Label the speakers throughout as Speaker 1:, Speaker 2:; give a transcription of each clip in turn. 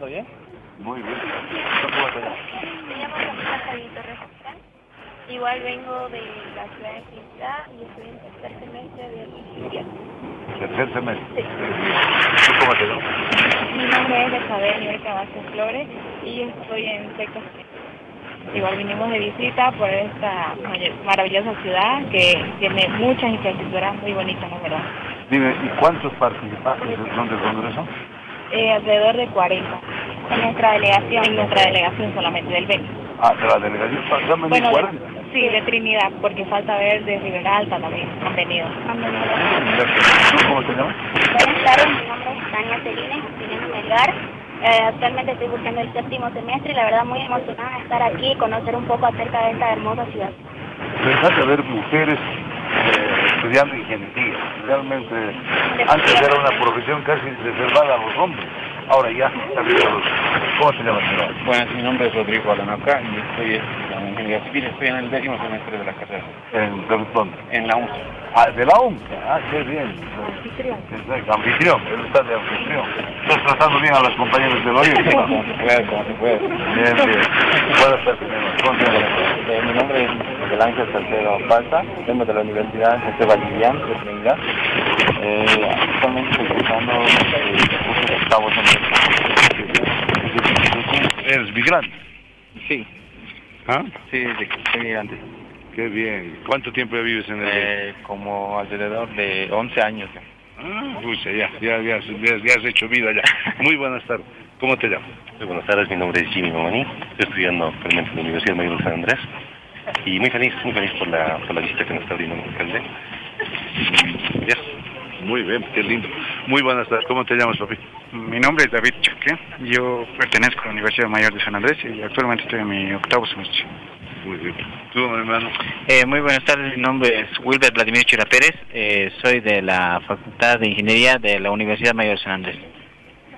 Speaker 1: ¿Escuchando bien?
Speaker 2: Muy bien. ¿Cómo te llamas?
Speaker 3: Me llamo Camila. Igual vengo de la ciudad de Ciudad y estoy en tercer semestre de ingeniería.
Speaker 2: Tercer semestre.
Speaker 3: Sí.
Speaker 2: ¿Tú cómo te llamas?
Speaker 3: Mi nombre es Isabel Niurka Vázquez Flores y yo estoy en sexto. Igual vinimos de visita por esta maravillosa ciudad que tiene muchas infraestructuras muy bonitas, la verdad.
Speaker 2: Dime, ¿y cuántos participantes son del Congreso?
Speaker 3: Eh, alrededor de 40. En nuestra delegación, en nuestra delegación solamente del BEC.
Speaker 2: Ah, de la delegación, pasamen
Speaker 3: Bueno,
Speaker 2: de
Speaker 3: de-
Speaker 2: 40.
Speaker 3: sí, de Trinidad, porque falta ver de Rivera Alta también. Han venido. Han venido.
Speaker 2: ¿Tú cómo te llamas?
Speaker 4: Buenas tardes, mi nombre es Tania Celines. Eh, actualmente estoy cursando el séptimo semestre y la verdad muy emocionada de estar aquí y conocer un poco acerca de esta hermosa ciudad.
Speaker 2: Pensaste ver mujeres estudiando ingeniería. Realmente, antes era una profesión casi reservada a los hombres. Ahora ya bien a los... ¿Cómo se llama, señor?
Speaker 1: Bueno, mi nombre es Rodrigo Alanaca y estoy en ingeniería civil, estoy en el décimo semestre de la carrera,
Speaker 2: ¿En dónde?
Speaker 1: en la.
Speaker 2: Ah, de la UNCA. Ah, qué bien. Exacto, anfitrión. Él está de anfitrión. Estás tratando bien a las compañeras del.
Speaker 1: Como se puede, como se puede.
Speaker 2: Bien, bien. Buenas tardes, señor. ¿Cómo se llama?
Speaker 1: Eh, mi nombre es Miguel Ángel Salcedo vengo de la Universidad José Valdivian de Trinidad. Eh, actualmente estoy cursando eh, el curso de octavo semestre.
Speaker 2: Eres migrante.
Speaker 1: Sí,
Speaker 2: ¿Ah?
Speaker 1: sí, de, soy migrante.
Speaker 2: Qué bien. ¿Cuánto tiempo ya vives en el
Speaker 1: Eh, como alrededor de 11 años. ya.
Speaker 2: Ah, pucha, ya, ya, ya, ya, ya has hecho vida ya. Muy buenas tardes. ¿Cómo te llamas?
Speaker 5: Muy buenas tardes, mi nombre es Jimmy Mamani, estoy estudiando actualmente en la Universidad Mayor de San Andrés y muy feliz, muy feliz por la, por la visita que nos está abriendo el alcalde.
Speaker 2: Muy bien, qué lindo. Muy buenas tardes. ¿Cómo te llamas, papi?
Speaker 6: Mi nombre es David Chaque, yo pertenezco a la Universidad Mayor de San Andrés y actualmente estoy en mi octavo semestre.
Speaker 2: Muy bien. ¿Tú, mi hermano?
Speaker 7: Eh, muy buenas tardes, mi nombre es Wilber Vladimir Chira Pérez, eh, soy de la Facultad de Ingeniería de la Universidad Mayor de San Andrés.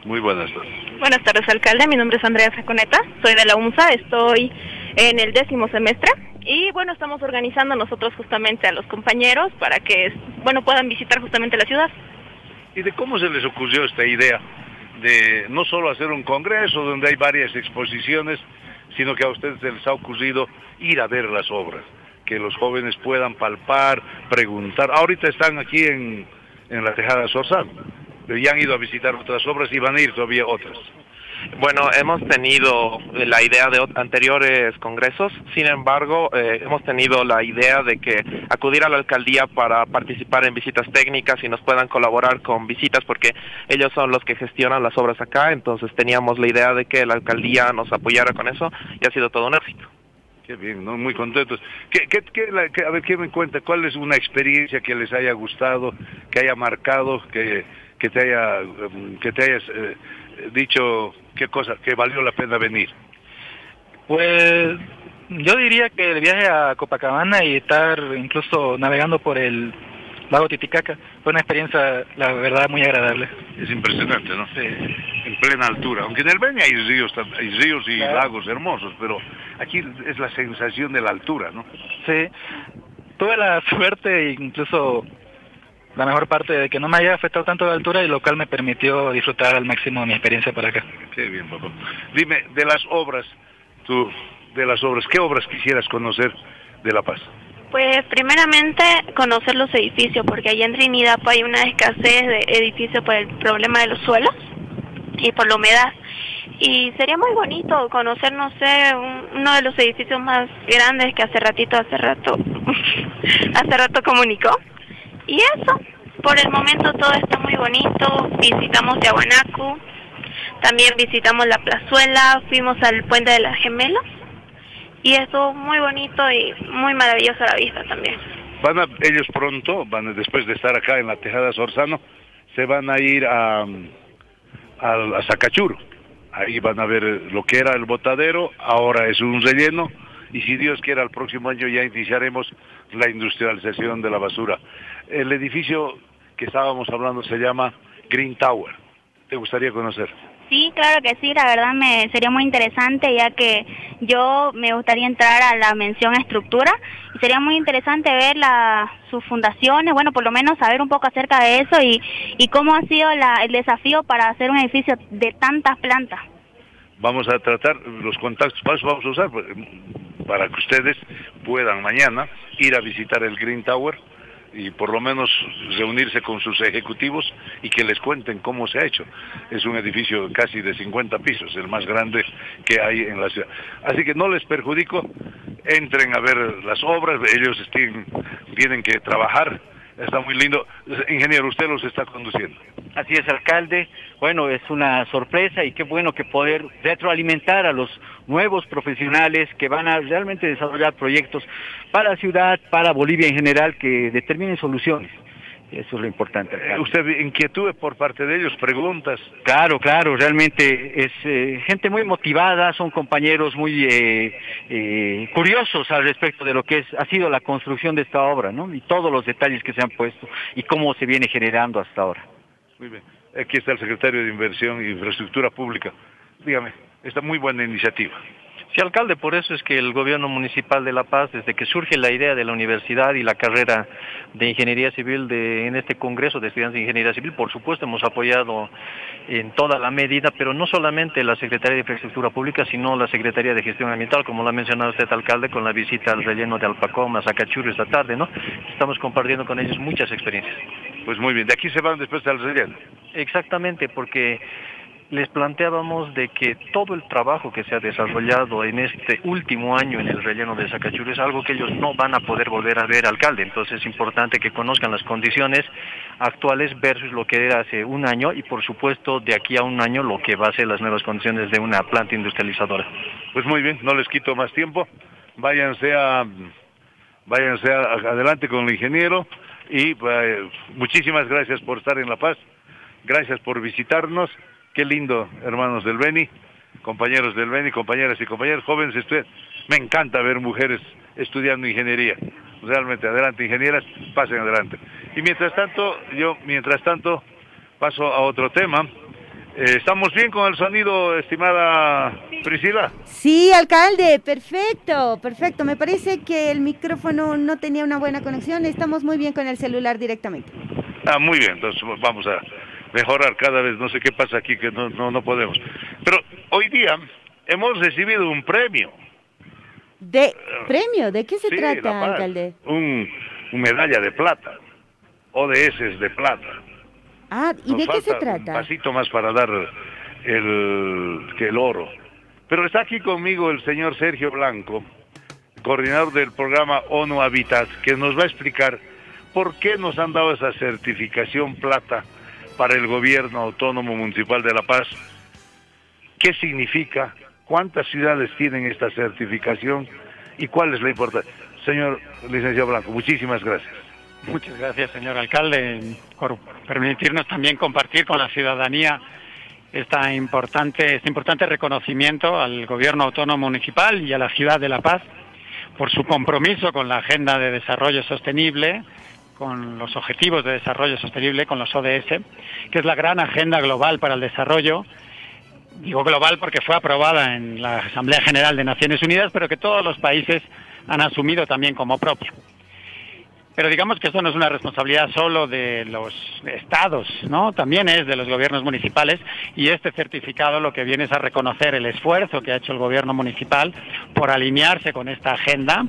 Speaker 2: Muy buenas tardes.
Speaker 3: Buenas tardes, alcalde. Mi nombre es Andrea Saconeta. Soy de la UNSA. Estoy en el décimo semestre. Y bueno, estamos organizando nosotros justamente a los compañeros para que, bueno, puedan visitar justamente la ciudad.
Speaker 2: ¿Y de cómo se les ocurrió esta idea de no solo hacer un congreso donde hay varias exposiciones, sino que a ustedes se les ha ocurrido ir a ver las obras, que los jóvenes puedan palpar, preguntar. Ahorita están aquí en, en la Tejada Sorsal, pero ya han ido a visitar otras obras y van a ir todavía otras.
Speaker 8: Bueno, hemos tenido la idea de anteriores congresos, sin embargo, eh, hemos tenido la idea de que acudir a la alcaldía para participar en visitas técnicas y nos puedan colaborar con visitas porque ellos son los que gestionan las obras acá, entonces teníamos la idea de que la alcaldía nos apoyara con eso y ha sido todo un éxito.
Speaker 2: Qué bien, ¿no? Muy contentos. ¿Qué, qué, qué- la- a ver, ¿qué me cuenta? ¿Cuál es una experiencia que les haya gustado, que haya marcado, que, que te haya, em, que te hayas eh, dicho qué cosa, que valió la pena venir?
Speaker 9: Pues yo diría que el viaje a Copacabana y estar incluso navegando por el lago Titicaca fue una experiencia, la verdad, muy agradable.
Speaker 2: Es impresionante, ¿no?
Speaker 9: Sí.
Speaker 2: En plena altura. Aunque en el Beni hay ríos, hay ríos y
Speaker 9: Claro.
Speaker 2: lagos hermosos, pero aquí es la sensación de la altura, ¿no?
Speaker 9: Sí, tuve la suerte incluso la mejor parte de que no me haya afectado tanto la altura y lo cual me permitió disfrutar al máximo mi experiencia por acá.
Speaker 2: Qué bien, papá. Dime, de las obras, tú, de las obras, ¿qué obras quisieras conocer de La Paz?
Speaker 3: Pues primeramente conocer los edificios, porque allá en Trinidad pues, hay una escasez de edificios por el problema de los suelos y por la humedad. Y sería muy bonito conocer, no sé, un- uno de los edificios más grandes que hace ratito, hace rato, hace rato comunicó. Y eso, por el momento todo está muy bonito. Visitamos Yaguanacu, también visitamos la plazuela, fuimos al puente de las gemelas y estuvo muy bonito y muy maravillosa la vista también.
Speaker 2: Van a, ellos pronto, van a- después de estar acá en la Tejada Sorzano, se van a ir a, a, a Zacachuro. Ahí van a ver lo que era el botadero, ahora es un relleno, y si Dios quiere, el próximo año ya iniciaremos la industrialización de la basura. El edificio que estábamos hablando se llama Green Tower. ¿Te gustaría conocer?
Speaker 4: Sí, claro que sí, la verdad me sería muy interesante ya que yo me gustaría entrar a la mención estructura y sería muy interesante ver la, sus fundaciones, bueno, por lo menos saber un poco acerca de eso y, y cómo ha sido la, el desafío para hacer un edificio de tantas plantas.
Speaker 2: vamos a tratar los contactos, vamos a usar, pues, para que ustedes puedan mañana ir a visitar el Green Tower y por lo menos reunirse con sus ejecutivos y que les cuenten cómo se ha hecho. Es un edificio casi de 50 pisos, el más grande que hay en la ciudad. Así que no les perjudico, entren a ver las obras, ellos tienen que trabajar está muy lindo. Ingeniero, usted los está conduciendo.
Speaker 10: Así es, alcalde. Bueno, es una sorpresa y qué bueno que poder retroalimentar a los nuevos profesionales que van a realmente desarrollar proyectos para la ciudad, para Bolivia en general, que determinen soluciones. Eso es lo importante.
Speaker 2: Eh, ¿Usted inquietudes por parte de ellos, preguntas?
Speaker 10: Claro, claro, realmente es eh, gente muy motivada, son compañeros muy eh, curiosos al respecto de lo que es, ha sido la construcción de esta obra, ¿no? Y todos los detalles que se han puesto y cómo se viene generando hasta ahora.
Speaker 2: Muy bien. Aquí está el secretario de Inversión e Infraestructura Pública. Dígame, esta muy buena iniciativa.
Speaker 11: Sí, alcalde, por eso es que el gobierno municipal de La Paz, desde que surge la idea de la universidad y la carrera de ingeniería civil de, en este Congreso de Estudiantes de Ingeniería Civil, por supuesto hemos apoyado en toda la medida, pero no solamente la Secretaría de Infraestructura Pública, sino la Secretaría de Gestión Ambiental, como lo ha mencionado usted, alcalde, con la visita al relleno de Alpacoma, Zacachuro esta tarde, ¿no? Estamos compartiendo con ellos muchas experiencias.
Speaker 2: Pues muy bien, de aquí se van después al relleno.
Speaker 11: Exactamente, porque les planteábamos de que todo el trabajo que se ha desarrollado en este último año en el relleno de Zacachur es algo que ellos no van a poder volver a ver, alcalde. Entonces es importante que conozcan las condiciones actuales versus lo que era hace un año y por supuesto de aquí a un año lo que va a ser las nuevas condiciones de una planta industrializadora.
Speaker 2: Pues muy bien, no les quito más tiempo. Váyanse a váyanse adelante con el ingeniero y pues, muchísimas gracias por estar en La Paz. Gracias por visitarnos Qué lindo, hermanos del Beni, compañeros del Beni, compañeras y compañeros, jóvenes, me encanta ver mujeres estudiando ingeniería. Realmente, adelante, ingenieras, pasen adelante. Y mientras tanto, yo, mientras tanto, paso a otro tema. Eh, ¿Estamos bien con el sonido, estimada Priscila?
Speaker 12: Sí, alcalde, perfecto, perfecto. Me parece que el micrófono no tenía una buena conexión. Estamos muy bien con el celular directamente.
Speaker 2: Ah, muy bien, entonces vamos a, mejorar cada vez. No sé qué pasa aquí que no, no, no podemos. Pero hoy día hemos recibido un premio.
Speaker 12: ¿De premio? ¿De qué se trata, alcalde?
Speaker 2: Un, medalla de plata. ODS de plata.
Speaker 12: Ah, ¿y de qué se trata?
Speaker 2: Un pasito más para dar el, que el oro. Pero está aquí conmigo el señor Sergio Blanco, coordinador del programa ONU Habitat, que nos va a explicar por qué nos han dado esa certificación plata para el gobierno autónomo municipal de La Paz. ¿Qué significa? ¿Cuántas ciudades tienen esta certificación? ¿Y cuál es la importancia? Señor licenciado Blanco, muchísimas gracias.
Speaker 13: Muchas gracias, señor alcalde, por permitirnos también compartir con la ciudadanía esta importante, este importante reconocimiento al gobierno autónomo municipal y a la ciudad de La Paz por su compromiso con la agenda de desarrollo sostenible, con los Objetivos de Desarrollo Sostenible, con los ODS, que es la gran agenda global para el desarrollo. Digo global porque fue aprobada en la Asamblea General de Naciones Unidas, pero que todos los países han asumido también como propio. Pero digamos que esto no es una responsabilidad solo de los estados, ¿no? También es de los gobiernos municipales y este certificado lo que viene es a reconocer el esfuerzo que ha hecho el gobierno municipal por alinearse con esta agenda.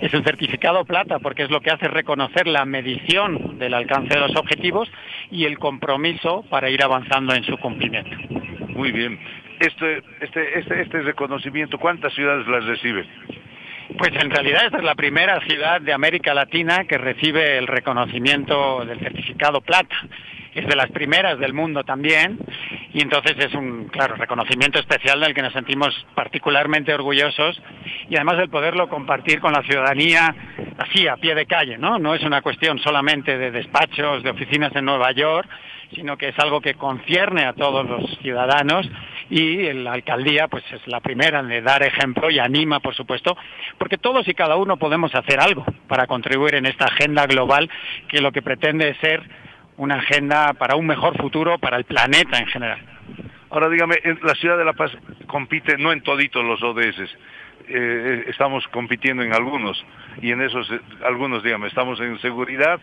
Speaker 13: Es un certificado plata porque es lo que hace reconocer la medición del alcance de los objetivos y el compromiso para ir avanzando en su cumplimiento.
Speaker 2: Muy bien. Este, este, este, este reconocimiento, ¿cuántas ciudades las reciben?
Speaker 13: Pues en realidad esta es la primera ciudad de América Latina que recibe el reconocimiento del certificado plata. Es de las primeras del mundo también y entonces es un, claro, reconocimiento especial del que nos sentimos particularmente orgullosos y además el poderlo compartir con la ciudadanía así, a pie de calle, ¿no? No es una cuestión solamente de despachos, de oficinas en Nueva York, sino que es algo que concierne a todos los ciudadanos y la alcaldía pues es la primera en dar ejemplo y anima, por supuesto, porque todos y cada uno podemos hacer algo para contribuir en esta agenda global que lo que pretende es ser una agenda para un mejor futuro para el planeta en general.
Speaker 2: Ahora dígame, la ciudad de La Paz compite no en toditos los ODS, eh, estamos compitiendo en algunos y en esos algunos, dígame, estamos en seguridad,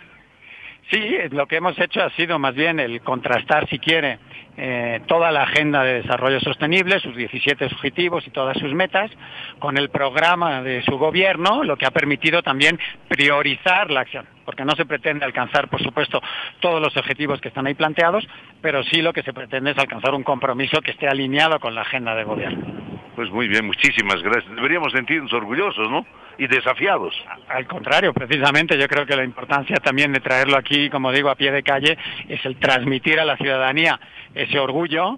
Speaker 13: Sí, lo que hemos hecho ha sido más bien el contrastar, si quiere, eh, toda la agenda de desarrollo sostenible, sus 17 objetivos y todas sus metas, con el programa de su gobierno, lo que ha permitido también priorizar la acción, porque no se pretende alcanzar, por supuesto, todos los objetivos que están ahí planteados, pero sí lo que se pretende es alcanzar un compromiso que esté alineado con la agenda de gobierno.
Speaker 2: Pues muy bien, muchísimas gracias. Deberíamos sentirnos orgullosos, ¿no? Y desafiados.
Speaker 13: Al contrario, precisamente yo creo que la importancia también de traerlo aquí, como digo, a pie de calle, es el transmitir a la ciudadanía ese orgullo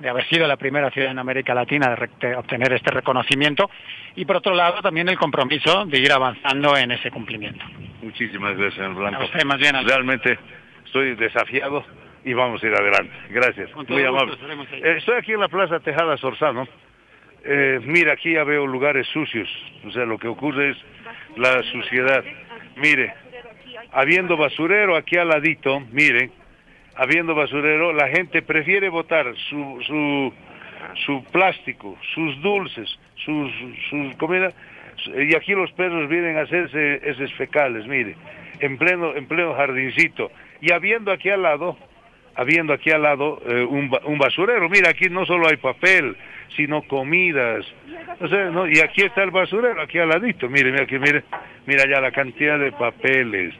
Speaker 13: de haber sido la primera ciudad en América Latina de, obtener este reconocimiento y por otro lado también el compromiso de ir avanzando en ese cumplimiento.
Speaker 2: Muchísimas gracias, señor Blanco.
Speaker 13: A usted más bien.
Speaker 2: Realmente estoy desafiado y vamos a ir adelante. Gracias. Muy amable. Eh, estoy aquí en la Plaza Tejada Sorzano. Eh, mira, aquí ya veo lugares sucios. O sea, lo que ocurre es la suciedad. Mire, habiendo basurero aquí al ladito, mire, habiendo basurero, la gente prefiere botar su, su, su plástico, sus dulces, sus, sus comidas, y aquí los perros vienen a hacerse esos fecales, mire, en pleno, en pleno jardincito, y habiendo aquí al lado, habiendo aquí al lado eh, un, un, basurero, mira, aquí no solo hay papel, sino comidas, o sea, no, y aquí está el basurero, aquí al ladito, mire, mira aquí, mire, mira ya la cantidad de papeles,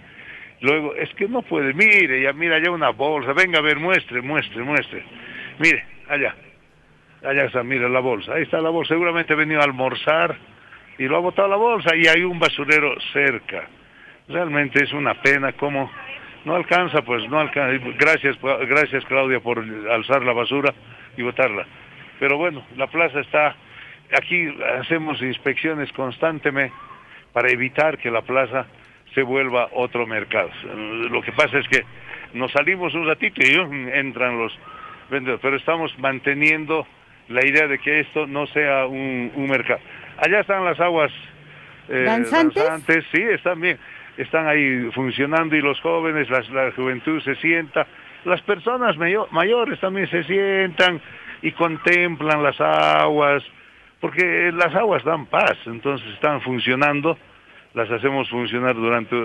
Speaker 2: Luego, es que no puede, mire, ya mira allá una bolsa, venga a ver, muestre, muestre, muestre. Mire, allá, allá está, mire la bolsa, ahí está la bolsa, seguramente venido a almorzar y lo ha botado la bolsa y hay un basurero cerca. Realmente es una pena como no alcanza, pues no alcanza. Gracias, gracias Claudia por alzar la basura y botarla. Pero bueno, la plaza está, aquí hacemos inspecciones constantemente para evitar que la plaza se vuelva otro mercado. Lo que pasa es que nos salimos un ratito y entran los vendedores, pero estamos manteniendo la idea de que esto no sea un, mercado. Allá están las aguas
Speaker 12: eh, ¿Danzantes?
Speaker 2: sí, están bien, están ahí funcionando y los jóvenes, la juventud se sienta, las personas mayores también se sientan y contemplan las aguas, porque las aguas dan paz, entonces están funcionando las hacemos funcionar durante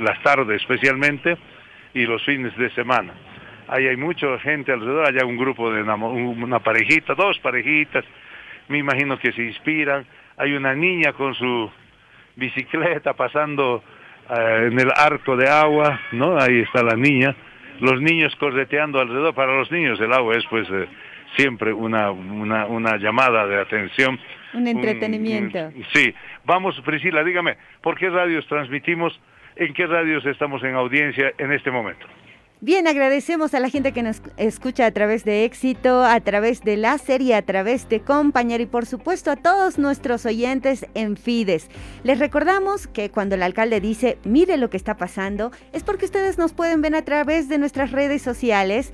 Speaker 2: las tardes especialmente y los fines de semana. Ahí hay mucha gente alrededor, hay un grupo de una parejita, dos parejitas, me imagino que se inspiran. Hay una niña con su bicicleta pasando eh, en el arco de agua, ¿no? Ahí está la niña. Los niños correteando alrededor. Para los niños el agua es pues eh, siempre una, una, una llamada de atención
Speaker 12: un entretenimiento.
Speaker 2: sí. Vamos, Priscila, dígame, ¿por qué radios transmitimos? ¿En qué radios estamos en audiencia en este momento?
Speaker 12: Bien, agradecemos a la gente que nos escucha a través de Éxito, a través de Láser y a través de Compañero y por supuesto a todos nuestros oyentes en Fides. Les recordamos que cuando el alcalde dice, mire lo que está pasando, es porque ustedes nos pueden ver a través de nuestras redes sociales,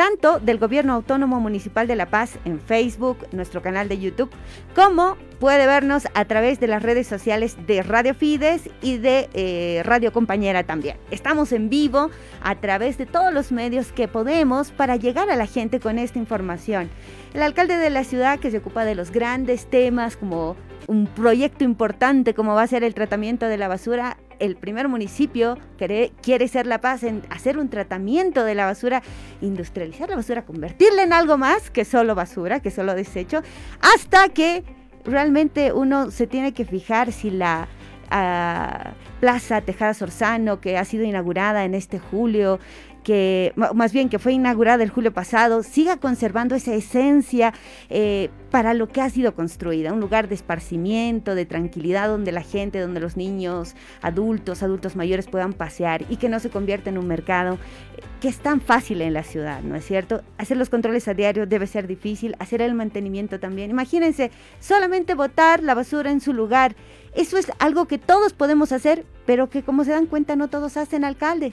Speaker 12: tanto del Gobierno Autónomo Municipal de La Paz en Facebook, nuestro canal de YouTube, como puede vernos a través de las redes sociales de Radio Fides y de eh, Radio Compañera también. Estamos en vivo a través de todos los medios que podemos para llegar a la gente con esta información. El alcalde de la ciudad que se ocupa de los grandes temas como un proyecto importante como va a ser el tratamiento de la basura, el primer municipio quiere, ser La Paz en hacer un tratamiento de la basura, industrializar la basura, convertirla en algo más que solo basura, que solo desecho, hasta que realmente uno se tiene que fijar si la ah, Plaza Tejada Sorzano, que ha sido inaugurada en este julio, que más bien que fue inaugurada el julio pasado, siga conservando esa esencia eh, para lo que ha sido construida, un lugar de esparcimiento, de tranquilidad donde la gente, donde los niños, adultos, adultos mayores puedan pasear y que no se convierta en un mercado eh, que es tan fácil en la ciudad, ¿no es cierto? Hacer los controles a diario debe ser difícil, hacer el mantenimiento también. Imagínense, solamente botar la basura en su lugar. Eso es algo que todos podemos hacer, pero que como se dan cuenta no todos hacen, alcalde.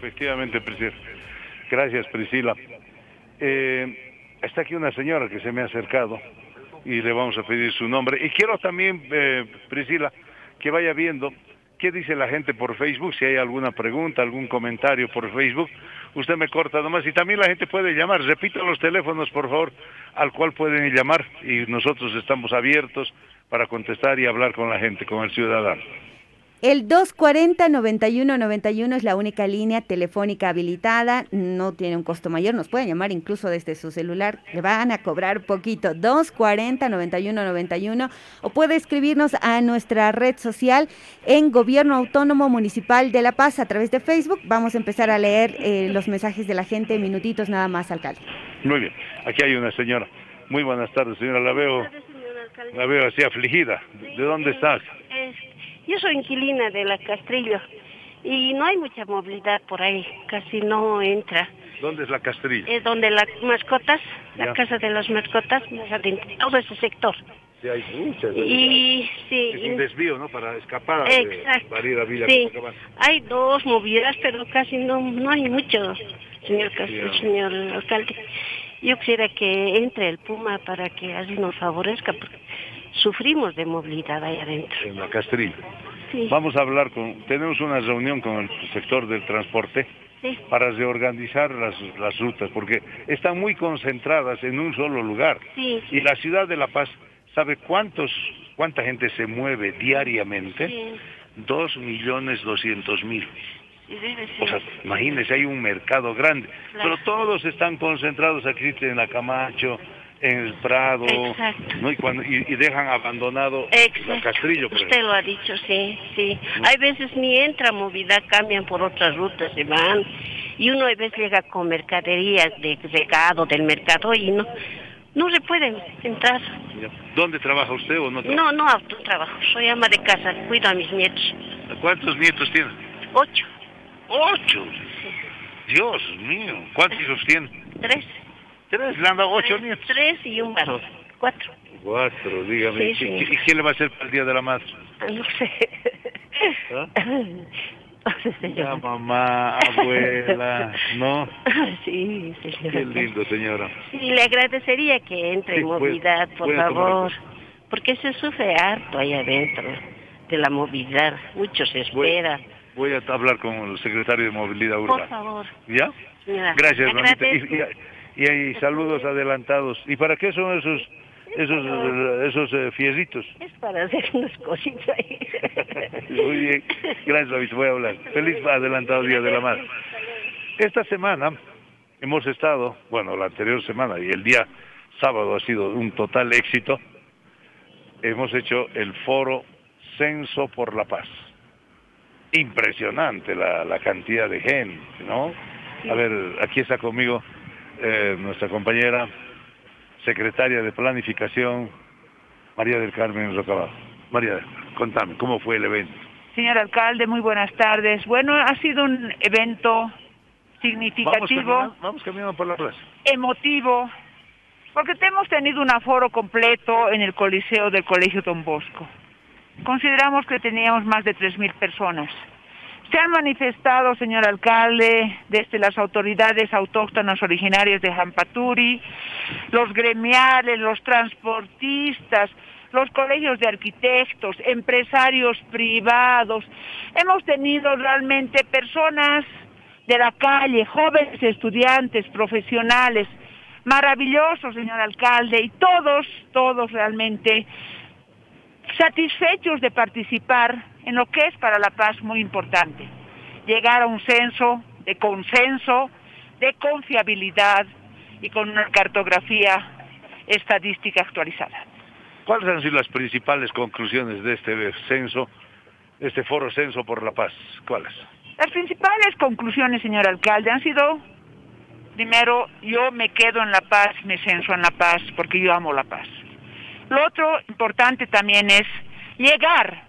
Speaker 2: Efectivamente, Priscila. Gracias, Priscila. Eh, está aquí una señora que se me ha acercado y le vamos a pedir su nombre. Y quiero también, eh, Priscila, que vaya viendo qué dice la gente por Facebook, si hay alguna pregunta, algún comentario por Facebook. Usted me corta nomás y también la gente puede llamar. Repito los teléfonos, por favor, al cual pueden llamar y nosotros estamos abiertos para contestar y hablar con la gente, con el ciudadano.
Speaker 12: El 240-9191 es la única línea telefónica habilitada, no tiene un costo mayor, nos pueden llamar incluso desde su celular, le van a cobrar poquito, 240-9191 o puede escribirnos a nuestra red social en Gobierno Autónomo Municipal de La Paz a través de Facebook. Vamos a empezar a leer eh, los mensajes de la gente, minutitos nada más, alcalde.
Speaker 2: Muy bien, aquí hay una señora. Muy buenas tardes, señora, la veo, la veo así afligida. ¿De dónde estás?
Speaker 14: Yo soy inquilina de la Castrillo y no hay mucha movilidad por ahí, casi no entra.
Speaker 2: ¿Dónde es la Castrillo?
Speaker 14: Es donde las mascotas, la casa de las mascotas, todo ese sector.
Speaker 2: Sí, hay muchas.
Speaker 14: Y sí,
Speaker 2: Es un desvío, ¿no? Para escapar,
Speaker 14: Exacto.
Speaker 2: de, para ir a Villa
Speaker 14: sí, hay dos movidas, pero casi no, no hay mucho, señor, señor alcalde. Yo quisiera que entre el Puma para que así nos favorezca, porque sufrimos de movilidad ahí adentro.
Speaker 2: En la Castrillo.
Speaker 14: Sí.
Speaker 2: Vamos a hablar con, tenemos una reunión con el sector del transporte
Speaker 14: Sí.
Speaker 2: para reorganizar las, las rutas, porque están muy concentradas en un solo lugar.
Speaker 14: Sí.
Speaker 2: Y la ciudad de La Paz, ¿sabe cuántos, cuánta gente se mueve diariamente?
Speaker 14: Sí.
Speaker 2: Dos millones doscientos mil. O sea, imagínense, hay un mercado grande.
Speaker 14: Claro.
Speaker 2: Pero todos están concentrados aquí en la Camacho, en el Prado. ¿no? y, cuando, y, y dejan abandonado la Castrillo, por
Speaker 14: Usted lo ha dicho, sí, sí. Hay veces ni entra movilidad, cambian por otras rutas, se van. Y uno a veces llega con mercaderías de recado del mercado y no no se puede entrar.
Speaker 2: ¿Dónde trabaja usted o no trabaja?
Speaker 14: No, no no trabajo, soy ama de casa, cuido a mis nietos.
Speaker 2: ¿Cuántos nietos tiene?
Speaker 14: Ocho,
Speaker 2: Ocho. Dios mío, ¿cuántos hijos tiene?
Speaker 14: tres.
Speaker 2: Tres, le han dado ocho nietos.
Speaker 14: Tres y un varón, cuatro.
Speaker 2: Cuatro, dígame.
Speaker 14: Sí,
Speaker 2: ¿Y-
Speaker 14: sí.
Speaker 2: ¿Y quién le va a hacer para el Día de la Madre?
Speaker 14: Ah, No sé.
Speaker 2: ¿Ah? La mamá, abuela, ¿no?
Speaker 14: Sí, señor.
Speaker 2: Qué lindo, señora.
Speaker 14: Sí, le agradecería que entre
Speaker 2: Sí,
Speaker 14: en
Speaker 2: puede-
Speaker 14: movilidad, por
Speaker 2: puede
Speaker 14: favor, porque se sufre harto ahí adentro de la movilidad, mucho se espera.
Speaker 2: Voy a hablar con el secretario de Movilidad
Speaker 14: Por
Speaker 2: Urbana.
Speaker 14: favor,
Speaker 2: ¿Ya?
Speaker 14: señora.
Speaker 2: Gracias, mamita. Y, y- y hay saludos adelantados. ¿Y para qué son esos esos esos eh, fiesitos?
Speaker 14: Es para hacer unas cositas ahí.
Speaker 2: Muy bien. Gracias, mamita. Voy a hablar. Feliz adelantado Día de la Madre. Esta semana hemos estado, bueno, la anterior semana y el día sábado ha sido un total éxito. Hemos hecho el foro Censo por la Paz. Impresionante la, la cantidad de gente, ¿no? A ver, aquí está conmigo eh, nuestra compañera secretaria de Planificación, María del Carmen Rocabajo. María, contame, ¿cómo fue el evento?
Speaker 15: Señor alcalde, muy buenas tardes. Bueno, ha sido un evento
Speaker 2: Vamos
Speaker 15: significativo,
Speaker 2: caminando, vamos caminando por la plaza.
Speaker 15: emotivo, porque hemos tenido un aforo completo en el Coliseo del Colegio Don Bosco. Consideramos que teníamos más de 3.000 personas. Se han manifestado, señor alcalde, desde las autoridades autóctonas originarias de Jampaturi, los gremiales, los transportistas, los colegios de arquitectos, empresarios privados. Hemos tenido realmente personas de la calle, jóvenes estudiantes, profesionales, maravillosos, señor alcalde, y todos, todos realmente satisfechos de participar en lo que es para la paz muy importante, llegar a un censo de consenso, de confiabilidad y con una cartografía estadística actualizada.
Speaker 2: ¿Cuáles han sido las principales conclusiones de este censo, este foro Censo por la Paz? ¿Cuáles?
Speaker 15: Las principales conclusiones, señor alcalde, han sido, primero, yo me quedo en la paz, me censo en la paz, porque yo amo la paz. Lo otro importante también es llegar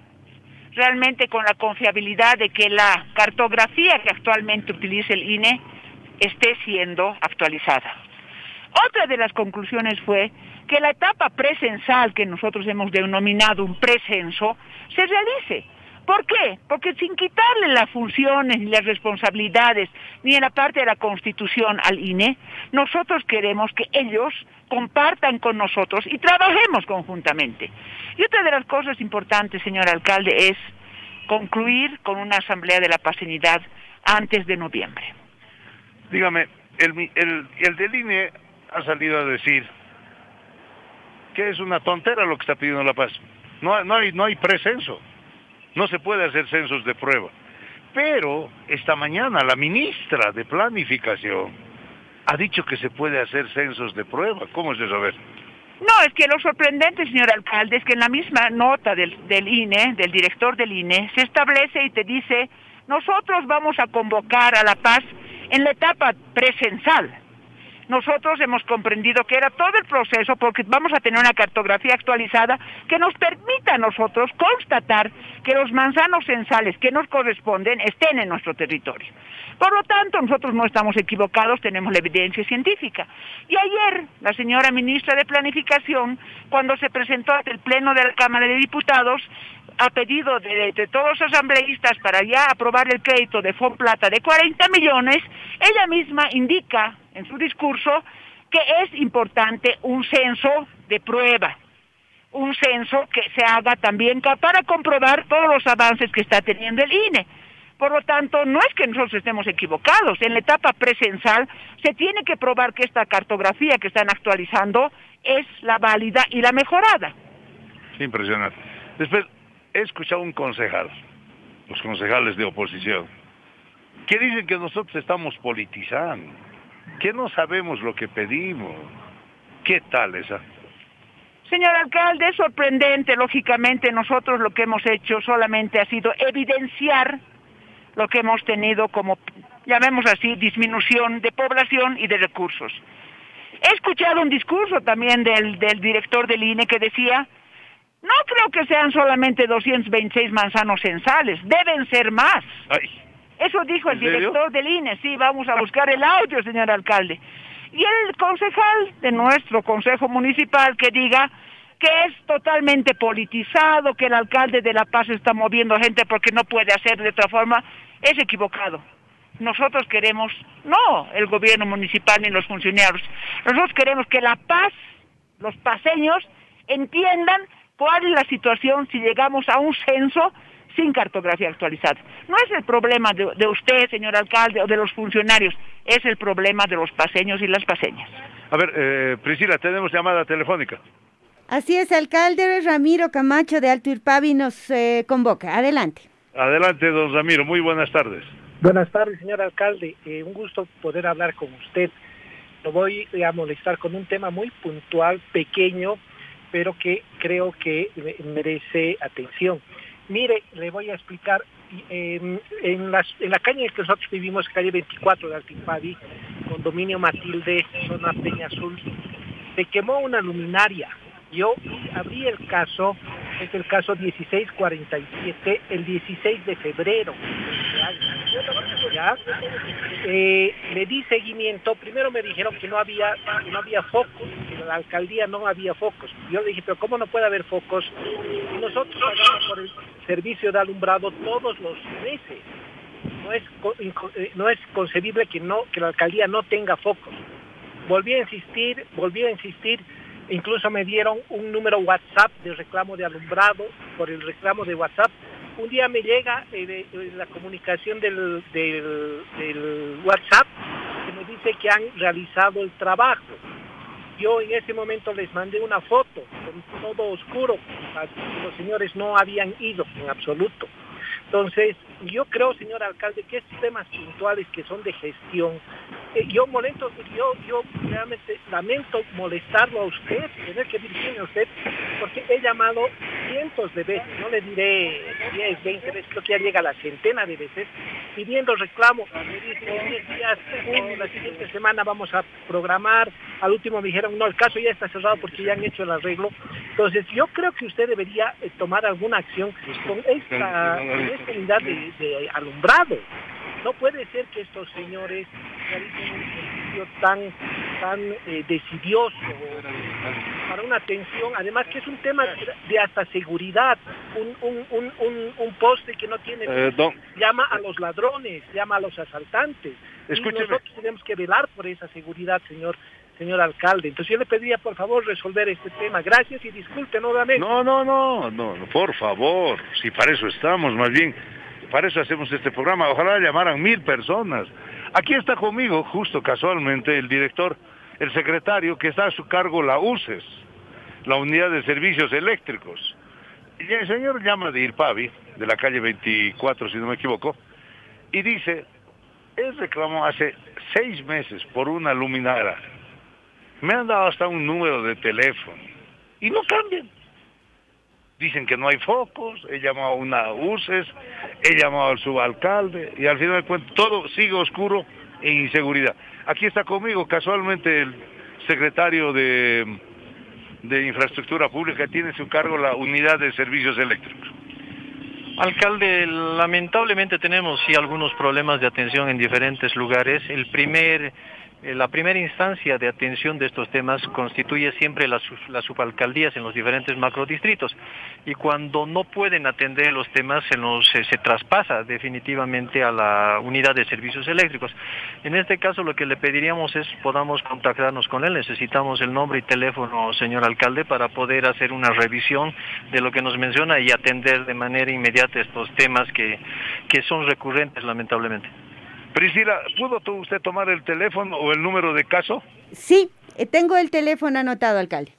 Speaker 15: realmente con la confiabilidad de que la cartografía que actualmente utiliza el INE esté siendo actualizada. Otra de las conclusiones fue que la etapa presensal que nosotros hemos denominado un precenso se realice. ¿Por qué? Porque sin quitarle las funciones ni las responsabilidades ni en la parte de la Constitución al INE, nosotros queremos que ellos compartan con nosotros y trabajemos conjuntamente. Y otra de las cosas importantes, señor alcalde, es concluir con una asamblea de la pacinidad antes de noviembre.
Speaker 2: Dígame, el, el, el del INE ha salido a decir que es una tontera lo que está pidiendo La Paz. No, no hay, no hay precenso. No se puede hacer censos de prueba. Pero esta mañana la ministra de Planificación ha dicho que se puede hacer censos de prueba. ¿Cómo es eso? A ver.
Speaker 15: No, es que lo sorprendente, señor alcalde, es que en la misma nota del, del INE, del director del INE, se establece y te dice, nosotros vamos a convocar a la paz en la etapa presencial nosotros hemos comprendido que era todo el proceso porque vamos a tener una cartografía actualizada que nos permita a nosotros constatar que los manzanos censales que nos corresponden estén en nuestro territorio. Por lo tanto, nosotros no estamos equivocados, tenemos la evidencia científica. Y ayer, la señora ministra de Planificación, cuando se presentó ante el Pleno de la Cámara de Diputados, a pedido de, todos los asambleístas para ya aprobar el crédito de Plata de 40 millones, ella misma indica en su discurso que es importante un censo de prueba, un censo que se haga también para comprobar todos los avances que está teniendo el INE. Por lo tanto, no es que nosotros estemos equivocados. En la etapa presencial se tiene que probar que esta cartografía que están actualizando es la válida y la mejorada.
Speaker 2: Impresionante. Después, he escuchado un concejal, los concejales de oposición, que dicen que nosotros estamos politizando que no sabemos lo que pedimos. ¿Qué tal esa?
Speaker 15: Señor alcalde, es sorprendente, lógicamente nosotros lo que hemos hecho solamente ha sido evidenciar lo que hemos tenido como, llamemos así, disminución de población y de recursos. He escuchado un discurso también del, del director del INE que decía, no creo que sean solamente 226 manzanos censales, deben ser más. Ay. Eso dijo el director del INE, sí, vamos a buscar el audio, señor alcalde. Y el concejal de nuestro Consejo Municipal que diga que es totalmente politizado, que el alcalde de La Paz está moviendo gente porque no puede hacer de otra forma, es equivocado. Nosotros queremos, no el gobierno municipal ni los funcionarios, nosotros queremos que La Paz, los paseños, entiendan cuál es la situación si llegamos a un censo sin cartografía actualizada. No es el problema de, usted, señor alcalde, o de los funcionarios, es el problema de los paseños y las paseñas.
Speaker 2: A ver, eh, Priscila, tenemos llamada telefónica.
Speaker 12: Así es, alcalde Ramiro Camacho de Alto Irpavi nos eh, convoca. Adelante.
Speaker 2: Adelante, don Ramiro. Muy buenas tardes.
Speaker 16: Buenas tardes, señor alcalde. Eh, un gusto poder hablar con usted. Lo voy a molestar con un tema muy puntual, pequeño, pero que creo que merece atención. Mire, le voy a explicar, en, en la calle que nosotros vivimos, calle 24 de Altimpadi, condominio Matilde, zona Peña Azul, se quemó una luminaria. Yo abrí el caso, es el caso 1647, el 16 de febrero. ¿Ya? Eh, le di seguimiento, primero me dijeron que no había, no había focos, que en la alcaldía no había focos. Yo dije, pero ¿cómo no puede haber focos? Nosotros pagamos por el servicio de alumbrado todos los meses. No es, eh, no es concebible que, no, que la alcaldía no tenga focos. Volví a insistir, volví a insistir, incluso me dieron un número WhatsApp de reclamo de alumbrado por el reclamo de WhatsApp. Un día me llega eh, eh, la comunicación del, del, del WhatsApp que me dice que han realizado el trabajo yo en ese momento les mandé una foto con todo oscuro, los señores no habían ido en absoluto. Entonces, yo creo, señor alcalde, que estos temas puntuales que son de gestión, eh, yo molesto, yo, yo realmente lamento molestarlo a usted, tener que dirigirme a usted, porque he llamado cientos de veces, no le diré 10, 20 veces, creo que ya llega a la centena de veces, pidiendo reclamo. Me dicen 10 días, la siguiente semana vamos a programar. Al último me dijeron, no, el caso ya está cerrado porque ya han hecho el arreglo. Entonces, yo creo que usted debería eh, tomar alguna acción con esta, unidad de, alumbrado. No puede ser que estos señores realicen un ejercicio tan, tan eh, decidioso para una atención, además que es un tema de hasta seguridad, un, un, un, un poste que no tiene, eh, llama a los ladrones, llama a los asaltantes. Y nosotros tenemos que velar por esa seguridad, señor señor alcalde. Entonces yo le pediría por favor resolver este tema. Gracias y disculpe nuevamente.
Speaker 2: No, no, no, no, por favor, si para eso estamos, más bien, para eso hacemos este programa. Ojalá llamaran mil personas. Aquí está conmigo, justo casualmente, el director, el secretario que está a su cargo la UCES, la Unidad de Servicios Eléctricos. Y el señor llama de Irpavi, de la calle 24, si no me equivoco, y dice, él reclamó hace seis meses por una luminaria. Me han dado hasta un número de teléfono y no cambian. Dicen que no hay focos, he llamado a una UCES, he llamado al subalcalde y al final de cuentas todo sigue oscuro e inseguridad. Aquí está conmigo casualmente el secretario de, de Infraestructura Pública, tiene su cargo la unidad de servicios eléctricos.
Speaker 11: Alcalde, lamentablemente tenemos sí algunos problemas de atención en diferentes lugares. El primer la primera instancia de atención de estos temas constituye siempre las, subalcaldías en los diferentes macrodistritos y cuando no pueden atender los temas se, nos, se, traspasa definitivamente a la unidad de servicios eléctricos. En este caso lo que le pediríamos es podamos contactarnos con él, necesitamos el nombre y teléfono, señor alcalde, para poder hacer una revisión de lo que nos menciona y atender de manera inmediata estos temas que, que son recurrentes lamentablemente.
Speaker 2: Priscila, ¿pudo usted tomar el teléfono o el número de caso?
Speaker 12: Sí, eh, tengo el teléfono anotado, alcalde.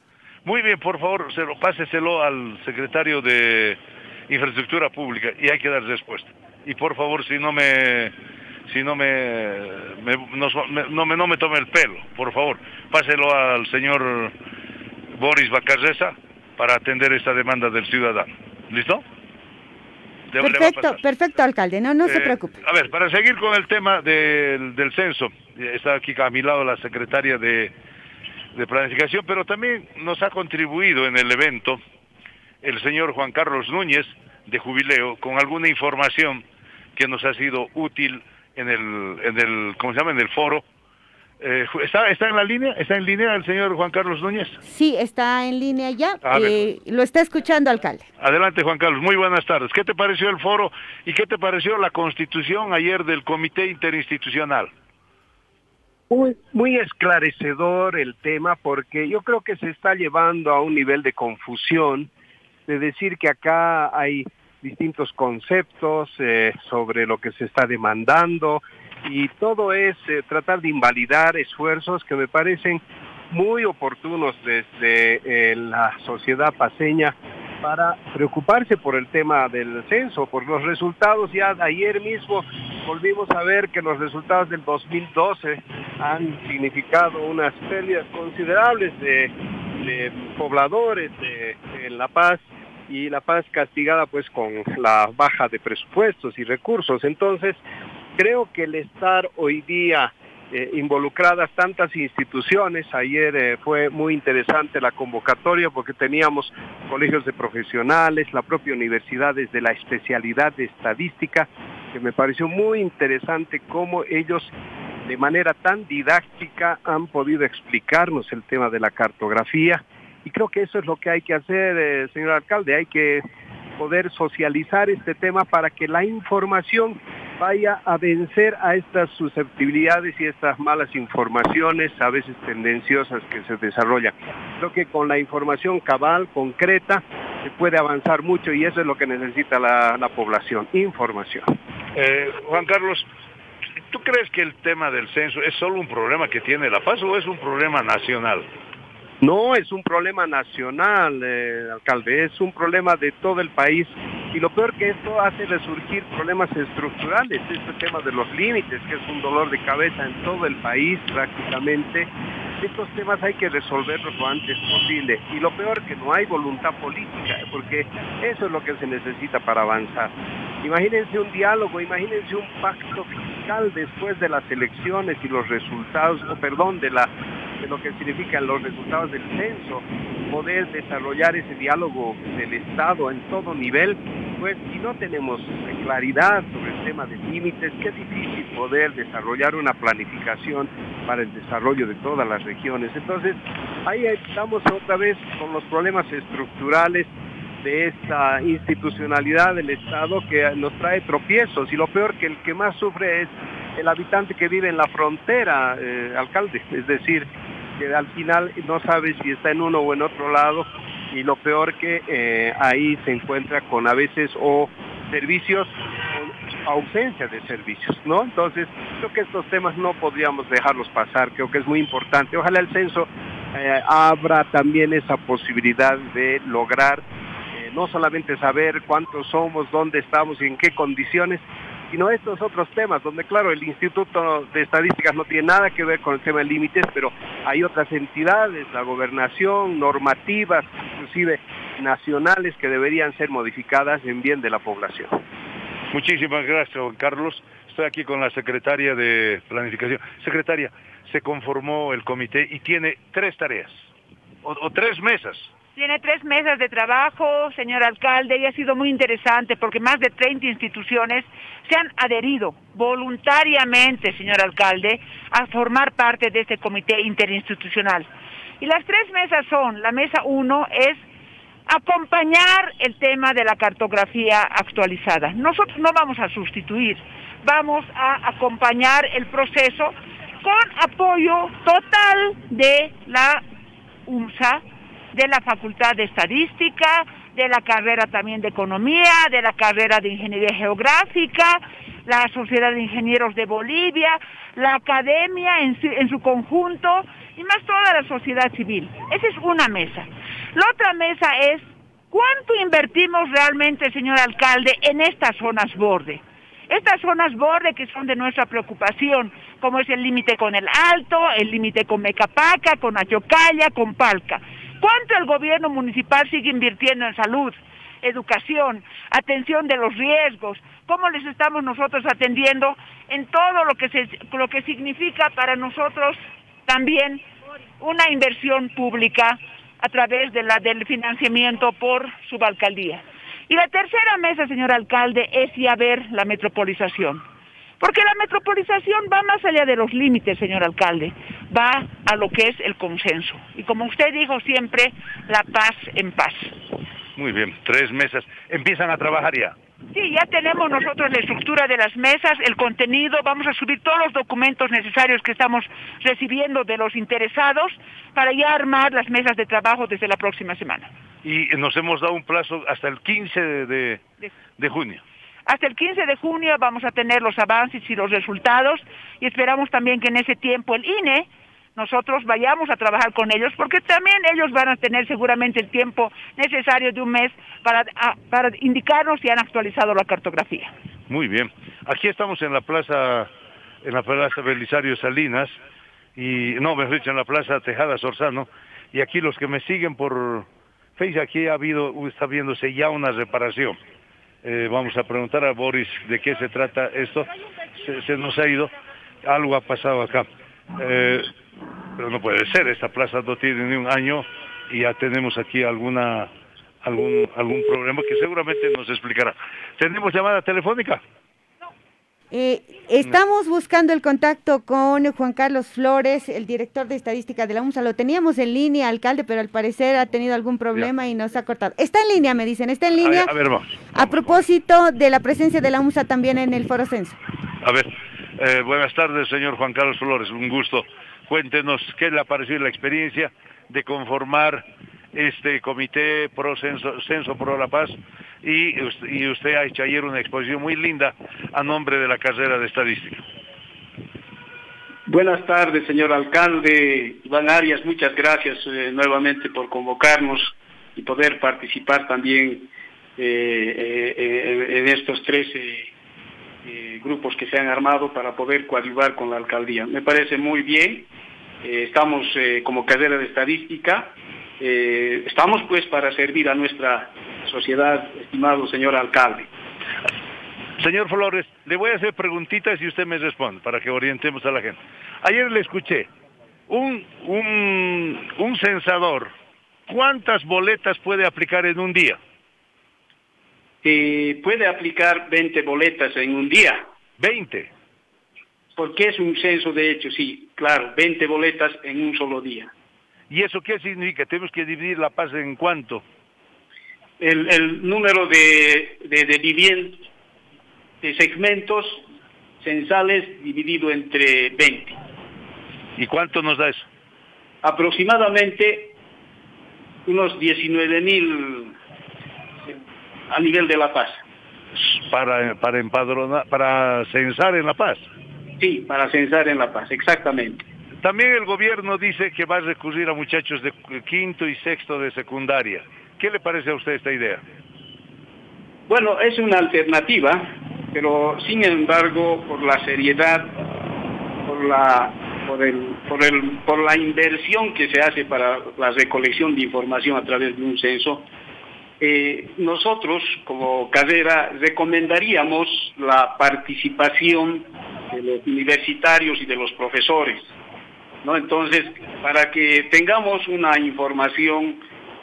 Speaker 2: Muy bien, por favor, se lo, páseselo al secretario de Infraestructura Pública y hay que dar respuesta. Y por favor, si no me si no me, no, me no me tome el pelo, por favor, páselo al señor Boris Bacarreza para atender esta demanda del ciudadano. ¿Listo?
Speaker 12: Perfecto, perfecto, alcalde, no, no se eh, preocupe.
Speaker 2: A ver, para seguir con el tema del, censo, está aquí a mi lado la secretaria de, de Planificación, pero también nos ha contribuido en el evento el señor Juan Carlos Núñez de Jubileo con alguna información que nos ha sido útil en el, en el ¿cómo se llama?, en el foro eh, ¿está, ¿Está en la línea? ¿Está en línea el señor Juan Carlos Núñez?
Speaker 12: Sí, está en línea ya. Eh, lo está escuchando, alcalde.
Speaker 2: Adelante, Juan Carlos. Muy buenas tardes. ¿Qué te pareció el foro y qué te pareció la constitución ayer del Comité Interinstitucional?
Speaker 17: Muy, muy esclarecedor el tema porque yo creo que se está llevando a un nivel de confusión de decir que acá hay distintos conceptos eh, sobre lo que se está demandando, y todo es eh, tratar de invalidar esfuerzos que me parecen muy oportunos desde eh, la sociedad paseña para preocuparse por el tema del censo, por los resultados. Ya ayer mismo volvimos a ver que los resultados del 2012 han significado unas pérdidas considerables de, pobladores de, en La Paz y La Paz castigada pues con la baja de presupuestos y recursos. Entonces, Creo que el estar hoy día eh, involucradas tantas instituciones. Ayer eh, fue muy interesante la convocatoria porque teníamos colegios de profesionales, la propia universidad desde la especialidad de estadística, que me pareció muy interesante cómo ellos de manera tan didáctica han podido explicarnos el tema de la cartografía. Y creo que eso es lo que hay que hacer, eh, señor alcalde, hay que poder socializar este tema para que la información vaya a vencer a estas susceptibilidades y estas malas informaciones, a veces tendenciosas que se desarrollan. Creo que con la información cabal, concreta, se puede avanzar mucho y eso es lo que necesita la, población, información.
Speaker 2: Eh, Juan Carlos, ¿tú crees que el tema del censo es solo un problema que tiene La Paz o es un problema nacional?
Speaker 17: No, es un problema nacional, eh, alcalde, es un problema de todo el país y lo peor que esto hace resurgir problemas estructurales, este tema de los límites, que es un dolor de cabeza en todo el país prácticamente. Estos temas hay que resolverlos lo antes posible y lo peor que no hay voluntad política, porque eso es lo que se necesita para avanzar. Imagínense un diálogo, imagínense un pacto fiscal después de las elecciones y los resultados, o perdón, de la de lo que significan los resultados del censo, poder desarrollar ese diálogo del Estado en todo nivel, pues si no tenemos claridad sobre el tema de límites, qué difícil poder desarrollar una planificación para el desarrollo de todas las regiones. Entonces, ahí estamos otra vez con los problemas estructurales de esta institucionalidad del Estado que nos trae tropiezos y lo peor que el que más sufre es el habitante que vive en la frontera, eh, alcalde, es decir, que al final no sabe si está en uno o en otro lado y lo peor que eh, ahí se encuentra con a veces o servicios ausencia de servicios, ¿no? Entonces, creo que estos temas no podríamos dejarlos pasar, creo que es muy importante. Ojalá el censo eh, abra también esa posibilidad de lograr no solamente saber cuántos somos, dónde estamos y en qué condiciones, sino estos otros temas, donde claro, el Instituto de Estadísticas no tiene nada que ver con el tema de límites, pero hay otras entidades, la gobernación, normativas, inclusive nacionales, que deberían ser modificadas en bien de la población.
Speaker 2: Muchísimas gracias, Juan Carlos. Estoy aquí con la secretaria de Planificación. Secretaria, se conformó el comité y tiene tres tareas, o tres mesas.
Speaker 15: Tiene tres mesas de trabajo, señor alcalde, y ha sido muy interesante porque más de 30 instituciones se han adherido voluntariamente, señor alcalde, a formar parte de este comité interinstitucional. Y las tres mesas son, la mesa uno es acompañar el tema de la cartografía actualizada. Nosotros no vamos a sustituir, vamos a acompañar el proceso con apoyo total de la UMSA, de la Facultad de Estadística, de la carrera también de Economía, de la carrera de Ingeniería Geográfica, la Sociedad de Ingenieros de Bolivia, la Academia en su, conjunto y más toda la sociedad civil. Esa es una mesa. La otra mesa es cuánto invertimos realmente, señor alcalde, en estas zonas borde. Estas zonas borde que son de nuestra preocupación, como es el límite con el Alto, el límite con Mecapaca, con Ayocaya, con Palca. ¿Cuánto el gobierno municipal sigue invirtiendo en salud, educación, atención de los riesgos? ¿Cómo les estamos nosotros atendiendo en todo lo que, se, lo que significa para nosotros también una inversión pública a través de la, del financiamiento por subalcaldía? Y la tercera mesa, señor alcalde, es ya ver la metropolización. Porque la metropolización va más allá de los límites, señor alcalde, va a lo que es el consenso. Y como usted dijo siempre, la paz en paz.
Speaker 2: Muy bien, tres mesas. ¿Empiezan a trabajar ya?
Speaker 15: Sí, ya tenemos nosotros la estructura de las mesas, el contenido, vamos a subir todos los documentos necesarios que estamos recibiendo de los interesados para ya armar las mesas de trabajo desde la próxima semana.
Speaker 2: Y nos hemos dado un plazo hasta el 15 de, de, de junio.
Speaker 15: Hasta el 15 de junio vamos a tener los avances y los resultados y esperamos también que en ese tiempo el INE nosotros vayamos a trabajar con ellos porque también ellos van a tener seguramente el tiempo necesario de un mes para, para indicarnos si han actualizado la cartografía.
Speaker 2: Muy bien. Aquí estamos en la plaza, en la plaza Belisario Salinas y no, me dicho en la plaza Tejada Sorzano y aquí los que me siguen por Facebook aquí ha habido está viéndose ya una reparación. Eh, vamos a preguntar a Boris de qué se trata esto. Se, se nos ha ido, algo ha pasado acá. Eh, pero no puede ser, esta plaza no tiene ni un año y ya tenemos aquí alguna algún algún problema que seguramente nos explicará. ¿Tenemos llamada telefónica?
Speaker 12: Eh, estamos buscando el contacto con Juan Carlos Flores, el director de estadística de la UMSA. Lo teníamos en línea, alcalde, pero al parecer ha tenido algún problema ya. y nos ha cortado. Está en línea, me dicen, está en línea.
Speaker 2: A ver, a, ver, vamos.
Speaker 12: a propósito de la presencia de la UMSA también en el Foro Censo.
Speaker 2: A ver, eh, buenas tardes, señor Juan Carlos Flores, un gusto. Cuéntenos qué le ha parecido la experiencia de conformar este comité pro censo, censo pro la paz y, y usted ha hecho ayer una exposición muy linda a nombre de la carrera de estadística.
Speaker 18: Buenas tardes, señor alcalde Iván Arias, muchas gracias eh, nuevamente por convocarnos y poder participar también eh, eh, en estos tres grupos que se han armado para poder coadyuvar con la alcaldía. Me parece muy bien, estamos como carrera de estadística, estamos pues para servir a nuestra sociedad, estimado señor alcalde.
Speaker 2: Señor Flores, le voy a hacer preguntitas y usted me responde para que orientemos a la gente. Ayer le escuché, un, un, un censador, ¿cuántas boletas puede aplicar en un día?
Speaker 18: Eh, puede aplicar 20 boletas en un día.
Speaker 2: 20.
Speaker 18: Porque es un censo de hecho, sí, claro, 20 boletas en un solo día.
Speaker 2: ¿Y eso qué significa? ¿Tenemos que dividir la paz en cuánto?
Speaker 18: El, el número de, de, de viviendas, de segmentos censales dividido entre 20.
Speaker 2: ¿Y cuánto nos da eso?
Speaker 18: Aproximadamente unos 19 mil a nivel de La Paz.
Speaker 2: Para, para empadronar, para censar en La Paz.
Speaker 18: Sí, para censar en La Paz, exactamente.
Speaker 2: También el gobierno dice que va a recurrir a muchachos de quinto y sexto de secundaria. ¿Qué le parece a usted esta idea?
Speaker 18: Bueno, es una alternativa, pero sin embargo, por la seriedad, por la por el, por el por la inversión que se hace para la recolección de información a través de un censo, eh, nosotros como carrera recomendaríamos la participación de los universitarios y de los profesores. ¿No? Entonces, para que tengamos una información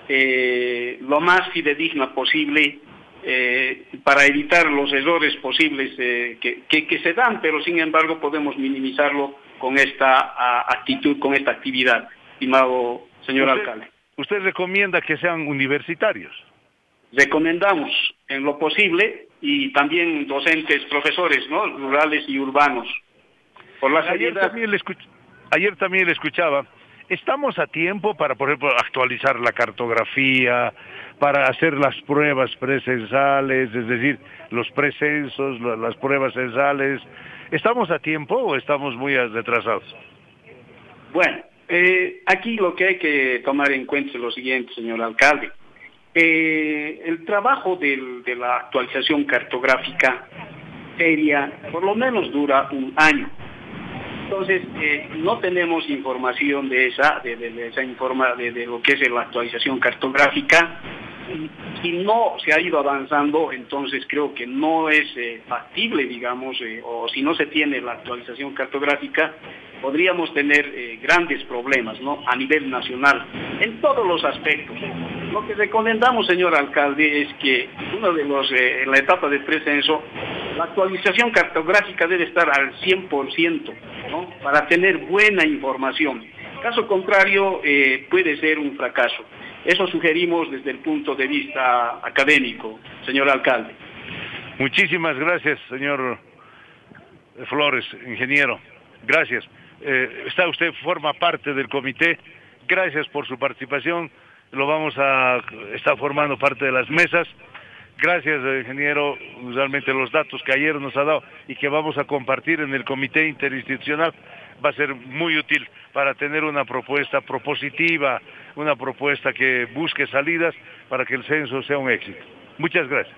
Speaker 18: eh, lo más fidedigna posible, eh, para evitar los errores posibles eh, que, que, que, se dan, pero sin embargo podemos minimizarlo con esta a, actitud, con esta actividad, estimado señor
Speaker 2: ¿Usted,
Speaker 18: alcalde.
Speaker 2: ¿Usted recomienda que sean universitarios?
Speaker 18: Recomendamos en lo posible y también docentes, profesores, ¿no? rurales y urbanos. Por la
Speaker 2: ayer,
Speaker 18: seriedad.
Speaker 2: también le escuch- ayer también le escuchaba, estamos a tiempo para, por ejemplo, actualizar la cartografía, para hacer las pruebas presensales, es decir, los precensos, la- las pruebas censales. ¿Estamos a tiempo o estamos muy retrasados?
Speaker 18: Bueno, eh, aquí lo que hay que tomar en cuenta es lo siguiente, señor alcalde. Eh, el trabajo de la actualización cartográfica seria por lo menos dura un año. Entonces, eh, no tenemos información de esa, de, esa informa, de, de lo que es la actualización cartográfica. Si no se ha ido avanzando, entonces creo que no es eh, factible, digamos, eh, o si no se tiene la actualización cartográfica, podríamos tener eh, grandes problemas, ¿no? A nivel nacional, en todos los aspectos. Lo que recomendamos, señor alcalde, es que uno de los, eh, en la etapa de precenso, la actualización cartográfica debe estar al 100%, ¿no? Para tener buena información. Caso contrario, eh, puede ser un fracaso. Eso sugerimos desde el punto de vista académico, señor alcalde.
Speaker 2: Muchísimas gracias, señor Flores, ingeniero. Gracias. Eh, está usted, forma parte del comité. Gracias por su participación. Lo vamos a, está formando parte de las mesas. Gracias, eh, ingeniero, realmente los datos que ayer nos ha dado y que vamos a compartir en el comité interinstitucional va a ser muy útil para tener una propuesta propositiva, una propuesta que busque salidas para que el censo sea un éxito. Muchas gracias.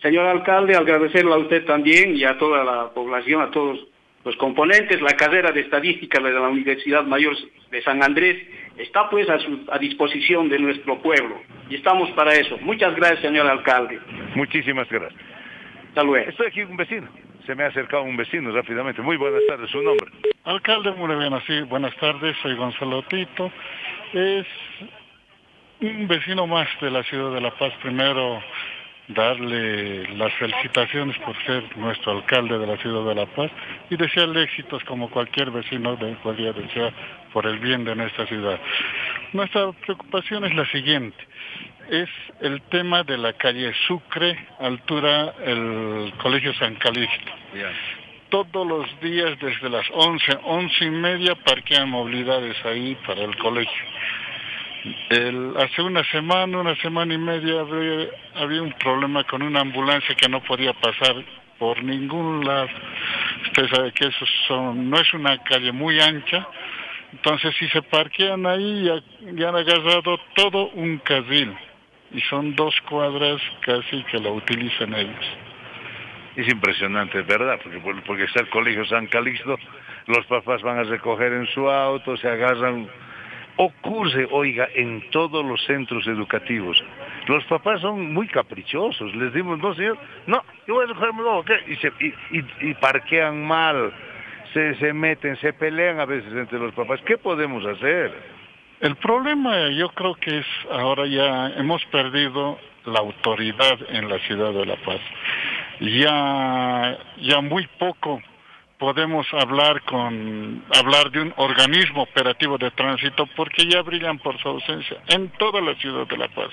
Speaker 18: Señor alcalde, agradecerle a usted también y a toda la población, a todos los componentes. La carrera de estadística de la Universidad Mayor de San Andrés está pues a, su, a disposición de nuestro pueblo y estamos para eso. Muchas gracias, señor alcalde.
Speaker 2: Muchísimas gracias.
Speaker 18: Hasta luego.
Speaker 2: Estoy aquí con un vecino. Se me ha acercado un vecino rápidamente. Muy buenas tardes, su nombre.
Speaker 19: Alcalde, muy bien, así, buenas tardes, soy Gonzalo Tito. Es un vecino más de la ciudad de La Paz. Primero, darle las felicitaciones por ser nuestro alcalde de la ciudad de La Paz y desearle éxitos como cualquier vecino de podría desear por el bien de nuestra ciudad. Nuestra preocupación es la siguiente, es el tema de la calle Sucre, altura el Colegio San Calixto. Todos los días desde las 11, 11 y media parquean movilidades ahí para el colegio. El, hace una semana, una semana y media había, un problema con una ambulancia que no podía pasar por ningún lado. Usted sabe que eso son, no es una calle muy ancha, entonces si se parquean ahí ya, ya han agarrado todo un carril y son dos cuadras casi que lo utilizan ellos.
Speaker 2: Es impresionante, ¿verdad? Porque, porque está el colegio San Calixto, los papás van a recoger en su auto, se agarran ocurre, oiga, en todos los centros educativos. Los papás son muy caprichosos, les dimos, no señor, no, yo voy a recogerme luego. Y, se, y, y, y, parquean mal, se, se meten, se pelean a veces entre los papás. ¿Qué podemos hacer?
Speaker 19: El problema yo creo que es ahora ya hemos perdido la autoridad en la ciudad de La Paz. Ya, ya muy poco podemos hablar con hablar de un organismo operativo de tránsito porque ya brillan por su ausencia en toda la ciudad de La Paz.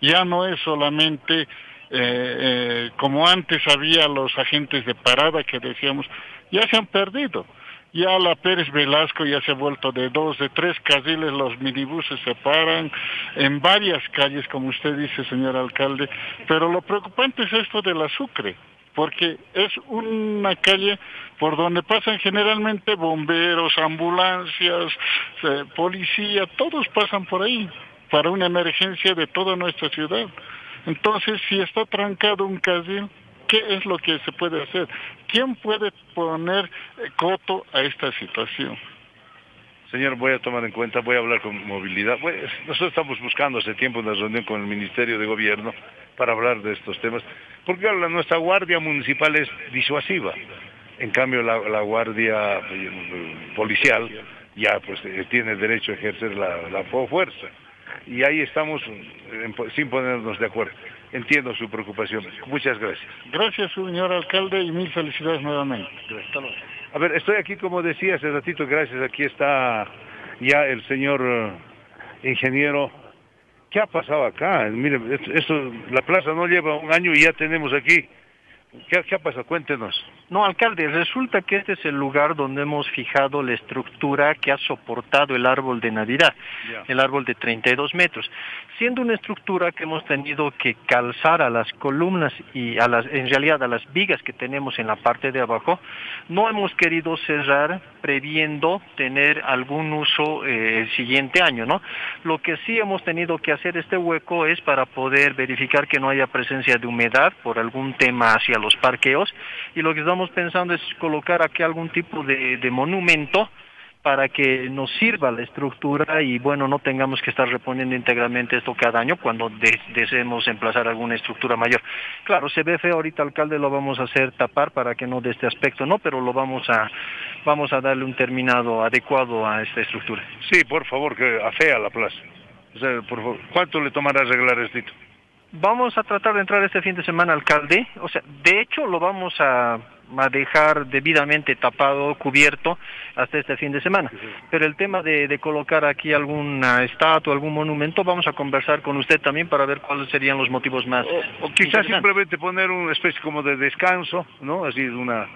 Speaker 19: Ya no es solamente eh, eh, como antes había los agentes de parada que decíamos, ya se han perdido. Ya la Pérez Velasco ya se ha vuelto de dos, de tres carriles, los minibuses se paran en varias calles, como usted dice, señor alcalde, pero lo preocupante es esto del azúcar porque es una calle por donde pasan generalmente bomberos, ambulancias, eh, policía, todos pasan por ahí para una emergencia de toda nuestra ciudad. Entonces, si está trancado un carril, ¿qué es lo que se puede hacer? ¿Quién puede poner coto a esta situación?
Speaker 2: Señor, voy a tomar en cuenta, voy a hablar con movilidad. nosotros estamos buscando hace tiempo una reunión con el Ministerio de Gobierno para hablar de estos temas, porque nuestra guardia municipal es disuasiva. En cambio, la, guardia eh, policial ya pues eh, tiene derecho a ejercer la, la fuerza. Y ahí estamos sin ponernos de acuerdo. Entiendo su preocupación. Muchas gracias.
Speaker 19: Gracias, señor alcalde, y mil felicidades nuevamente.
Speaker 2: A ver, estoy aquí, como decía hace ratito, gracias. Aquí está ya el señor eh, ingeniero. ¿Qué ha pasado acá? Mire, esto, la plaza no lleva un año y ya tenemos aquí ¿Qué, ¿Qué, pasa? Cuéntenos.
Speaker 11: No, alcalde, resulta que este es el lugar donde hemos fijado la estructura que ha soportado el árbol de Navidad, el árbol de 32 metros, siendo una estructura que hemos tenido que calzar a las columnas y a las, en realidad a las vigas que tenemos en la parte de abajo, no hemos querido cerrar previendo tener algún uso eh, el siguiente año, ¿no? Lo que sí hemos tenido que hacer este hueco es para poder verificar que no haya presencia de humedad por algún tema hacia los parqueos y lo que estamos pensando es colocar aquí algún tipo de, monumento para que nos sirva la estructura y bueno, no tengamos que estar reponiendo íntegramente esto cada año cuando deseemos emplazar alguna estructura mayor. Claro, se ve feo ahorita, alcalde, lo vamos a hacer tapar para que no de este aspecto, no, pero lo vamos a vamos a darle un terminado adecuado a esta estructura.
Speaker 2: Sí, por favor, que afea la plaza. Por favor, ¿cuánto le tomará arreglar esto?
Speaker 11: Vamos a tratar de entrar este fin de semana, alcalde. O sea, de hecho lo vamos a, dejar debidamente tapado, cubierto, hasta este fin de semana. Pero el tema de, colocar aquí alguna estatua, algún monumento, vamos a conversar con usted también para ver cuáles serían los motivos más.
Speaker 2: O, quizás simplemente poner una especie como de descanso, ¿no? Así una,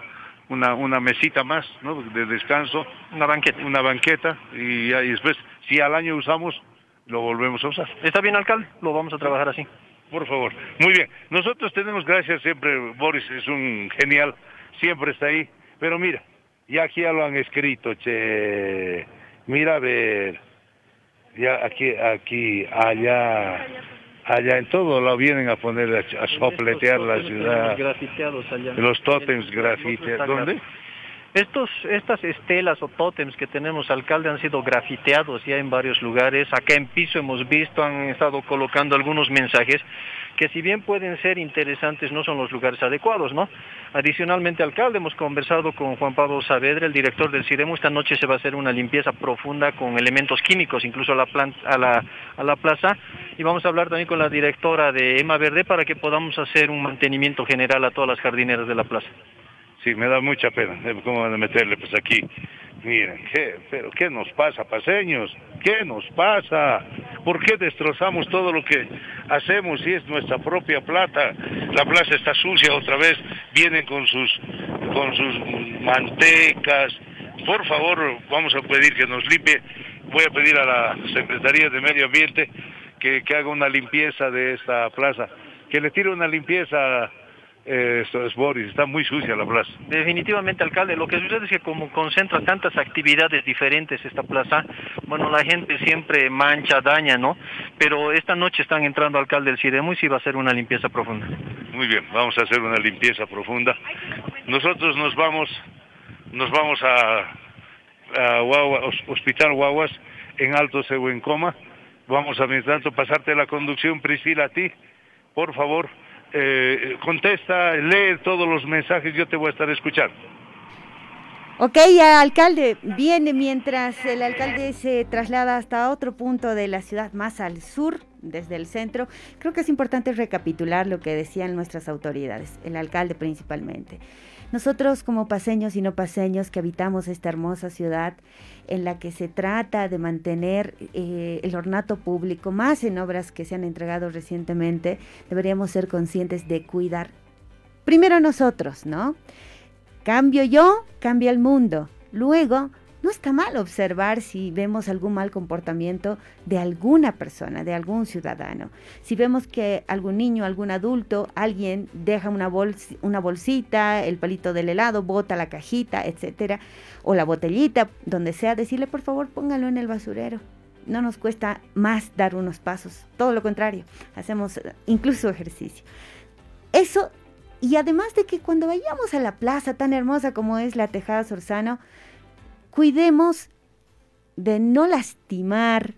Speaker 2: una, una mesita más, ¿no? De descanso.
Speaker 11: Una banqueta.
Speaker 2: Una banqueta y, y después, si al año usamos, lo volvemos a usar.
Speaker 11: Está bien, alcalde, lo vamos a trabajar así.
Speaker 2: Por favor. Muy bien. Nosotros tenemos, gracias siempre, Boris es un genial, siempre está ahí. Pero mira, ya aquí ya lo han escrito, che. Mira a ver. Ya aquí, aquí, allá, allá en todo lo vienen a poner a, sopletear la ciudad. Los tótems grafiteados. ¿Dónde?
Speaker 11: Estos, estas estelas o tótems que tenemos, alcalde, han sido grafiteados ya en varios lugares. Acá en piso hemos visto, han estado colocando algunos mensajes que si bien pueden ser interesantes, no son los lugares adecuados, ¿no? Adicionalmente, alcalde, hemos conversado con Juan Pablo Saavedra, el director del CIREMO. Esta noche se va a hacer una limpieza profunda con elementos químicos, incluso a la, a la, a la plaza. Y vamos a hablar también con la directora de EMA Verde para que podamos hacer un mantenimiento general a todas las jardineras de la plaza.
Speaker 2: Sí, me da mucha pena. ¿Cómo van a meterle? Pues aquí, miren, ¿qué, pero ¿qué nos pasa, paseños? ¿Qué nos pasa? ¿Por qué destrozamos todo lo que hacemos si es nuestra propia plata? La plaza está sucia otra vez, vienen con sus, con sus mantecas. Por favor, vamos a pedir que nos limpie. Voy a pedir a la Secretaría de Medio Ambiente que, que haga una limpieza de esta plaza, que le tire una limpieza esto es Boris, está muy sucia la plaza.
Speaker 11: Definitivamente, alcalde, lo que sucede es que como concentra tantas actividades diferentes esta plaza, bueno, la gente siempre mancha, daña, ¿no? Pero esta noche están entrando alcalde del Cidemo y sí va a ser una limpieza profunda.
Speaker 2: Muy bien, vamos a hacer una limpieza profunda. Nosotros nos vamos, nos vamos a, a Hospital Guaguas en Alto Coma. Vamos a, mientras tanto, pasarte la conducción, Priscila, a ti, por favor eh, contesta, lee todos los mensajes, yo te voy a estar escuchando.
Speaker 12: Ok, alcalde, viene mientras el alcalde se traslada hasta otro punto de la ciudad, más al sur, desde el centro. Creo que es importante recapitular lo que decían nuestras autoridades, el alcalde principalmente. Nosotros como paseños y no paseños que habitamos esta hermosa ciudad en la que se trata de mantener eh, el ornato público, más en obras que se han entregado recientemente, deberíamos ser conscientes de cuidar primero nosotros, ¿no? Cambio yo, cambia el mundo. Luego no está mal observar si vemos algún mal comportamiento de alguna persona, de algún ciudadano. Si vemos que algún niño, algún adulto, alguien deja una, una bolsita, el palito del helado, bota la cajita, etcétera, o la botellita, donde sea, decirle por favor póngalo en el basurero. No nos cuesta más dar unos pasos, todo lo contrario, hacemos eh, incluso ejercicio. Eso, y además de que cuando vayamos a la plaza tan hermosa como es la Tejada Sorzano, cuidemos de no lastimar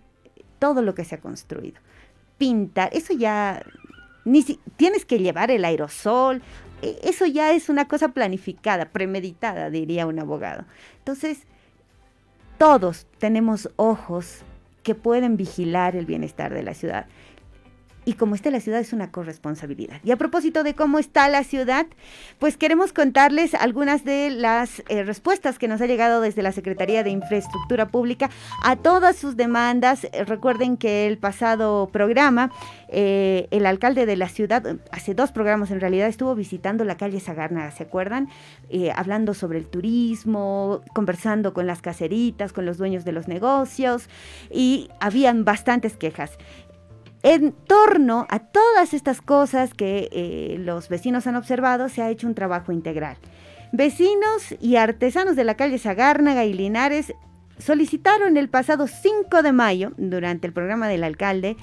Speaker 12: todo lo que se ha construido. Pintar, eso ya, ni si, tienes que llevar el aerosol, e, eso ya es una cosa planificada, premeditada, diría un abogado. Entonces, todos tenemos ojos que pueden vigilar el bienestar de la ciudad y como está la ciudad es una corresponsabilidad. Y a propósito de cómo está la ciudad, pues queremos contarles algunas de las eh, respuestas que nos ha llegado desde la Secretaría de Infraestructura Pública a todas sus demandas. Eh, recuerden que el pasado programa, eh, el alcalde de la ciudad, hace dos programas en realidad, estuvo visitando la calle Sagarna, ¿se acuerdan? hablando sobre el turismo, conversando con las caseritas, con los dueños de los negocios y habían bastantes quejas. En torno a todas estas cosas que eh, los vecinos han observado, se ha hecho un trabajo integral. Vecinos y artesanos de la calle Sagárnaga y Linares solicitaron el pasado 5 de mayo, durante el programa del alcalde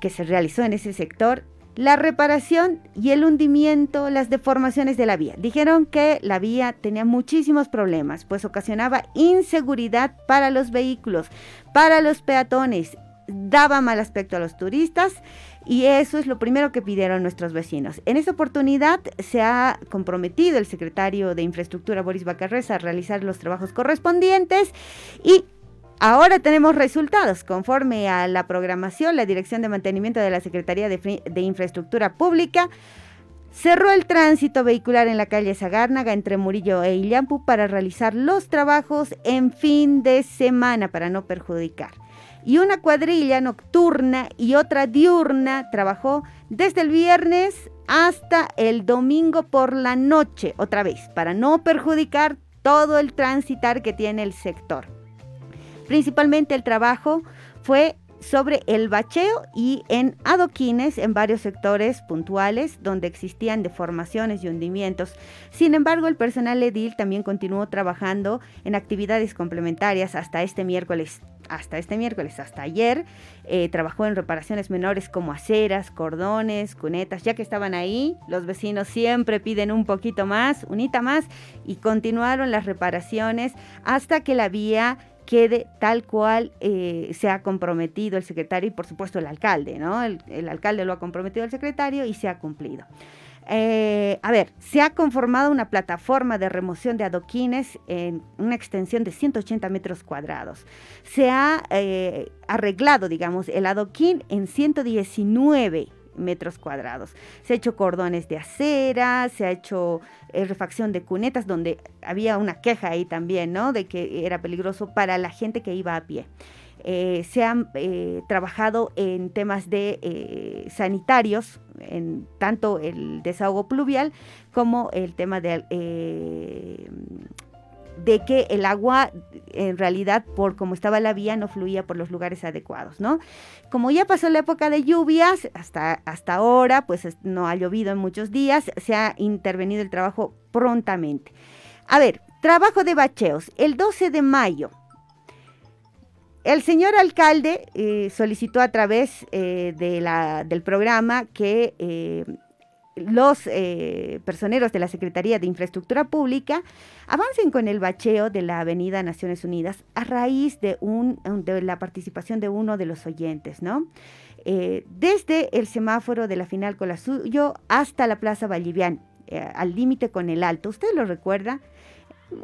Speaker 12: que se realizó en ese sector, la reparación y el hundimiento, las deformaciones de la vía. Dijeron que la vía tenía muchísimos problemas, pues ocasionaba inseguridad para los vehículos, para los peatones daba mal aspecto a los turistas y eso es lo primero que pidieron nuestros vecinos. En esta oportunidad se ha comprometido el secretario de Infraestructura Boris Bacarreza a realizar los trabajos correspondientes y Ahora tenemos resultados. Conforme a la programación, la Dirección de Mantenimiento de la Secretaría de, Infraestructura Pública cerró el tránsito vehicular en la calle Sagárnaga entre Murillo e Illampu para realizar los trabajos en fin de semana para no perjudicar y una cuadrilla nocturna y otra diurna trabajó desde el viernes hasta el domingo por la noche, otra vez, para no perjudicar todo el transitar que tiene el sector. Principalmente el trabajo fue sobre el bacheo y en adoquines en varios sectores puntuales donde existían deformaciones y hundimientos. Sin embargo, el personal edil también continuó trabajando en actividades complementarias hasta este miércoles hasta este miércoles, hasta ayer, eh, trabajó en reparaciones menores como aceras, cordones, cunetas, ya que estaban ahí, los vecinos siempre piden un poquito más, unita más, y continuaron las reparaciones hasta que la vía quede tal cual eh, se ha comprometido el secretario y por supuesto el alcalde, ¿no? el alcalde lo ha comprometido al secretario y se ha cumplido. Eh, a ver, se ha conformado una plataforma de remoción de adoquines en una extensión de 180 metros cuadrados. Se ha eh, arreglado, digamos, el adoquín en 119 metros cuadrados. Se ha hecho cordones de acera, se ha hecho eh, refacción de cunetas, donde había una queja ahí también, ¿no? De que era peligroso para la gente que iba a pie. Eh, se han eh, trabajado en temas de sanitarios, en tanto el desahogo pluvial como el tema de, de que el agua en realidad por como estaba la vía no fluía por los lugares adecuados, ¿no? Como ya pasó la época de lluvias, hasta, hasta ahora pues no ha llovido en muchos días, se ha intervenido el trabajo prontamente. A ver, trabajo de bacheos. El 12 de mayo el señor alcalde eh, solicitó a través eh, de la, del programa que eh, los personeros de la Secretaría de Infraestructura Pública avancen con el bacheo de la Avenida Naciones Unidas a raíz de, un, de la participación de uno de los oyentes, ¿no? desde el semáforo de la final con la suyo hasta la Plaza Vallivian, al límite con el Alto. ¿Usted lo recuerda?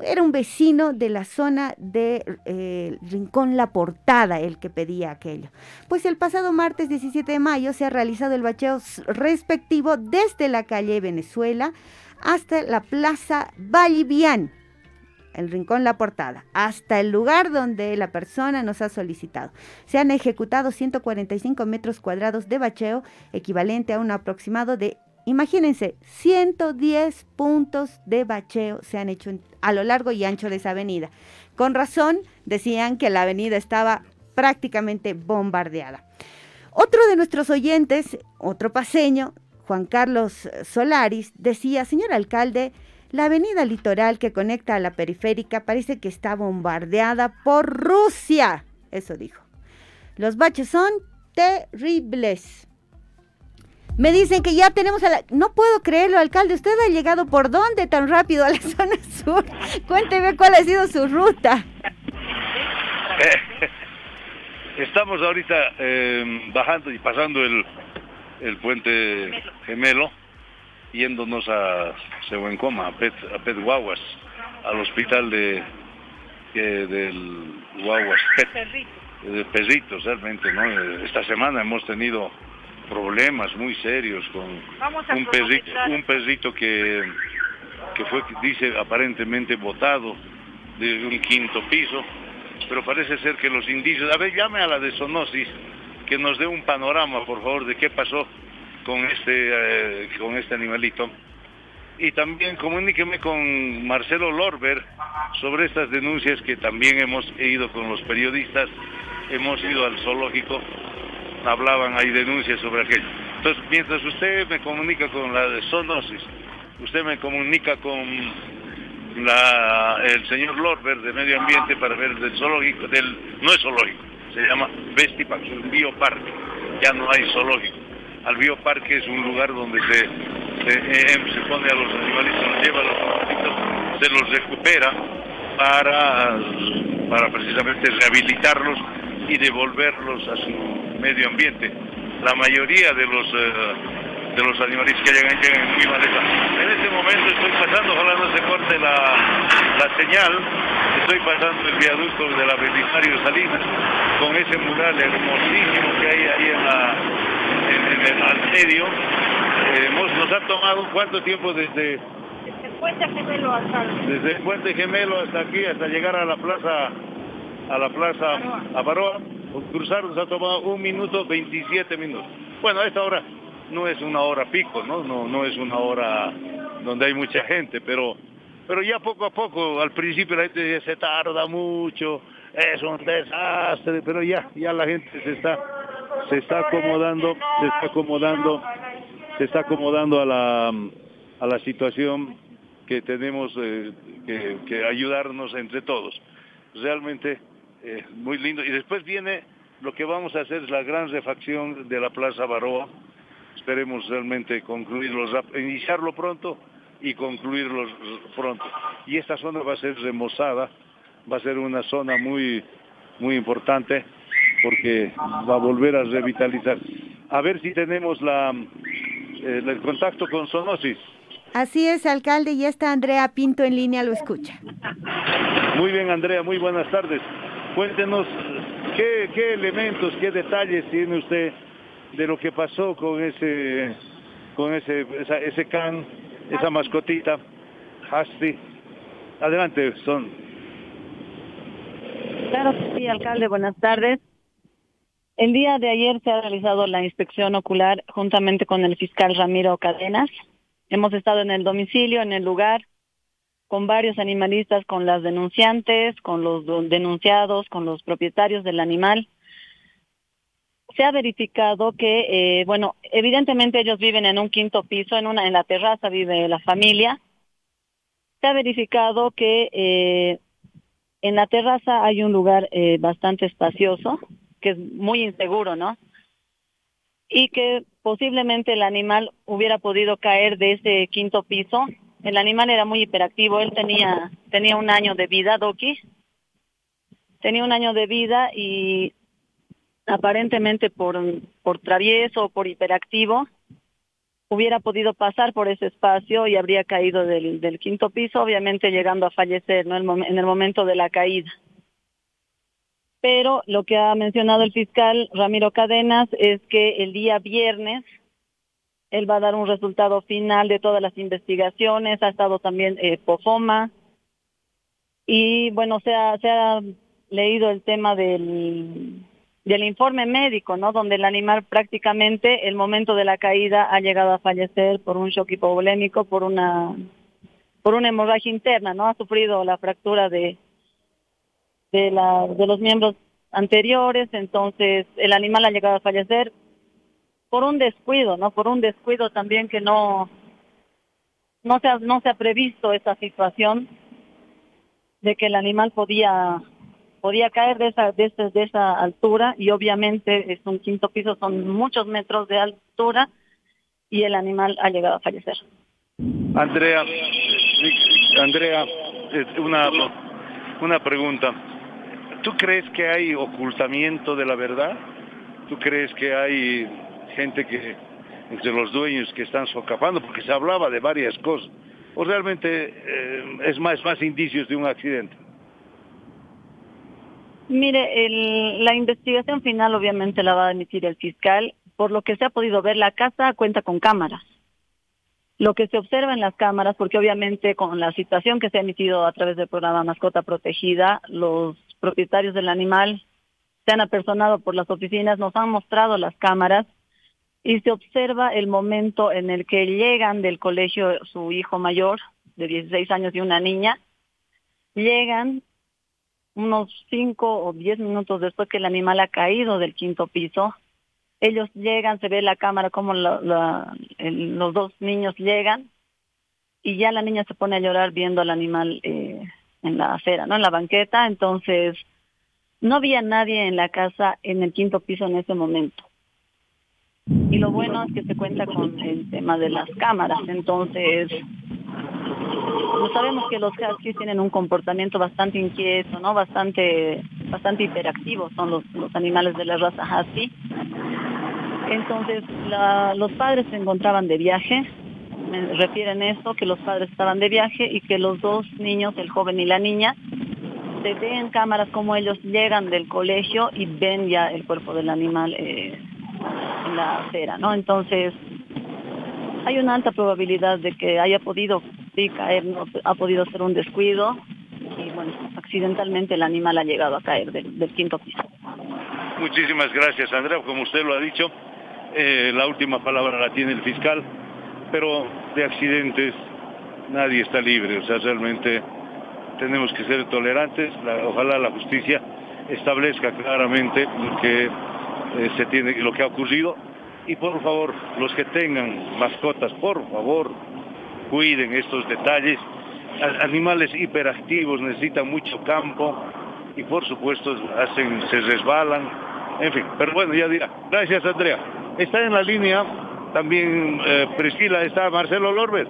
Speaker 12: Era un vecino de la zona de eh, Rincón La Portada el que pedía aquello. Pues el pasado martes 17 de mayo se ha realizado el bacheo respectivo desde la calle Venezuela hasta la plaza Vallivian, el Rincón La Portada, hasta el lugar donde la persona nos ha solicitado. Se han ejecutado 145 metros cuadrados de bacheo, equivalente a un aproximado de Imagínense, 110 puntos de bacheo se han hecho a lo largo y ancho de esa avenida. Con razón decían que la avenida estaba prácticamente bombardeada. Otro de nuestros oyentes, otro paseño, Juan Carlos Solaris, decía, señor alcalde, la avenida litoral que conecta a la periférica parece que está bombardeada por Rusia. Eso dijo. Los baches son terribles. Me dicen que ya tenemos a la... No puedo creerlo, alcalde. ¿Usted ha llegado por dónde tan rápido a la zona sur? Cuénteme cuál ha sido su ruta.
Speaker 2: Estamos ahorita eh, bajando y pasando el, el puente gemelo, yéndonos a Sehuencoma, a Pet, a Pet Guaguas, al hospital de, del Guaguas Pet, de perritos realmente, ¿no? Esta semana hemos tenido problemas muy serios con perrito, un perrito que, que fue, dice, aparentemente botado de un quinto piso, pero parece ser que los indicios, a ver, llame a la de Sonosis, que nos dé un panorama, por favor, de qué pasó con este, eh, con este animalito. Y también comuníqueme con Marcelo Lorber sobre estas denuncias que también hemos ido con los periodistas, hemos ido al zoológico, hablaban, hay denuncias sobre aquello. Entonces, mientras usted me comunica con la de zoonosis, usted me comunica con la, el señor Lorber de Medio Ambiente para ver del zoológico, del, no es zoológico, se llama Vestipac, es un bioparque, ya no hay zoológico. Al bioparque es un lugar donde se, se, eh, se pone a los animalitos, los lleva a los animalitos, se los recupera para, para precisamente rehabilitarlos y devolverlos a su medio ambiente. La mayoría de los eh, de los animalitos que llegan llegan en muy mal estado. En este momento estoy pasando, ojalá no se corte la, la señal, estoy pasando el viaducto de la Belisario Salinas con ese mural hermosísimo que hay ahí en la, en, en el, al medio. Eh, nos ha tomado cuánto tiempo desde desde el puente gemelo hasta aquí, hasta llegar a la plaza, a la plaza Avaroa, cruzar nos ha tomado un minuto 27 minutos. Bueno, a esta hora no es una hora pico, ¿no? No, no es una hora donde hay mucha gente, pero, pero ya poco a poco, al principio la gente decía, se tarda mucho, es un desastre, pero ya, ya la gente se está, se está acomodando, se está acomodando, se está acomodando a la, a la situación que tenemos eh, que, que ayudarnos entre todos. Realmente eh, muy lindo. Y después viene lo que vamos a hacer es la gran refacción de la Plaza Baroa. Esperemos realmente concluirlo, iniciarlo pronto y concluirlo pronto. Y esta zona va a ser remozada, va a ser una zona muy, muy importante porque va a volver a revitalizar. A ver si tenemos la, eh, el contacto con Sonosis.
Speaker 12: Así es, alcalde, y está Andrea Pinto en línea, lo escucha.
Speaker 2: Muy bien, Andrea, muy buenas tardes. Cuéntenos qué, elementos, qué detalles tiene usted de lo que pasó con ese, con ese, ese can, esa mascotita, Hasti. Adelante, son.
Speaker 20: Claro sí, alcalde, buenas tardes. El día de ayer se ha realizado la inspección ocular juntamente con el fiscal Ramiro Cadenas. Hemos estado en el domicilio, en el lugar, con varios animalistas, con las denunciantes, con los do- denunciados, con los propietarios del animal. Se ha verificado que, eh, bueno, evidentemente ellos viven en un quinto piso, en una, en la terraza vive la familia. Se ha verificado que eh, en la terraza hay un lugar eh, bastante espacioso, que es muy inseguro, ¿no? Y que posiblemente el animal hubiera podido caer de ese quinto piso. El animal era muy hiperactivo, él tenía, tenía un año de vida, Doki. Tenía un año de vida y aparentemente por, por travieso o por hiperactivo hubiera podido pasar por ese espacio y habría caído del, quinto piso, obviamente llegando a fallecer ¿no? En el momento de la caída. Pero lo que ha mencionado el fiscal Ramiro Cadenas es que el día viernes él va a dar un resultado final de todas las investigaciones, ha estado también eh, Pofoma y bueno, se ha, se ha leído el tema del, del informe médico, ¿no? Donde el animal prácticamente el momento de la caída ha llegado a fallecer por un shock hipovolémico, por una por una hemorragia interna, ¿no? Ha sufrido la fractura de de, la, de los miembros anteriores, entonces el animal ha llegado a fallecer por un descuido, ¿no? Por un descuido también que no, no se ha, no se ha previsto esa situación de que el animal podía podía caer de esa, de, esa, de esa altura y obviamente es un quinto piso, son muchos metros de altura y el animal ha llegado a fallecer.
Speaker 2: Andrea, Andrea, una, una pregunta. ¿Tú crees que hay ocultamiento de la verdad? ¿Tú crees que hay gente que, entre los dueños que están socapando? Porque se hablaba de varias cosas. ¿O realmente eh, es más, más indicios de un accidente?
Speaker 20: Mire, el, la investigación final obviamente la va a emitir el fiscal. Por lo que se ha podido ver, la casa cuenta con cámaras. Lo que se observa en las cámaras, porque obviamente con la situación que se ha emitido a través del programa Mascota Protegida, los propietarios del animal se han apersonado por las oficinas, nos han mostrado las cámaras y se observa el momento en el que llegan del colegio su hijo mayor de 16 años y una niña, llegan unos 5 o 10 minutos después que el animal ha caído del quinto piso, ellos llegan, se ve la cámara como los dos niños llegan y ya la niña se pone a llorar viendo al animal eh, en la acera, ¿no? En la banqueta, entonces no había nadie en la casa en el quinto piso en ese momento. Y lo bueno es que se cuenta con el tema de las cámaras, entonces pues sabemos que los huskies tienen un comportamiento bastante inquieto, ¿no? Bastante, bastante hiperactivo son los, los animales de la raza husky. Entonces, los padres se encontraban de viaje, me refieren eso, que los padres estaban de viaje y que los dos niños, el joven y la niña, se ven cámaras como ellos llegan del colegio y ven ya el cuerpo del animal eh, en la acera, ¿no? Entonces, hay una alta probabilidad de que haya podido sí, caer, ha podido ser un descuido y bueno, accidentalmente el animal ha llegado a caer del, quinto piso.
Speaker 2: Muchísimas gracias, Andrea. Como usted lo ha dicho, eh, la última palabra la tiene el fiscal, pero de accidentes nadie está libre, o sea, realmente tenemos que ser tolerantes, ojalá la justicia establezca claramente que se tiene, lo que ha ocurrido y por favor, los que tengan mascotas, por favor, cuiden estos detalles. Animales hiperactivos necesitan mucho campo y por supuesto hacen, se resbalan, en fin, pero bueno, ya dirá. Gracias Andrea. Está en la línea también eh, Priscila, está Marcelo Lorber.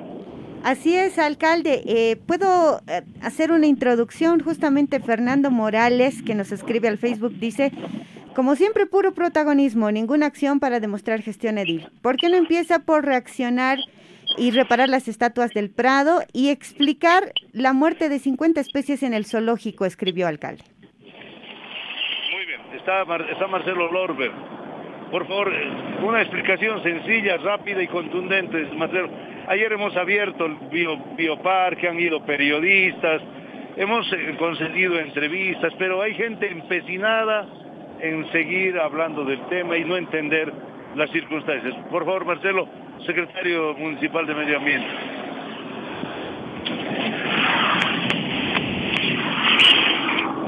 Speaker 12: Así es, alcalde. Eh, Puedo eh, hacer una introducción. Justamente Fernando Morales, que nos escribe al Facebook, dice, como siempre, puro protagonismo, ninguna acción para demostrar gestión edil. ¿Por qué no empieza por reaccionar y reparar las estatuas del Prado y explicar la muerte de 50 especies en el zoológico? Escribió alcalde.
Speaker 2: Muy bien, está, Marcelo Lorber. Por favor, una explicación sencilla, rápida y contundente, Marcelo. Ayer hemos abierto el bio, bioparque, han ido periodistas, hemos eh, concedido entrevistas, pero hay gente empecinada en seguir hablando del tema y no entender las circunstancias. Por favor, Marcelo, secretario municipal de Medio Ambiente.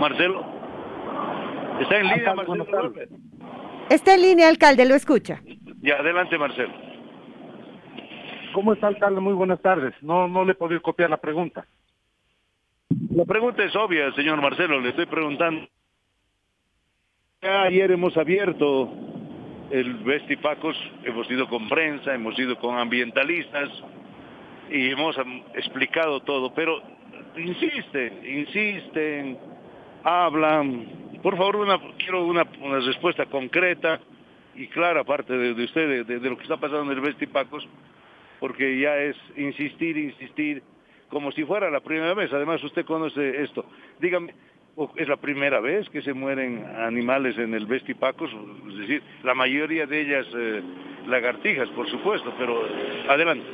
Speaker 2: Marcelo, ¿está en línea, Marcelo?
Speaker 12: Está en línea, alcalde, lo escucha.
Speaker 2: Ya, adelante, Marcelo.
Speaker 21: ¿Cómo está, alcalde? Muy buenas tardes. No, no le he podido copiar la pregunta.
Speaker 2: La pregunta es obvia, señor Marcelo, le estoy preguntando. Ayer hemos abierto el Vestipacos, hemos ido con prensa, hemos ido con ambientalistas y hemos explicado todo, pero insisten, insisten, hablan, por favor, quiero una, respuesta concreta y clara aparte de, de usted, de, de, lo que está pasando en el Vestipacos, porque ya es insistir, insistir, como si fuera la primera vez. Además, usted conoce esto. Dígame, ¿es la primera vez que se mueren animales en el Vestipacos? Es decir, la mayoría de ellas eh, lagartijas, por supuesto, pero adelante.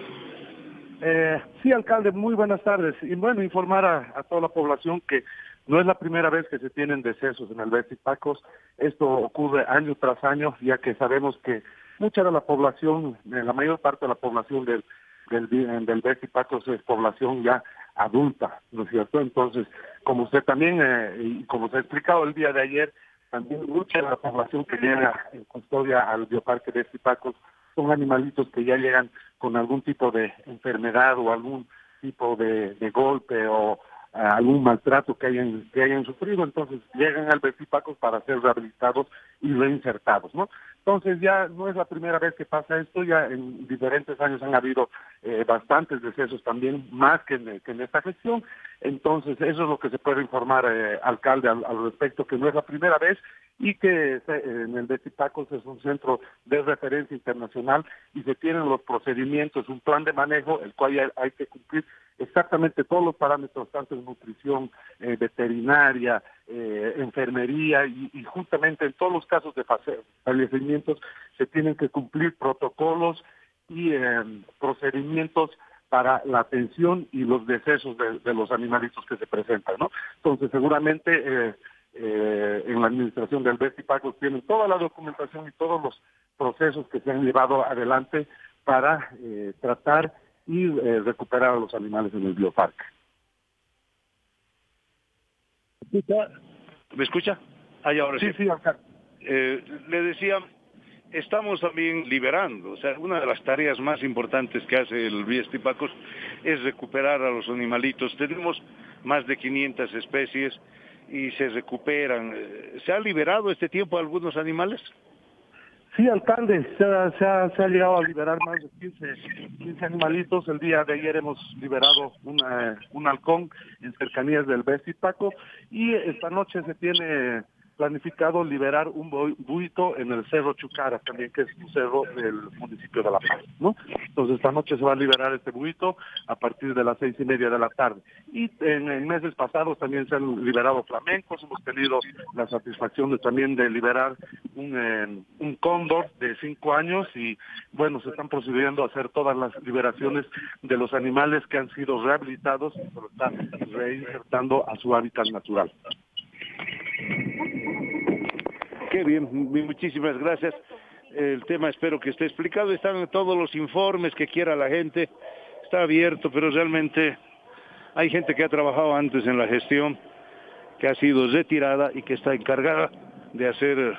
Speaker 21: Eh, sí, alcalde, muy buenas tardes. Y bueno, informar a, a toda la población que no es la primera vez que se tienen decesos en el Vestipacos. Esto ocurre año tras año, ya que sabemos que mucha de la población, eh, la mayor parte de la población del, del, del Vestipacos es población ya adulta, ¿no es cierto? Entonces, como usted también, eh, y como se ha explicado el día de ayer, también mucha la población que llega en custodia al bioparque de Estipacos son animalitos que ya llegan con algún tipo de enfermedad o algún tipo de, golpe o algún maltrato que hayan, que hayan sufrido, entonces llegan al Bestipacos para ser rehabilitados y reinsertados, ¿no? Entonces ya no es la primera vez que pasa esto, ya en diferentes años han habido eh, bastantes decesos también, más que en, que en, esta gestión, entonces eso es lo que se puede informar, eh, alcalde, al, respecto, que no es la primera vez y que en el Bestipacos es un centro de referencia internacional y se tienen los procedimientos, un plan de manejo, el cual hay, hay que cumplir exactamente todos los parámetros, tanto en nutrición, eh, veterinaria, eh, enfermería y, justamente en todos los casos de fallecimientos se tienen que cumplir protocolos y eh, procedimientos para la atención y los decesos de, los animalitos que se presentan, ¿no? Entonces seguramente eh, en la administración del Bestipacos tienen toda la documentación y todos los procesos que se han llevado adelante para tratar y recuperar a los animales en el bioparque.
Speaker 2: ¿Me escucha? Ahí ahora
Speaker 21: sí. Sí, sí, acá.
Speaker 2: Eh, le decía, estamos también liberando, o sea, una de las tareas más importantes que hace el Biestipacos es recuperar a los animalitos. Tenemos más de 500 especies y se recuperan. ¿Se ha liberado este tiempo algunos animales?
Speaker 21: Sí, alcalde, se ha, se, ha, se ha, llegado a liberar más de 15, 15 animalitos. El día de ayer hemos liberado una, un halcón en cercanías del Paco y esta noche se tiene planificado liberar un buito en el Cerro Chucara, también que es un cerro del municipio de La Paz, ¿no? Entonces esta noche se va a liberar este buito a partir de las seis y media de la tarde. Y en, meses pasados también se han liberado flamencos, hemos tenido la satisfacción de también de liberar un, eh, un cóndor de cinco años y bueno, se están procediendo a hacer todas las liberaciones de los animales que han sido rehabilitados y se lo están reinsertando a su hábitat natural.
Speaker 2: Qué bien, muchísimas gracias. El tema espero que esté explicado. Están todos los informes que quiera la gente. Está abierto, pero realmente hay gente que ha trabajado antes en la gestión, que ha sido retirada y que está encargada de hacer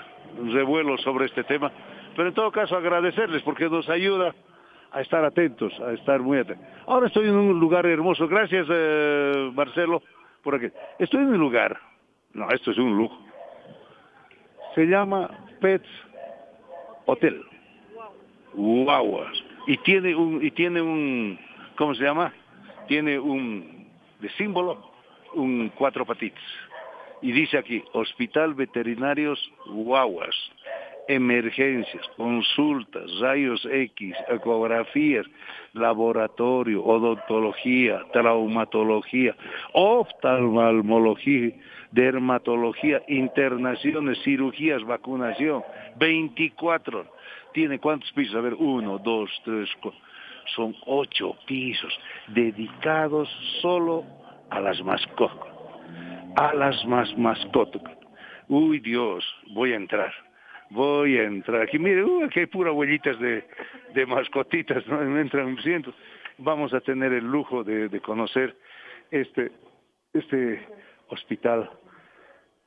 Speaker 2: revuelos sobre este tema. Pero en todo caso agradecerles porque nos ayuda a estar atentos, a estar muy atentos. Ahora estoy en un lugar hermoso. Gracias, eh, Marcelo, por aquí. Estoy en un lugar. No, esto es un lujo se llama Pets Hotel. Wow. Y tiene un y tiene un ¿cómo se llama? Tiene un de símbolo un cuatro patitas. Y dice aquí, Hospital Veterinarios Guaguas, emergencias, consultas, rayos X, ecografías, laboratorio, odontología, traumatología, oftalmología, dermatología, internaciones, cirugías, vacunación, 24. ¿Tiene cuántos pisos? A ver, uno, dos, tres, cuatro. Son ocho pisos dedicados solo a las mascotas. A las más mascotas. Uy, Dios, voy a entrar. Voy a entrar. Aquí, mire, uh, aquí hay pura huellitas de, de mascotitas, ¿no? Me entran cientos. Vamos a tener el lujo de, de conocer este, este hospital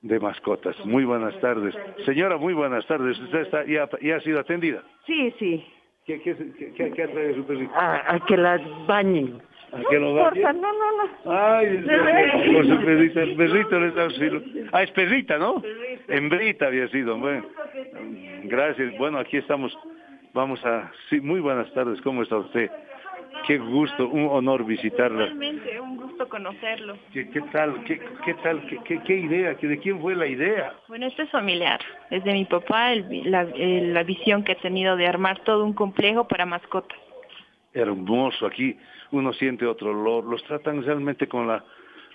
Speaker 2: de mascotas. Muy buenas tardes. Señora, muy buenas tardes. ¿Usted está, ya, ya ha sido atendida?
Speaker 22: Sí, sí.
Speaker 2: ¿Qué, qué, qué, qué trae su perrito?
Speaker 22: A, a, que la bañen.
Speaker 2: ¿A que lo bañen?
Speaker 22: Porfa, no, no, no.
Speaker 2: Ay, por su perrito, el perrito le está Ah, es perrita, ¿no? Perrita. Hembrita había sido. Bueno, gracias. Bueno, aquí estamos. Vamos a... Sí, muy buenas tardes. ¿Cómo está usted? Qué gusto, un honor visitarla.
Speaker 23: Realmente, un gusto conocerlo.
Speaker 2: ¿Qué, qué tal? ¿Qué, qué tal? ¿Qué, qué, qué idea? ¿De quién fue la idea?
Speaker 23: Bueno, esto es familiar. Es de mi papá, el, la, el, la visión que ha tenido de armar todo un complejo para mascotas.
Speaker 2: Hermoso. Aquí uno siente otro olor. Los tratan realmente con la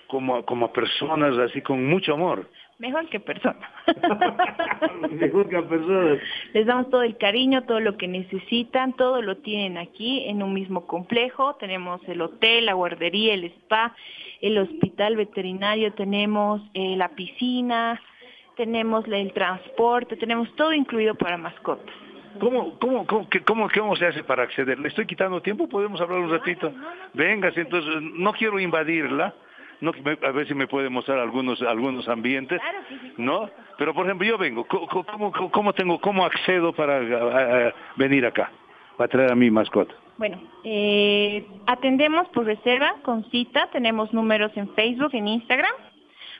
Speaker 2: como, como personas, así con mucho amor.
Speaker 23: Mejor que personas.
Speaker 2: Mejor que personas.
Speaker 23: Les damos todo el cariño, todo lo que necesitan, todo lo tienen aquí en un mismo complejo. Tenemos el hotel, la guardería, el spa, el hospital veterinario, tenemos eh, la piscina, tenemos el transporte, tenemos todo incluido para mascotas.
Speaker 2: ¿Cómo, cómo, cómo, cómo, cómo se hace para acceder? ¿Le estoy quitando tiempo? ¿Podemos hablar un ratito? Venga, entonces no quiero invadirla, no, a ver si me puede mostrar algunos algunos ambientes, ¿no? Pero por ejemplo, yo vengo, ¿cómo, cómo, cómo tengo, cómo accedo para a- a- venir acá, para traer a mi mascota?
Speaker 23: Bueno, eh, atendemos por reserva, con cita, tenemos números en Facebook, en Instagram.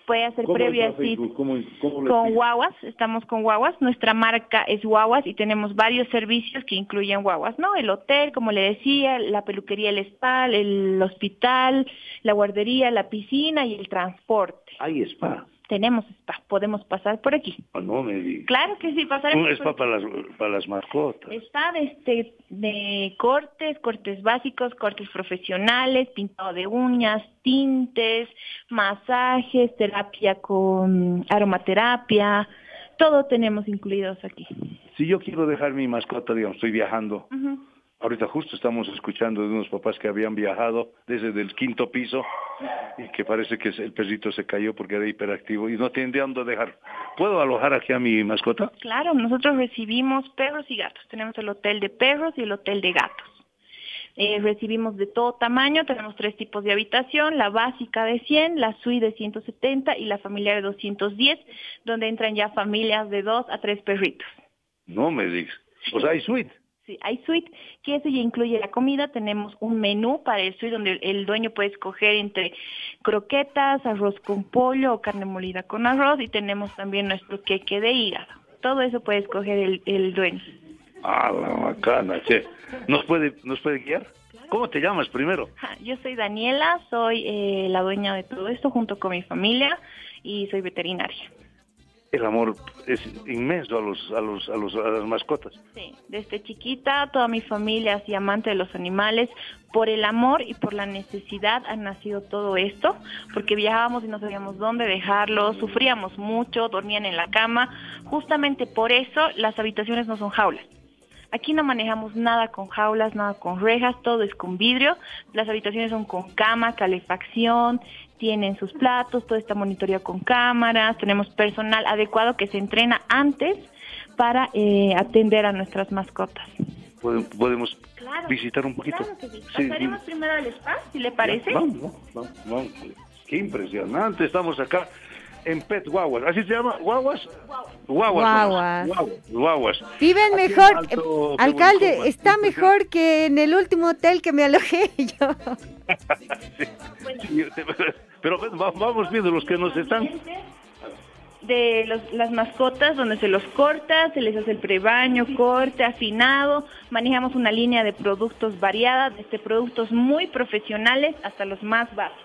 Speaker 23: Puede hacer
Speaker 2: ¿Cómo
Speaker 23: previa cita?
Speaker 2: ¿Cómo, cómo
Speaker 23: con guaguas, estamos con guaguas, nuestra marca es guaguas y tenemos varios servicios que incluyen guaguas, ¿no? El hotel, como le decía, la peluquería, el spa, el hospital, la guardería, la piscina y el transporte.
Speaker 2: Hay spa.
Speaker 23: Tenemos spa, podemos pasar por aquí.
Speaker 2: Oh, no me digas.
Speaker 23: Claro que sí, pasaremos
Speaker 2: Un
Speaker 23: por
Speaker 2: spa para las, para las mascotas.
Speaker 23: Está de, este, de cortes, cortes básicos, cortes profesionales, pintado de uñas, tintes, masajes, terapia con aromaterapia, todo tenemos incluidos aquí.
Speaker 2: Si yo quiero dejar mi mascota, digamos, estoy viajando, ahorita justo estamos escuchando de unos papás que habían viajado desde el quinto piso y que parece que el perrito se cayó porque era hiperactivo y no tienen de dónde dejar. ¿Puedo alojar aquí a mi mascota?
Speaker 23: Claro, nosotros recibimos perros y gatos. Tenemos el hotel de perros y el hotel de gatos. Eh, recibimos de todo tamaño, tenemos tres tipos de habitación, la básica de 100, la suite de 170 y la familiar de 210, donde entran ya familias de dos a tres perritos.
Speaker 2: No me digas. O sea, hay suite.
Speaker 23: Sí, hay suite, que eso ya incluye la comida. Tenemos un menú para el suite donde el dueño puede escoger entre croquetas, arroz con pollo o carne molida con arroz y tenemos también nuestro queque de hígado. Todo eso puede escoger el, el dueño.
Speaker 2: Ah, la bacana, che. ¿Nos puede, ¿Nos puede guiar? ¿Cómo te llamas primero?
Speaker 23: Ja, Yo soy Daniela, soy eh, la dueña de todo esto junto con mi familia y soy veterinaria.
Speaker 2: El amor es inmenso a los, a los, a los, a las mascotas.
Speaker 23: Sí, desde chiquita toda mi familia así amante de los animales, por el amor y por la necesidad ha nacido todo esto, porque viajábamos y no sabíamos dónde dejarlos, sufríamos mucho, dormían en la cama, justamente por eso las habitaciones no son jaulas. Aquí no manejamos nada con jaulas, nada con rejas, todo es con vidrio. Las habitaciones son con cama, calefacción, tienen sus platos, todo está monitoreado con cámaras, tenemos personal adecuado que se entrena antes para eh, atender a nuestras mascotas.
Speaker 2: ¿Podemos, podemos
Speaker 23: Claro,
Speaker 2: visitar un poquito?
Speaker 23: Claro que sí.
Speaker 2: Sí,
Speaker 23: Pasaremos primero al spa, si le parece.
Speaker 2: Ya, Vamos, vamos, vamos. Qué impresionante. Estamos acá en Pet Guaguas. ¿Así se llama? ¿Guaguas? Guaguas.
Speaker 12: Guaguas.
Speaker 2: Guaguas. Guaguas.
Speaker 12: Viven
Speaker 2: Aquí
Speaker 12: mejor,
Speaker 2: Alto
Speaker 12: eh, alcalde, está mejor que en el último hotel que me alojé yo.
Speaker 2: Sí, Pero vamos viendo los que nos están.
Speaker 23: de los- las mascotas donde se los corta, se les hace el prebaño, corte, afinado, manejamos una línea de productos variada, desde productos muy profesionales hasta los más bajos.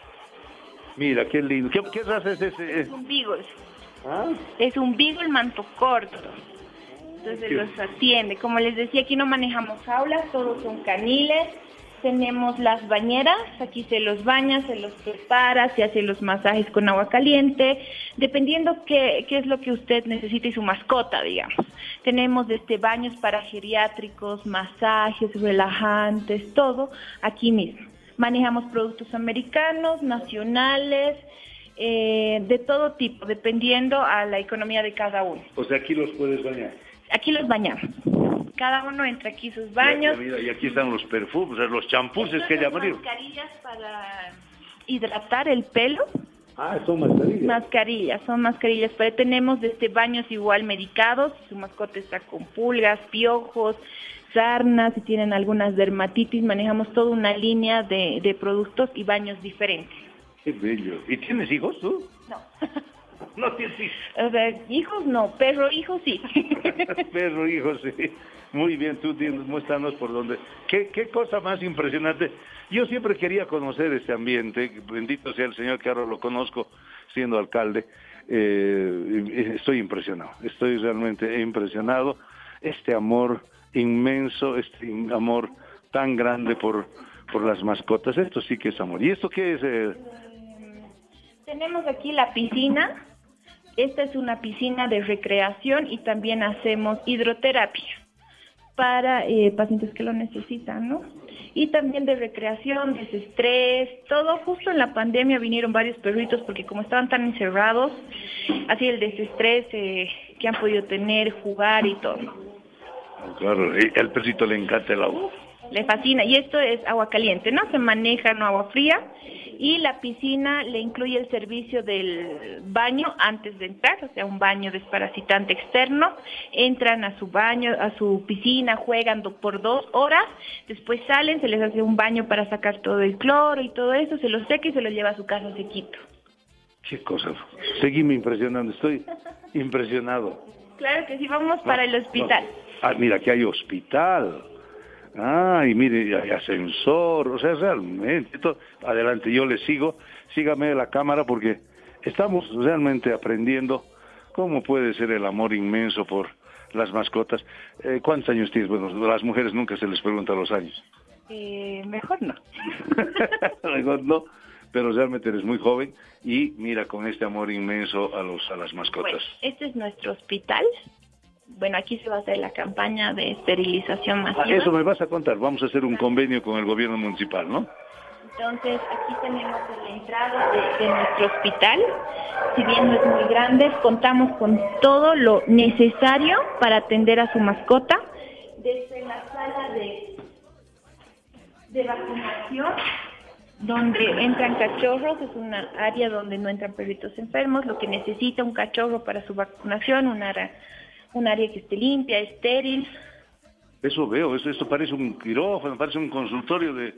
Speaker 2: Mira, qué lindo. ¿Qué, qué raza es ese?
Speaker 23: Es un beagle,
Speaker 2: ¿Ah?
Speaker 23: es un beagle manto corto. Entonces los atiende. Como les decía, aquí no manejamos jaulas, todos son caniles. Tenemos las bañeras, aquí se los baña, se los prepara, se hace los masajes con agua caliente, dependiendo qué, qué es lo que usted necesite y su mascota, digamos. Tenemos este baños para geriátricos, masajes, relajantes, todo aquí mismo. Manejamos productos americanos, nacionales, eh, de todo tipo, dependiendo a la economía de cada uno.
Speaker 2: O sea, aquí los puedes bañar.
Speaker 23: Aquí los bañamos. Cada uno entra aquí sus baños.
Speaker 2: Y aquí están los perfumes, los champuses que llamarían.
Speaker 23: mascarillas para hidratar el pelo.
Speaker 2: Ah, son mascarillas.
Speaker 23: Mascarillas, son mascarillas, pero tenemos desde baños igual medicados, su mascota está con pulgas, piojos, sarnas, si tienen algunas dermatitis, manejamos toda una línea de, de productos y baños diferentes.
Speaker 2: Qué bello. ¿Y tienes hijos tú?
Speaker 23: No.
Speaker 2: No tienes hijos.
Speaker 23: O sea, hijos no, perro hijo sí.
Speaker 2: Perro, hijo, sí. Muy bien, tú tienes, muéstranos por dónde. ¿Qué, qué cosa más impresionante. Yo siempre quería conocer este ambiente, bendito sea el Señor que ahora lo conozco siendo alcalde. Eh, estoy impresionado, estoy realmente impresionado. Este amor inmenso, este amor tan grande por, por las mascotas, esto sí que es amor. ¿Y esto qué es? eh?
Speaker 23: Tenemos aquí la piscina. Esta es una piscina de recreación y también hacemos hidroterapia para eh, pacientes que lo necesitan, ¿no? Y también de recreación, desestrés, todo. Justo en la pandemia vinieron varios perritos porque como estaban tan encerrados, así el desestrés eh, que han podido tener, jugar y todo.
Speaker 2: Claro, y al perrito le encanta el agua.
Speaker 23: le fascina. Y esto es agua caliente, ¿no? Se maneja no agua fría. Y la piscina le incluye el servicio del baño antes de entrar, o sea, un baño desparasitante externo. Entran a su baño, a su piscina, juegan do- por dos horas, después salen, se les hace un baño para sacar todo el cloro y todo eso, se lo seca y se lo lleva a su casa sequito.
Speaker 2: Qué cosa. Seguime impresionando. Estoy impresionado.
Speaker 23: Claro que sí, vamos para el hospital.
Speaker 2: Ah, mira, aquí hay hospital. Ah, y mire, hay ascensor. O sea, realmente. adelante, yo le sigo. Sígame la cámara porque estamos realmente aprendiendo cómo puede ser el amor inmenso por las mascotas. Eh, ¿Cuántos años tienes? Bueno, las mujeres nunca se les pregunta los años.
Speaker 23: Eh, mejor no.
Speaker 2: Mejor no, pero realmente eres muy joven y mira con este amor inmenso a los a las mascotas.
Speaker 23: Bueno, este es nuestro hospital. Bueno, aquí se va a hacer la campaña de esterilización
Speaker 2: Ah,
Speaker 23: masiva.
Speaker 2: eso me vas a contar. Vamos a hacer un convenio con el gobierno municipal, ¿no?
Speaker 23: Entonces, aquí tenemos la entrada de, de nuestro hospital. Si bien no es muy grande, contamos con todo lo necesario para atender a su mascota. Desde la sala de, de vacunación, donde entran cachorros, es una área donde no entran perritos enfermos, lo que necesita un cachorro para su vacunación, un área, un área que esté limpia, estéril,
Speaker 2: Eso veo, eso, esto parece un quirófano, parece un consultorio de,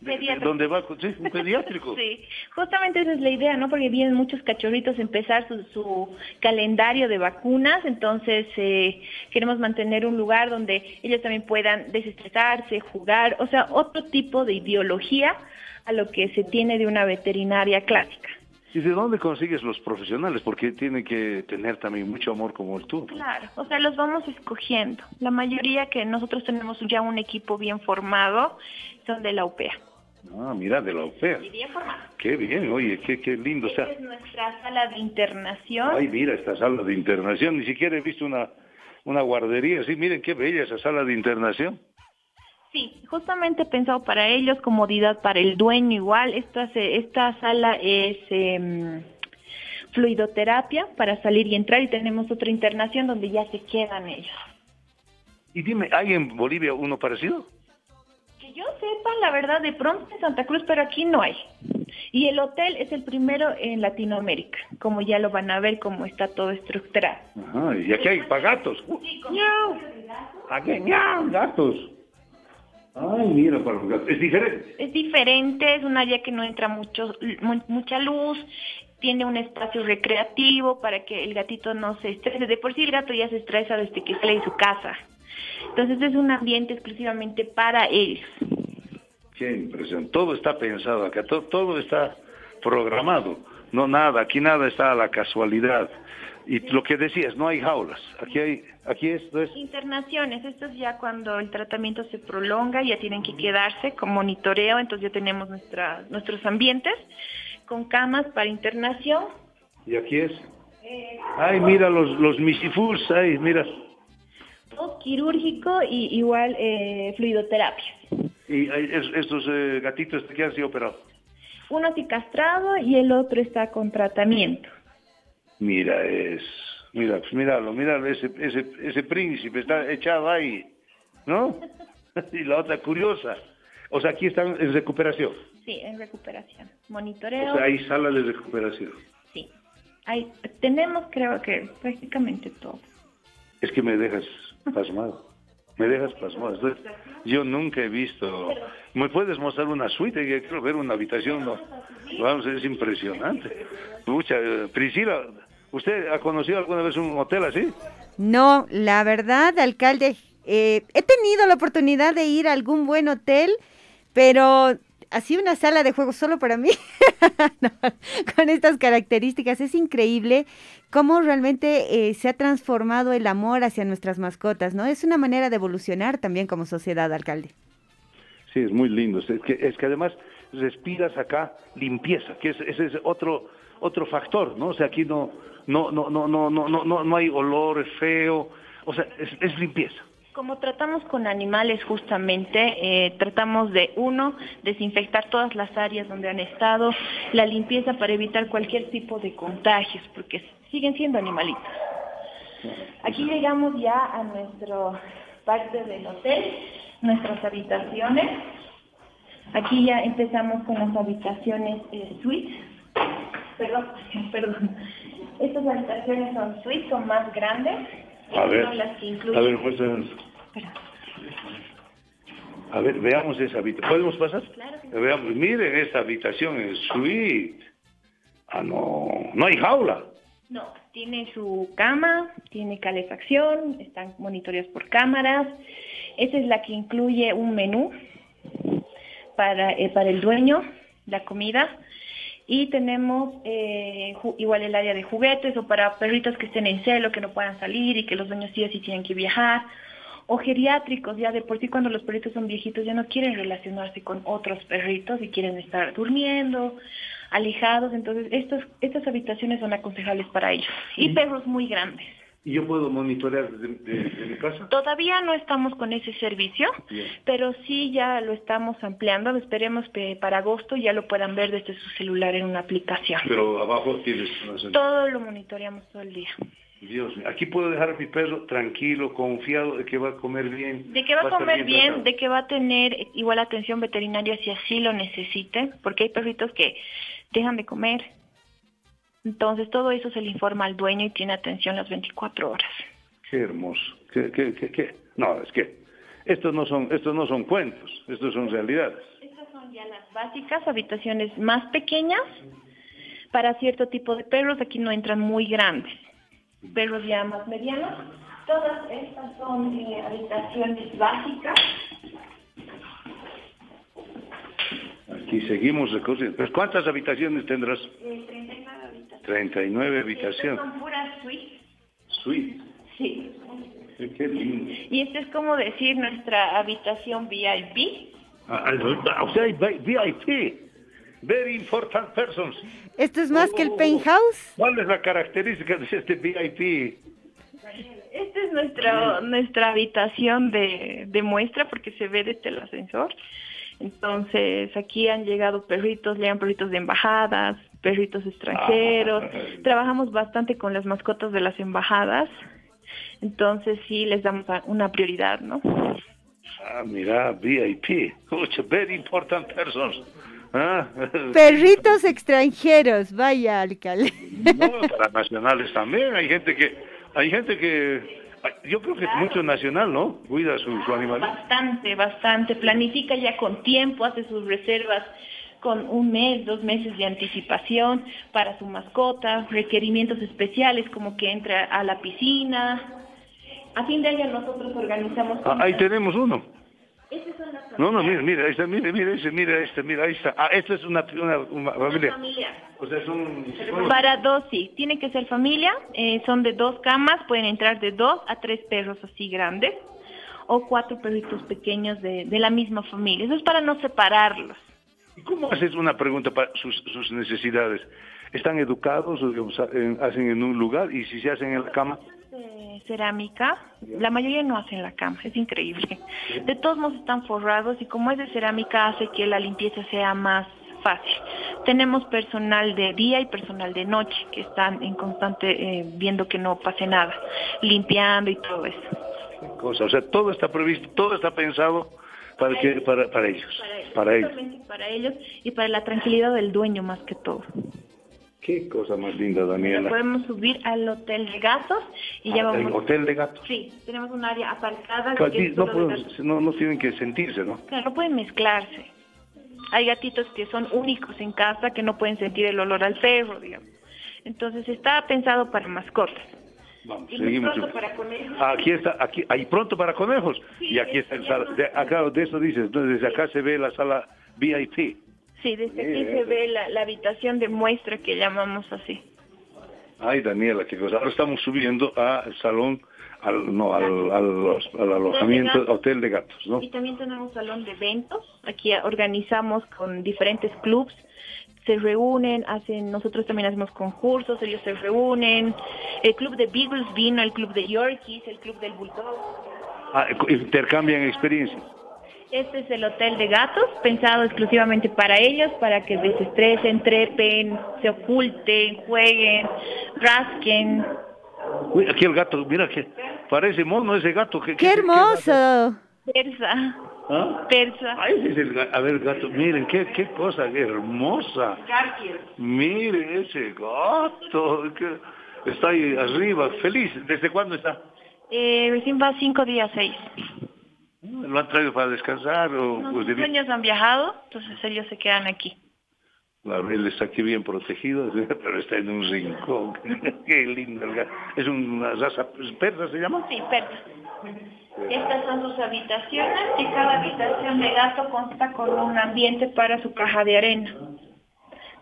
Speaker 2: de- donde va, sí, un pediátrico.
Speaker 23: Sí, justamente esa es la idea, ¿no? Porque vienen muchos cachorritos a empezar su, su calendario de vacunas, entonces eh, queremos mantener un lugar donde ellos también puedan desestresarse, jugar, o sea, otro tipo de ideología a lo que se tiene de una veterinaria clásica.
Speaker 2: ¿Y de dónde consigues los profesionales? Porque tienen que tener también mucho amor como el tú.
Speaker 23: Claro, o sea, los vamos escogiendo. La mayoría que nosotros tenemos ya un equipo bien formado son de la UPEA.
Speaker 2: Ah, mira, de la OPEA.
Speaker 23: Y bien formado.
Speaker 2: Qué bien, oye, qué, qué lindo. O sea,
Speaker 23: Esta es nuestra sala de internación.
Speaker 2: ay, mira esta sala de internación. Ni siquiera he visto una, una guardería. Sí, miren qué bella esa sala de internación.
Speaker 23: Sí, justamente pensado para ellos, comodidad para el dueño igual. Esta, se- esta sala es em, fluidoterapia para salir y entrar y tenemos otra internación donde ya se quedan ellos.
Speaker 2: Y dime, ¿hay en Bolivia uno parecido?
Speaker 23: Que yo sepa, la verdad, de pronto en Santa Cruz, pero aquí no hay. Y el hotel es el primero en Latinoamérica, como ya lo van a ver cómo está todo estructurado.
Speaker 2: Ajá, y aquí hay pagatos. Aquí hay gatos. Ay, mira, para. Es diferente.
Speaker 23: Es diferente, es un área que no entra mucho, mu- mucha luz, tiene un espacio recreativo para que el gatito no se estrese. De por sí el gato ya se estresa desde que sale de su casa. Entonces es un ambiente exclusivamente para ellos.
Speaker 2: Qué impresión. Todo está pensado acá, to- todo está programado. No nada, aquí nada está a la casualidad. Y lo que decías, no hay jaulas. Aquí hay, aquí esto es.
Speaker 23: Internaciones, esto es ya cuando el tratamiento se prolonga, ya tienen que quedarse con monitoreo, entonces ya tenemos nuestra, nuestros ambientes con camas para internación.
Speaker 2: Y aquí es. Ay, mira los, los misifus, ay, mira.
Speaker 23: Todo quirúrgico y igual eh, fluidoterapia.
Speaker 2: Y hay es- estos eh, gatitos que han sido operados.
Speaker 23: Uno sí castrado y el otro está con tratamiento.
Speaker 2: Mira, es. Mira, pues míralo, míralo, ese, ese, ese príncipe está echado ahí, ¿no? y la otra curiosa. O sea, aquí están en recuperación.
Speaker 23: Sí, en recuperación.
Speaker 2: O
Speaker 23: Monitoreo.
Speaker 2: sea, hay sala de recuperación.
Speaker 23: Sí. Hay, tenemos creo que prácticamente todo.
Speaker 2: Es que me dejas pasmado. Me dejas pasmado. Estoy- yo nunca he visto. ¿Me puedes mostrar una suite? Yo quiero ver una habitación. ¿no? Vamos, es impresionante. Mucha, Priscila, ¿usted ha conocido alguna vez un hotel así?
Speaker 12: No, la verdad, alcalde, eh, he tenido la oportunidad de ir a algún buen hotel, pero así una sala de juegos solo para mí, No, con estas características, es increíble cómo realmente eh, se ha transformado el amor hacia nuestras mascotas, ¿no? Es una manera de evolucionar también como sociedad, alcalde.
Speaker 2: Sí, es muy lindo. Es que, es que además respiras acá limpieza, que es- ese es otro otro factor, ¿no? O sea, aquí no no no no no no no no, hay olor feo, o sea, es, es limpieza.
Speaker 23: Como tratamos con animales justamente, eh, tratamos de, uno, desinfectar todas las áreas donde han estado, la limpieza para evitar cualquier tipo de contagios, porque siguen siendo animalitos. Aquí llegamos ya a nuestro parte del hotel, nuestras habitaciones. Aquí ya empezamos con las habitaciones eh, suites. Perdón, perdón. Estas habitaciones son suites, son más grandes.
Speaker 2: A ver,
Speaker 23: Son las que incluyen...
Speaker 2: a ver, pues, eh, a ver, veamos esa habitación. ¿Podemos pasar? Veamos, miren esta habitación es suite. Ah, no, no hay jaula.
Speaker 23: No, tiene su cama, tiene calefacción, están monitoreados por cámaras. Esa es la que incluye un menú para, eh, para el dueño, la comida. Y tenemos eh, igual el área de juguetes o para perritos que estén en celo, que no puedan salir y que los dueños sí o sí tienen que viajar. O geriátricos, ya de por sí cuando los perritos son viejitos ya no quieren relacionarse con otros perritos y quieren estar durmiendo, alejados. Entonces estos, estas habitaciones son aconsejables para ellos. Y perros muy grandes.
Speaker 2: ¿Y yo puedo monitorear desde, desde mi casa?
Speaker 23: Todavía no estamos con ese servicio,
Speaker 2: Bien.
Speaker 23: pero sí ya lo estamos ampliando. Esperemos que para agosto ya lo puedan ver desde su celular en una aplicación.
Speaker 2: Pero abajo tienes...
Speaker 23: Todo lo monitoreamos todo el día.
Speaker 2: Dios mío, aquí puedo dejar a mi perro tranquilo, confiado de que va a comer bien.
Speaker 23: De que va a
Speaker 2: estar
Speaker 23: comer bien,
Speaker 2: tratado.
Speaker 23: de que va a tener igual atención veterinaria si así lo necesite, porque hay perritos que dejan de comer. Entonces todo eso se le informa al dueño y tiene atención las 24 horas.
Speaker 2: Qué hermoso. ¿Qué, qué, qué, qué? No, es que estos no son estos no son cuentos, estos son realidades.
Speaker 23: Estas son ya las básicas, habitaciones más pequeñas para cierto tipo de perros. Aquí no entran muy grandes. Perros ya más medianos. Todas estas son eh, habitaciones básicas.
Speaker 2: Aquí seguimos recorriendo. ¿Cuántas habitaciones tendrás?
Speaker 23: eh, 39 habitaciones.
Speaker 2: 39
Speaker 23: Estas
Speaker 2: habitaciones.
Speaker 23: son puras suites.
Speaker 2: Suite.
Speaker 23: Sí.
Speaker 2: Qué, lindo.
Speaker 23: Y esta es como decir nuestra habitación VIP.
Speaker 2: Ah, ah, O sea, VIP. Very important persons.
Speaker 12: ¿Esto es más que el penthouse?
Speaker 2: ¿Cuál es la característica de este VIP?
Speaker 23: Esta es nuestra, nuestra habitación de, de muestra porque se ve desde el ascensor. Entonces, aquí han llegado perritos, llegan perritos de embajadas, perritos extranjeros. Trabajamos bastante con las mascotas de las embajadas. Entonces, sí, les damos a- una prioridad, ¿no?
Speaker 2: Ah, mira, VIP. Mucho, very important persons. Ah,
Speaker 12: Perritos extranjeros, vaya alcalde.
Speaker 2: No, para nacionales también. Hay gente que, hay gente que, yo creo que mucho nacional, ¿no? Cuida su, su animal.
Speaker 23: Bastante, bastante. Planifica ya con tiempo, hace sus reservas con un mes, dos meses de anticipación para su mascota, requerimientos especiales como que entre a la piscina. A fin de año nosotros organizamos...
Speaker 2: Ah, ahí tenemos uno.
Speaker 23: Estas son las
Speaker 2: No, no, mira, mira, está, mira, mira, ese, mira, este, mira, ahí está. Ah, esta es una, una, una familia.
Speaker 23: familia.
Speaker 2: O sea, son...
Speaker 23: Para dos, sí. Tiene que ser familia. eh, son de dos camas. Pueden entrar de dos a tres perros así grandes. O cuatro perritos pequeños de, de la misma familia. Eso es para no separarlos.
Speaker 2: ¿Y cómo haces una pregunta para sus, sus necesidades? ¿Están educados o digamos, hacen en un lugar y si se hacen en la cama?
Speaker 23: De cerámica, la mayoría no hacen la cama, es increíble. De todos modos están forrados y como es de cerámica hace que la limpieza sea más fácil. Tenemos personal de día y personal de noche que están en constante eh, viendo que no pase nada, limpiando y todo eso.
Speaker 2: Cosa, o sea, todo está previsto, todo está pensado para que para, para ellos, para ellos.
Speaker 23: Para ellos y para la tranquilidad del dueño más que todo.
Speaker 2: Qué cosa más linda, Daniela.
Speaker 23: podemos subir al hotel de gatos y ya
Speaker 2: Ah, el
Speaker 23: vamos.
Speaker 2: hotel de gatos.
Speaker 23: Sí, tenemos un área apartada
Speaker 2: Claro,
Speaker 23: que
Speaker 2: aquí
Speaker 23: es
Speaker 2: no, no, no tienen que sentirse, ¿no?
Speaker 23: Claro, no pueden mezclarse. Hay gatitos que son únicos en casa que no pueden sentir el olor al perro, digamos. Entonces está pensado para mascotas.
Speaker 2: Vamos,
Speaker 23: Y
Speaker 2: seguimos.
Speaker 23: pronto para conejos.
Speaker 2: Aquí está, aquí, ahí pronto para conejos. y aquí está el sala. De, acá de eso dices, entonces desde acá se ve la sala VIP.
Speaker 23: Sí, desde aquí se ve la, la habitación de muestra que llamamos así.
Speaker 2: Ay, Daniela, qué cosa. Ahora estamos subiendo al salón, al, no, al, al, al alojamiento, hotel de gatos, ¿no?
Speaker 23: Y también tenemos salón de eventos. Aquí organizamos con diferentes clubs. Se reúnen, hacen, nosotros también hacemos concursos, ellos se reúnen. El club de Beagles vino, el club de Yorkies, el club del Bulldog.
Speaker 2: Ah, intercambian experiencias.
Speaker 23: Este es el hotel de gatos, pensado exclusivamente para ellos, para que desestresen, trepen, se oculten, jueguen, rasquen.
Speaker 2: Uy, aquí el gato, mira que Parece mono ese gato. ¿Qué,
Speaker 12: ¡Qué hermoso!
Speaker 23: Persa.
Speaker 2: ¿Ah?
Speaker 23: Persa.
Speaker 2: Ay, ese es el a ver, gato, miren, qué, qué cosa qué hermosa. Miren ese gato, que está ahí arriba, feliz. ¿Desde cuándo está?
Speaker 23: Eh, recién va cinco días, seis.
Speaker 2: ¿Lo han traído para descansar o
Speaker 23: Los
Speaker 2: de-
Speaker 23: dueños han viajado, entonces ellos se quedan aquí.
Speaker 2: Claro, él está aquí bien protegido, pero está en un rincón. Qué lindo el gato. ¿Es una raza persa, se llama?
Speaker 23: Sí, persa. Estas son sus habitaciones y cada habitación de gato consta con un ambiente para su caja de arena.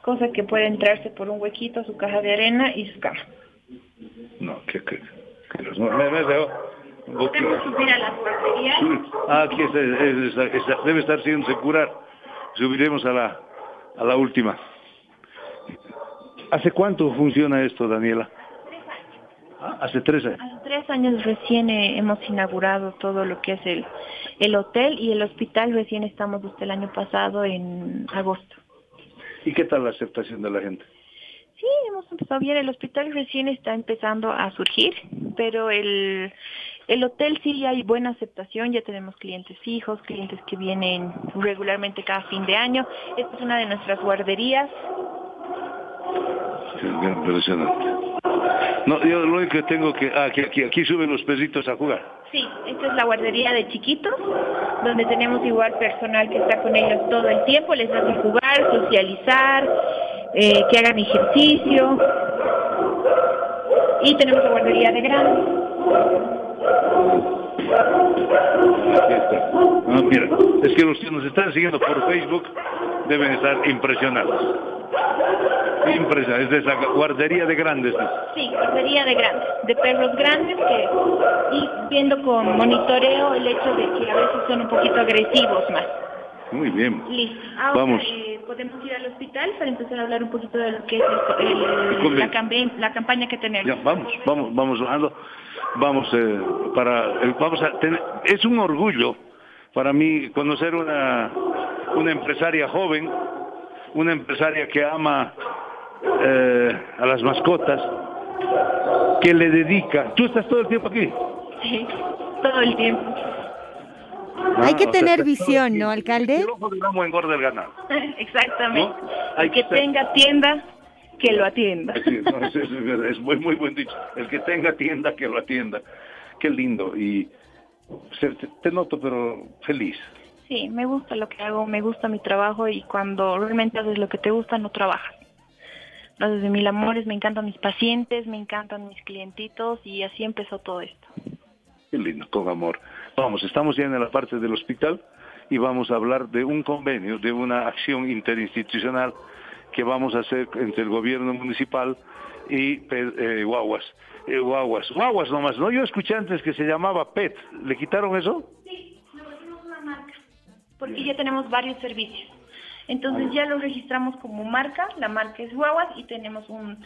Speaker 23: Cosa que puede entrarse por un huequito a su caja de arena y su cama.
Speaker 2: No, que, que, que los- me, me.
Speaker 23: Podemos subir a las guarderías.
Speaker 2: Ah, aquí está, está- debe estar haciéndose curar. Subiremos a la, a la última. ¿Hace cuánto funciona esto, Daniela? Ah, hace tres años.
Speaker 23: Hace tres años recién eh, hemos inaugurado todo lo que es el, el hotel y el hospital recién estamos desde el año pasado en agosto.
Speaker 2: ¿Y qué tal la aceptación de la gente?
Speaker 23: Sí, hemos empezado bien. El hospital recién está empezando a surgir, pero el, el hotel sí hay buena aceptación. Ya tenemos clientes fijos, clientes que vienen regularmente cada fin de año. Esta es una de nuestras guarderías.
Speaker 2: Sí, impresionante. No, yo lo único que tengo que... Ah, aquí, aquí, aquí suben los perritos a jugar.
Speaker 23: Sí, esta es la guardería de chiquitos, donde tenemos igual personal que está con ellos todo el tiempo. Les hace jugar, socializar, eh, que hagan ejercicio. Y tenemos la guardería de grandes.
Speaker 2: Aquí está. Mira, es que los que nos están siguiendo por Facebook deben estar impresionados. Impresionados. Es de esa guardería de grandes.
Speaker 23: Sí, guardería de grandes, de perros grandes que y viendo con monitoreo el hecho de que a veces son un poquito agresivos más.
Speaker 2: Muy bien.
Speaker 23: Listo. Ahora
Speaker 2: Vamos.
Speaker 23: eh, podemos ir al hospital para empezar a hablar un poquito de lo que es el- el- la, campaña que tenemos.
Speaker 2: Ya, vamos, vamos, vamos. Vamos eh, para, eh, vamos a tener, es un orgullo para mí conocer una, una empresaria joven, una empresaria que ama eh, a las mascotas, que le dedica. ¿Tú estás todo el tiempo aquí?
Speaker 23: Sí, todo el tiempo.
Speaker 12: Hay que
Speaker 2: o sea,
Speaker 12: tener
Speaker 2: el
Speaker 12: visión. ¿no, alcalde?
Speaker 2: El ojo del amo engorda el ganado.
Speaker 23: Exactamente.
Speaker 2: Hay
Speaker 23: El que tenga tienda, que lo atienda.
Speaker 2: Sí, no, es, es- es muy, muy buen dicho. El que tenga tienda, que lo atienda. Qué lindo. Y se- te, te noto, pero feliz.
Speaker 23: Sí, me gusta lo que hago, me gusta mi trabajo y cuando realmente haces lo que te gusta no trabajas. Lo haces de mil amores, me encantan mis pacientes, me encantan mis clientitos y así empezó todo esto.
Speaker 2: Qué lindo, con amor. Vamos, estamos ya en la parte del hospital y vamos a hablar de un convenio, de una acción interinstitucional que vamos a hacer entre el gobierno municipal y eh, Guaguas. Eh, guaguas, Guaguas nomás, ¿no? Yo escuché antes que se llamaba PET. ¿Le quitaron eso?
Speaker 23: Sí, pusimos una marca, porque ya tenemos varios servicios. Entonces ya lo registramos como marca, la marca es Guaguas y tenemos un,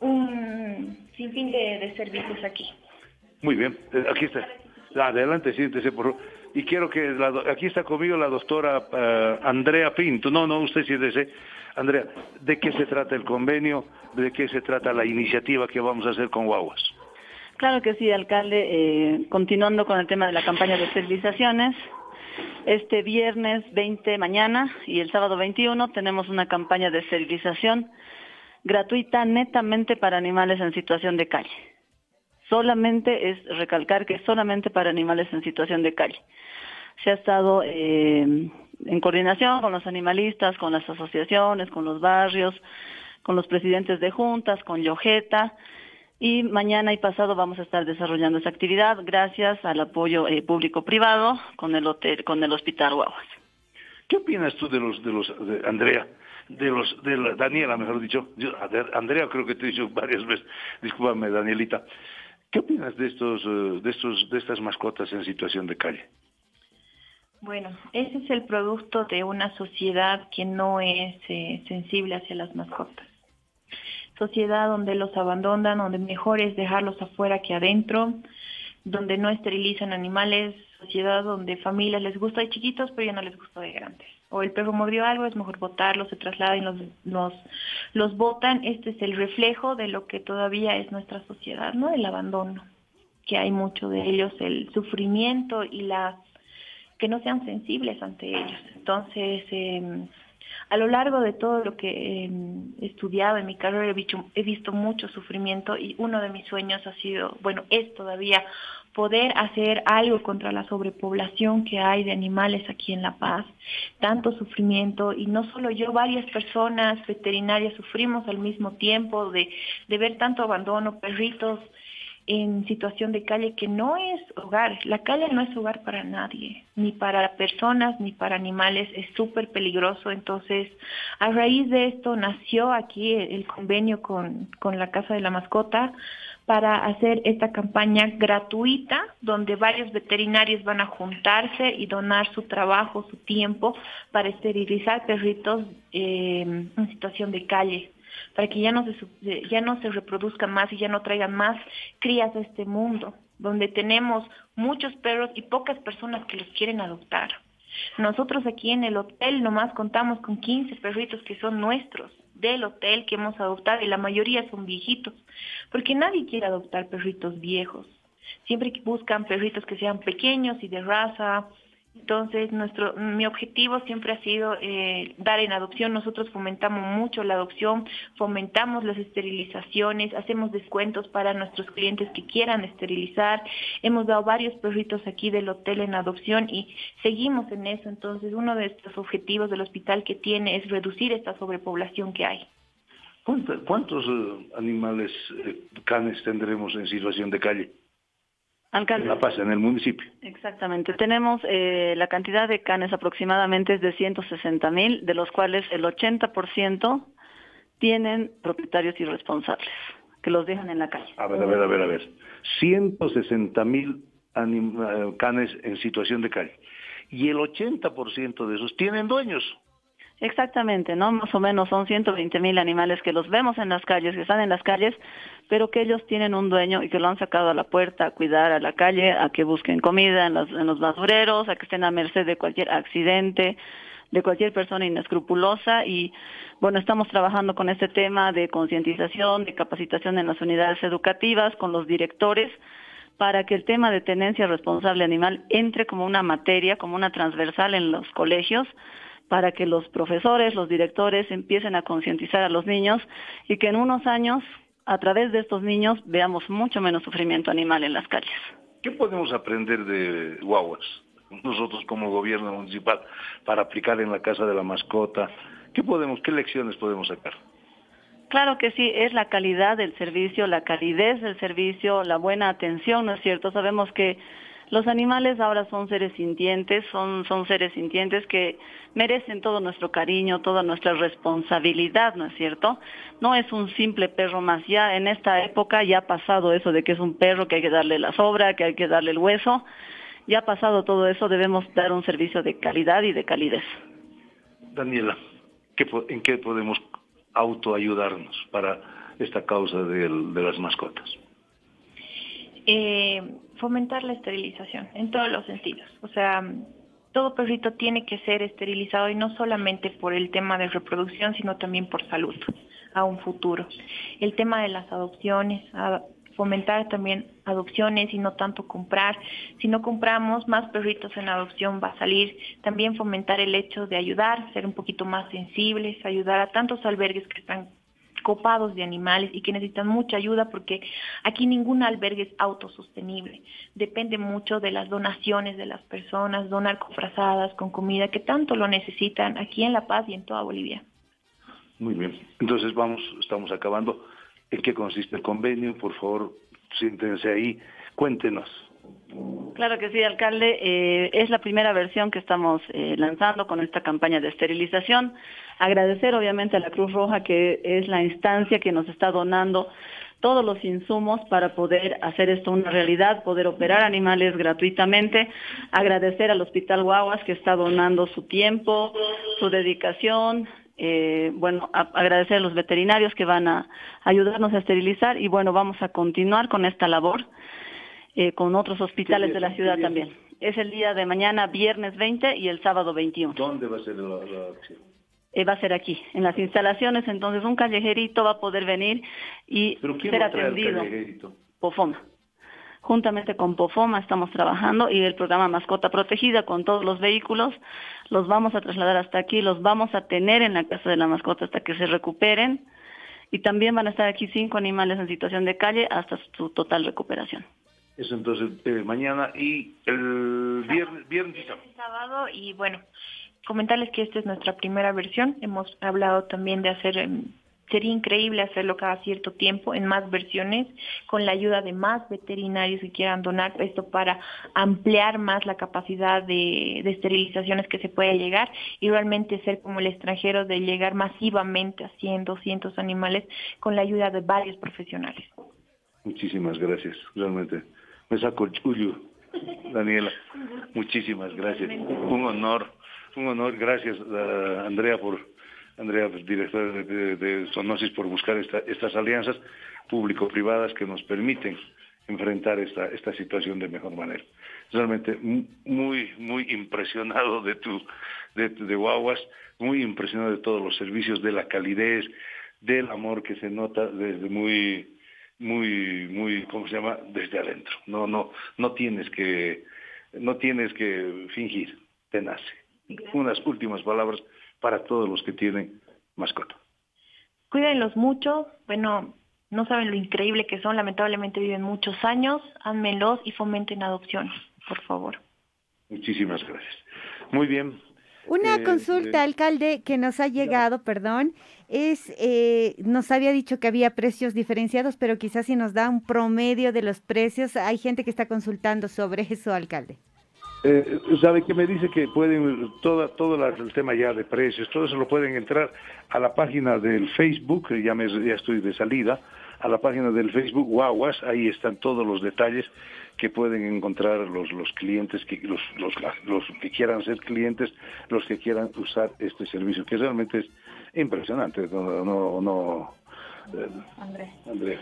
Speaker 23: un sinfín de, de servicios aquí.
Speaker 2: Muy bien, eh, aquí está. Adelante, siéntese, por favor. Y quiero que, aquí está conmigo la doctora eh, Andrea Pinto. No, no, usted siéntese. Andrea, ¿de qué se trata el convenio? ¿De qué se trata la iniciativa que vamos a hacer con Guaguas?
Speaker 20: Claro que sí, alcalde. Eh, continuando con el tema de la campaña de esterilizaciones, este viernes 20 mañana y el sábado 21 tenemos una campaña de esterilización gratuita netamente para animales en situación de calle. Solamente es recalcar que es solamente para animales en situación de calle. Se ha estado eh, en coordinación con los animalistas, con las asociaciones, con los barrios, con los presidentes de juntas, con Yojeta, y mañana y pasado vamos a estar desarrollando esa actividad gracias al apoyo eh, público-privado con el hotel, con el Hospital Guaguas.
Speaker 2: ¿Qué opinas tú de los, de los, Andrea, de los, de la, Daniela, mejor dicho? Andrea, creo que te he dicho varias veces, discúlpame, Danielita. ¿Qué opinas de estos, eh, de estos, de estas mascotas en situación de calle?
Speaker 23: Bueno, ese es el producto de una sociedad que no es eh, sensible hacia las mascotas. Sociedad donde los abandonan, donde mejor es dejarlos afuera que adentro, donde no esterilizan animales, sociedad donde familias les gusta de chiquitos pero ya no les gusta de grandes. O el perro mordió algo, es mejor botarlo, se trasladan y los, los, los botan. Este es el reflejo de lo que todavía es nuestra sociedad, ¿no? El abandono. que hay mucho de ellos el sufrimiento y la que no sean sensibles ante ellos. Entonces, eh, a lo largo de todo lo que he estudiado en mi carrera he visto, he visto mucho sufrimiento y uno de mis sueños ha sido, bueno, es todavía poder hacer algo contra la sobrepoblación que hay de animales aquí en La Paz, tanto sufrimiento y no solo yo, varias personas veterinarias sufrimos al mismo tiempo de, de ver tanto abandono, perritos en situación de calle que no es hogar. La calle no es hogar para nadie, ni para personas, ni para animales. Es súper peligroso. Entonces, a raíz de esto nació aquí el convenio con, con la Casa de la Mascota para hacer esta campaña gratuita donde varios veterinarios van a juntarse y donar su trabajo, su tiempo para esterilizar perritos eh, en situación de calle para que ya no se, ya no se reproduzcan más y ya no traigan más crías a este mundo, donde tenemos muchos perros y pocas personas que los quieren adoptar. Nosotros aquí en el hotel nomás contamos con 15 perritos que son nuestros del hotel que hemos adoptado y la mayoría son viejitos, porque nadie quiere adoptar perritos viejos. Siempre buscan perritos que sean pequeños y de raza, entonces, nuestro, mi objetivo siempre ha sido eh, dar en adopción. Nosotros fomentamos mucho la adopción, fomentamos las esterilizaciones, hacemos descuentos para nuestros clientes que quieran esterilizar. Hemos dado varios perritos aquí del hotel en adopción y seguimos en eso. Entonces, uno de estos objetivos del hospital que tiene es reducir esta sobrepoblación que hay.
Speaker 24: ¿Cuántos eh, animales eh, canes tendremos en situación de calle?
Speaker 20: Alcalde.
Speaker 24: La Paz, en el municipio.
Speaker 20: Exactamente. Tenemos eh, la cantidad de canes aproximadamente es de 160 mil, de los cuales el 80% tienen propietarios irresponsables, que los dejan en la calle.
Speaker 24: A ver, a ver, a ver, a ver. 160 mil eh, canes en situación de calle. Y el 80% de esos tienen dueños.
Speaker 20: Exactamente, ¿no? Más o menos son 120 mil animales que los vemos en las calles, que están en las calles, pero que ellos tienen un dueño y que lo han sacado a la puerta a cuidar a la calle, a que busquen comida en, en los basureros, a que estén a merced de cualquier accidente, de cualquier persona inescrupulosa y bueno, estamos trabajando con este tema de concientización, de capacitación en las unidades educativas, con los directores, para que el tema de tenencia responsable animal entre como una materia, como una transversal en los colegios, para que los profesores, los directores empiecen a concientizar a los niños y que en unos años, a través de estos niños, veamos mucho menos sufrimiento animal en las calles.
Speaker 24: ¿Qué podemos aprender de guaguas, nosotros como gobierno municipal, para aplicar en la casa de la mascota? ¿Qué podemos, qué lecciones podemos sacar?
Speaker 20: Claro que sí, es la calidad del servicio, la calidez del servicio, la buena atención, ¿no es cierto? Sabemos que los animales ahora son seres sintientes, son, son seres sintientes que merecen todo nuestro cariño, toda nuestra responsabilidad, ¿no es cierto? No es un simple perro más, ya en esta época ya ha pasado eso de que es un perro que hay que darle la sobra, que hay que darle el hueso, ya ha pasado todo eso, debemos dar un servicio de calidad y de calidez.
Speaker 24: Daniela, ¿en qué podemos autoayudarnos para esta causa de, de las mascotas?
Speaker 23: Eh, fomentar la esterilización en todos los sentidos. O sea, todo perrito tiene que ser esterilizado y no solamente por el tema de reproducción, sino también por salud a un futuro. El tema de las adopciones, fomentar también adopciones y no tanto comprar. Si no compramos, más perritos en adopción va a salir. También fomentar el hecho de ayudar, ser un poquito más sensibles, ayudar a tantos albergues que están copados de animales y que necesitan mucha ayuda porque aquí ningún albergue es autosostenible. Depende mucho de las donaciones de las personas, donar cofrazadas con comida que tanto lo necesitan aquí en La Paz y en toda Bolivia.
Speaker 24: Muy bien. Entonces vamos, estamos acabando. ¿En qué consiste el convenio? Por favor, siéntense ahí. Cuéntenos.
Speaker 20: Claro que sí, alcalde. Eh, es la primera versión que estamos eh, lanzando con esta campaña de esterilización. Agradecer obviamente a la Cruz Roja que es la instancia que nos está donando todos los insumos para poder hacer esto una realidad, poder operar animales gratuitamente. Agradecer al Hospital Guaguas que está donando su tiempo, su dedicación. Eh, bueno, agradecer a los veterinarios que van a ayudarnos a esterilizar y bueno, vamos a continuar con esta labor eh, con otros hospitales de la ciudad también. Es el día de mañana, viernes 20 y el sábado 21.
Speaker 24: ¿Dónde va a ser la, acción?
Speaker 20: Eh, va a ser aquí, en las instalaciones, entonces un callejerito va a poder venir y
Speaker 24: ¿Pero quién
Speaker 20: ser
Speaker 24: va a traer
Speaker 20: atendido.
Speaker 24: El callejerito?
Speaker 20: Pofoma. Juntamente con Pofoma estamos trabajando y el programa Mascota Protegida con todos los vehículos los vamos a trasladar hasta aquí, los vamos a tener en la casa de la mascota hasta que se recuperen y también van a estar aquí cinco animales en situación de calle hasta su total recuperación.
Speaker 2: Eso entonces eh, mañana y el viernes, viernes y sábado.
Speaker 23: sábado y bueno, comentarles que esta es nuestra primera versión. Hemos hablado también de hacer, em, sería increíble hacerlo cada cierto tiempo en más versiones, con la ayuda de más veterinarios que quieran donar esto para ampliar más la capacidad de, de esterilizaciones que se puede llegar y realmente ser como el extranjero de llegar masivamente a 100, 200 animales con la ayuda de varios profesionales.
Speaker 2: Muchísimas gracias, realmente. Me saco el chullo, Daniela. Muchísimas gracias. Un honor, un honor. Gracias, uh, Andrea, por Andrea, directora de, de, Sonosis, por buscar esta, estas alianzas público-privadas que nos permiten enfrentar esta, esta situación de mejor manera. Realmente muy, muy impresionado de tu, de, de Guaguas, muy impresionado de todos los servicios, de la calidez, del amor que se nota desde muy, muy, muy, ¿cómo se llama? Desde adentro. No, no, no tienes que, no tienes que fingir, te nace. Unas últimas palabras para todos los que tienen mascota.
Speaker 23: Cuídenlos mucho, bueno, no saben lo increíble que son, lamentablemente viven muchos años, ánmenlos y fomenten adopciones, por favor.
Speaker 2: Muchísimas gracias. Muy bien,
Speaker 12: una eh, consulta, eh, alcalde, que nos ha llegado, perdón, es, eh, nos había dicho que había precios diferenciados, pero quizás si nos da un promedio de los precios, hay gente que está consultando sobre eso, alcalde.
Speaker 2: Eh, sabe que me dice que pueden toda todo la, el tema ya de precios todo eso lo pueden entrar a la página del Facebook ya me ya estoy de salida a la página del Facebook Guaguas ahí están todos los detalles que pueden encontrar los los clientes que los los, los que quieran ser clientes los que quieran usar este servicio que realmente es impresionante no no, no eh,
Speaker 20: André.
Speaker 2: André.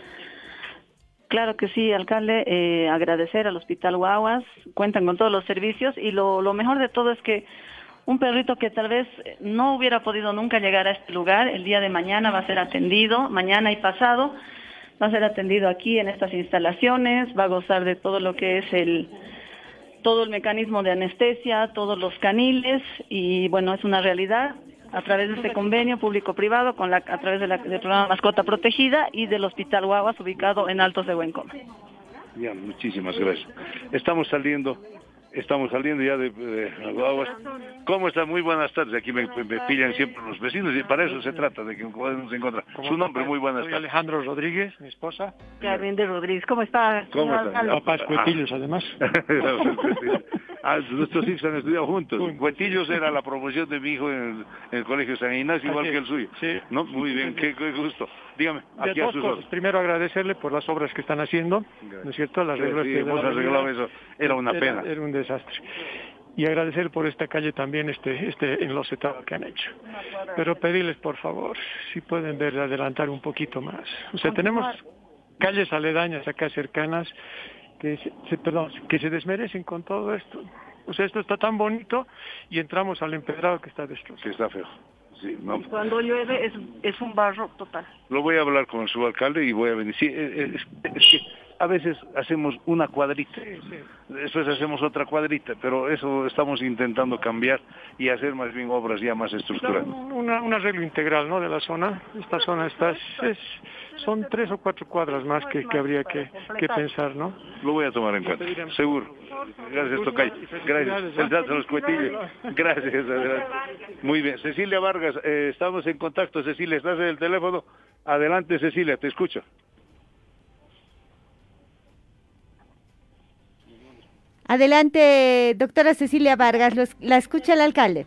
Speaker 20: Claro que sí, alcalde, eh, agradecer al Hospital Guaguas, cuentan con todos los servicios y lo, lo mejor de todo es que un perrito que tal vez no hubiera podido nunca llegar a este lugar, el día de mañana va a ser atendido, mañana y pasado, va a ser atendido aquí en estas instalaciones, va a gozar de todo lo que es el todo el mecanismo de anestesia, todos los caniles y bueno, es una realidad a través de este convenio público-privado con la, a través de la, del programa Mascota Protegida y del Hospital Guaguas ubicado en Altos de Buencome.
Speaker 2: Ya, muchísimas gracias. Estamos saliendo Estamos saliendo ya de, de Aguas. ¿Cómo está? Muy buenas tardes. Aquí me, me, pillan siempre los vecinos y para eso se trata, de que podemos encontrar. Su nombre, muy buenas tardes.
Speaker 25: Alejandro Rodríguez, mi esposa.
Speaker 20: Carmen de Rodríguez, ¿cómo está?
Speaker 2: ¿Cómo está?
Speaker 25: Papás Cuetillos, además.
Speaker 2: ah, nuestros hijos han estudiado juntos. Cuetillos era la promoción de mi hijo en el, en el Colegio San Ignacio, igual que el suyo.
Speaker 25: Sí.
Speaker 2: ¿No? Muy bien, qué, qué gusto. Dígame, aquí
Speaker 25: de
Speaker 2: a sus
Speaker 25: cosas. Primero agradecerle por las obras que están haciendo, ¿no es cierto? Las
Speaker 2: Sí,
Speaker 25: reglas
Speaker 2: sí,
Speaker 25: que
Speaker 2: hemos arreglado eso. Era una pena.
Speaker 25: Era un desastre. Y agradecer por esta calle también este este enlosetado que han hecho. Pero pedirles por favor, si pueden ver adelantar un poquito más. O sea, tenemos calles aledañas acá cercanas que se, perdón, que se desmerecen con todo esto. O sea, esto está tan bonito y entramos al empedrado que está destruido.
Speaker 2: Que está feo. Sí, no.
Speaker 20: Cuando llueve es, es un barro total.
Speaker 2: Lo voy a hablar con su alcalde y voy a venir. Sí, eh, es, es que a veces hacemos una cuadrita, después hacemos otra cuadrita, pero eso estamos intentando cambiar y hacer más bien obras ya más estructurales.
Speaker 25: Un, una- un arreglo integral ¿no? de la zona. Esta zona está, es, son tres o cuatro cuadras más que, que habría que, que pensar, ¿no?
Speaker 2: Lo voy a tomar en cuenta, seguro. Gracias, Tocayo. Gracias. El dato de los cuetillos. Gracias. adelante. Muy bien. Cecilia Vargas, eh, estamos en contacto. Cecilia, ¿estás en el teléfono? Adelante, Cecilia, te escucho.
Speaker 12: Adelante, doctora Cecilia Vargas, los- la escucha el alcalde.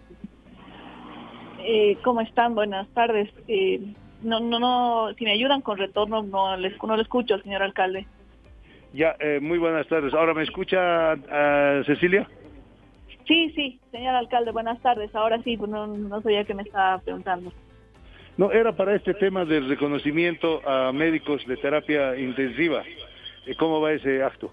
Speaker 20: Eh, ¿Cómo están? Buenas tardes. Eh, no, no, no, si me ayudan con retorno, no les, no lo escucho, señor alcalde.
Speaker 2: Ya, eh, muy buenas tardes. ¿Ahora me escucha ah, Cecilia?
Speaker 20: Sí, sí, señor alcalde, buenas tardes. Ahora sí, pues no, no sabía que me estaba preguntando.
Speaker 2: No, era para este tema del reconocimiento a médicos de terapia intensiva. Eh, ¿Cómo va ese acto?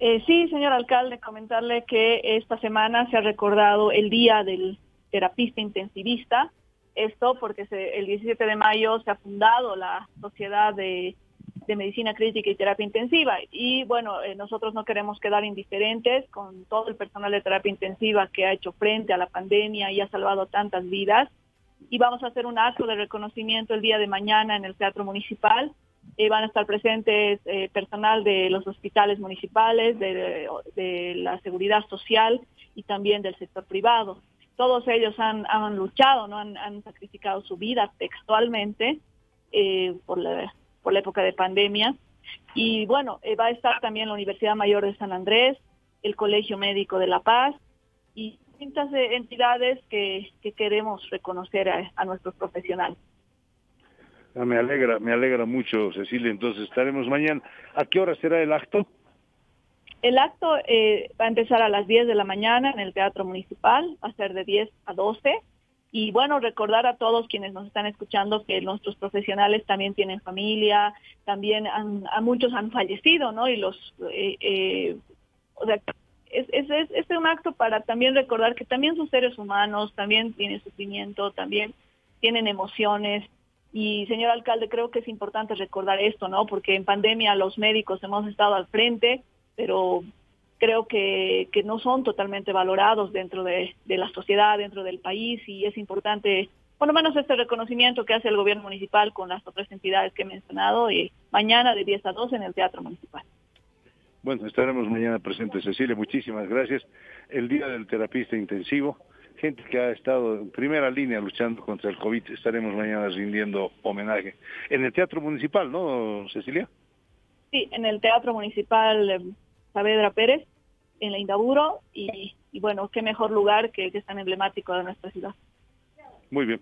Speaker 20: Eh, sí, señor alcalde, comentarle que esta semana se ha recordado el Día del Terapista Intensivista. Esto porque el 17 de mayo se ha fundado la Sociedad de
Speaker 24: de medicina crítica y terapia intensiva. Y bueno, eh, nosotros no queremos quedar indiferentes con todo el personal de terapia intensiva que ha hecho frente a la pandemia y ha salvado tantas vidas. Y vamos a hacer un acto de reconocimiento el día de mañana en el Teatro Municipal. Eh, van a estar presentes eh, personal de los hospitales municipales, de, la seguridad social y también del sector privado. Todos ellos han, han luchado, ¿no? han, han sacrificado su vida textualmente por la por la época de pandemia. Y bueno, eh, va a estar también la Universidad Mayor de San Andrés, el Colegio Médico de La Paz y distintas eh, entidades que, que, queremos reconocer a nuestros profesionales.
Speaker 2: Ah, me alegra, me alegra mucho, Cecilia. Entonces estaremos mañana. ¿A qué hora será el acto?
Speaker 24: El acto eh, va a empezar a las 10 de la mañana en el Teatro Municipal, va a ser de 10 a 12 y bueno, recordar a todos quienes nos están escuchando que nuestros profesionales también tienen familia, también han, a muchos han fallecido, ¿no? Y los, eh, eh, o sea, es, es, es, es, un acto para también recordar que también son seres humanos, también tienen sufrimiento, también tienen emociones. Y señor alcalde, creo que es importante recordar esto, ¿no? Porque en pandemia los médicos hemos estado al frente, pero creo que, no son totalmente valorados dentro de, de, la sociedad, dentro del país, y es importante, por lo menos este reconocimiento que hace el gobierno municipal con las otras entidades que he mencionado, y mañana de 10 a 12 en el Teatro Municipal.
Speaker 2: Bueno, estaremos mañana presentes, Cecilia, muchísimas gracias. El Día del Terapista Intensivo, gente que ha estado en primera línea luchando contra el COVID, estaremos mañana rindiendo homenaje. En el Teatro Municipal, ¿no, Cecilia?
Speaker 24: Sí, en el Teatro Municipal Saavedra Pérez, en la Indaburo, y, y, bueno, qué mejor lugar que, que es tan emblemático de nuestra ciudad.
Speaker 2: Muy bien.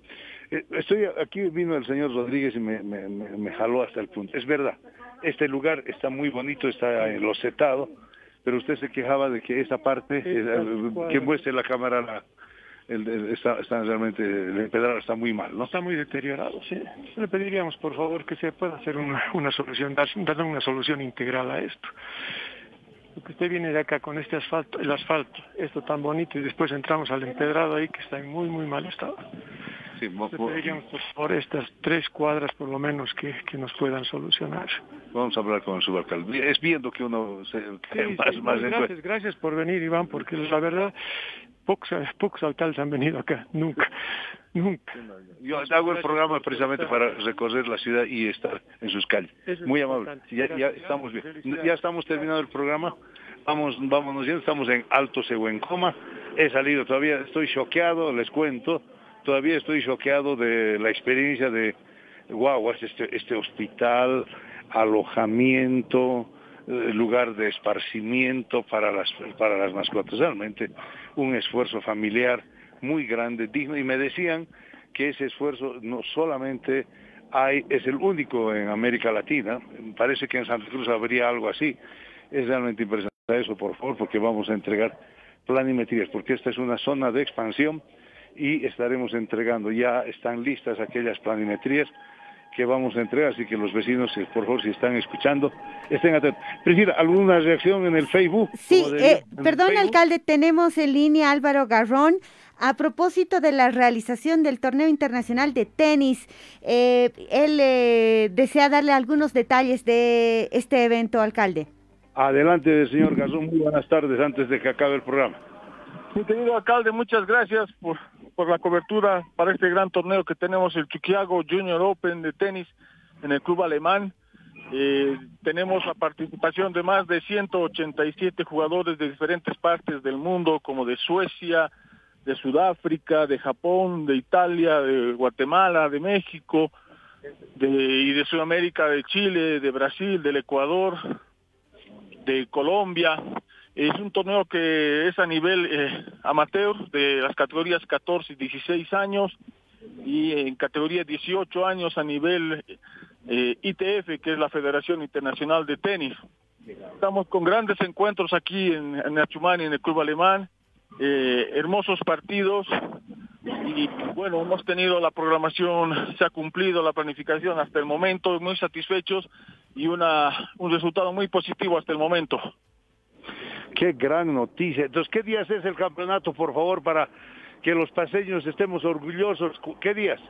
Speaker 2: Eh, estoy aquí vino el señor Rodríguez y me, me, me, jaló hasta el punto. Es verdad, este lugar está muy bonito, está enlosetado, pero usted se quejaba de que esa parte, eh, que muestre la cámara, la, el, el, está, está, realmente, el empedrado está muy mal, ¿no?
Speaker 25: Está muy deteriorado, sí. Le pediríamos, por favor, que se pueda hacer una, una solución, dar, dar una solución integral a esto porque usted viene de acá con este asfalto, el asfalto, esto tan bonito, y después entramos al empedrado ahí que está en muy, muy mal estado.
Speaker 2: Sí,
Speaker 25: por favor, estas tres cuadras por lo menos que, que, nos puedan solucionar.
Speaker 2: Vamos a hablar con el subalcalde. Es viendo que uno se
Speaker 25: sí, más, sí, más gracias, gracias por venir, Iván, porque la verdad, pocos, pocos alcaldes han venido acá, nunca. Nunca.
Speaker 2: Yo hago el programa precisamente para recorrer la ciudad y estar en sus calles. Muy amable. Ya, ya estamos bien. Ya estamos terminando el programa. Vamos, vámonos yendo. Estamos en Alto Coma. He salido todavía, estoy choqueado, les cuento. Todavía estoy choqueado de la experiencia de, wow, este, este hospital, alojamiento, lugar de esparcimiento para las, para las mascotas. Realmente un esfuerzo familiar muy grande, digno, y me decían que ese esfuerzo no solamente hay, es el único en América Latina, parece que en Santa Cruz habría algo así, es realmente impresionante eso, por favor, porque vamos a entregar planimetrías, porque esta es una zona de expansión y estaremos entregando, ya están listas aquellas planimetrías que vamos a entregar, así que los vecinos, eh, por favor, si están escuchando, estén atentos. Priscila, ¿alguna reacción en el Facebook?
Speaker 12: Sí, eh, perdón, Facebook? alcalde, tenemos en línea Álvaro Garrón. A propósito de la realización del torneo internacional de tenis, eh, él eh, desea darle algunos detalles de este evento, alcalde.
Speaker 2: Adelante, señor Garrón, muy buenas tardes antes de que acabe el programa.
Speaker 26: Mi querido alcalde, muchas gracias por, por la cobertura para este gran torneo que tenemos, el Chuquiago Junior Open de tenis en el club alemán. Eh, tenemos la participación de más de 187 jugadores de diferentes partes del mundo, como de Suecia, de Sudáfrica, de Japón, de Italia, de Guatemala, de México, de, y de Sudamérica, de Chile, de Brasil, del Ecuador, de Colombia. Es un torneo que es a nivel eh, amateur de las categorías 14 y 16 años y en categoría 18 años a nivel eh, ITF, que es la Federación Internacional de Tenis. Estamos con grandes encuentros aquí en, en Achumani, en el club alemán, eh, hermosos partidos y bueno, hemos tenido la programación, se ha cumplido la planificación hasta el momento, muy satisfechos y una, un resultado muy positivo hasta el momento.
Speaker 2: Qué gran noticia. Entonces, ¿qué días es el campeonato, por favor, para que los paseños estemos orgullosos? ¿Qué días?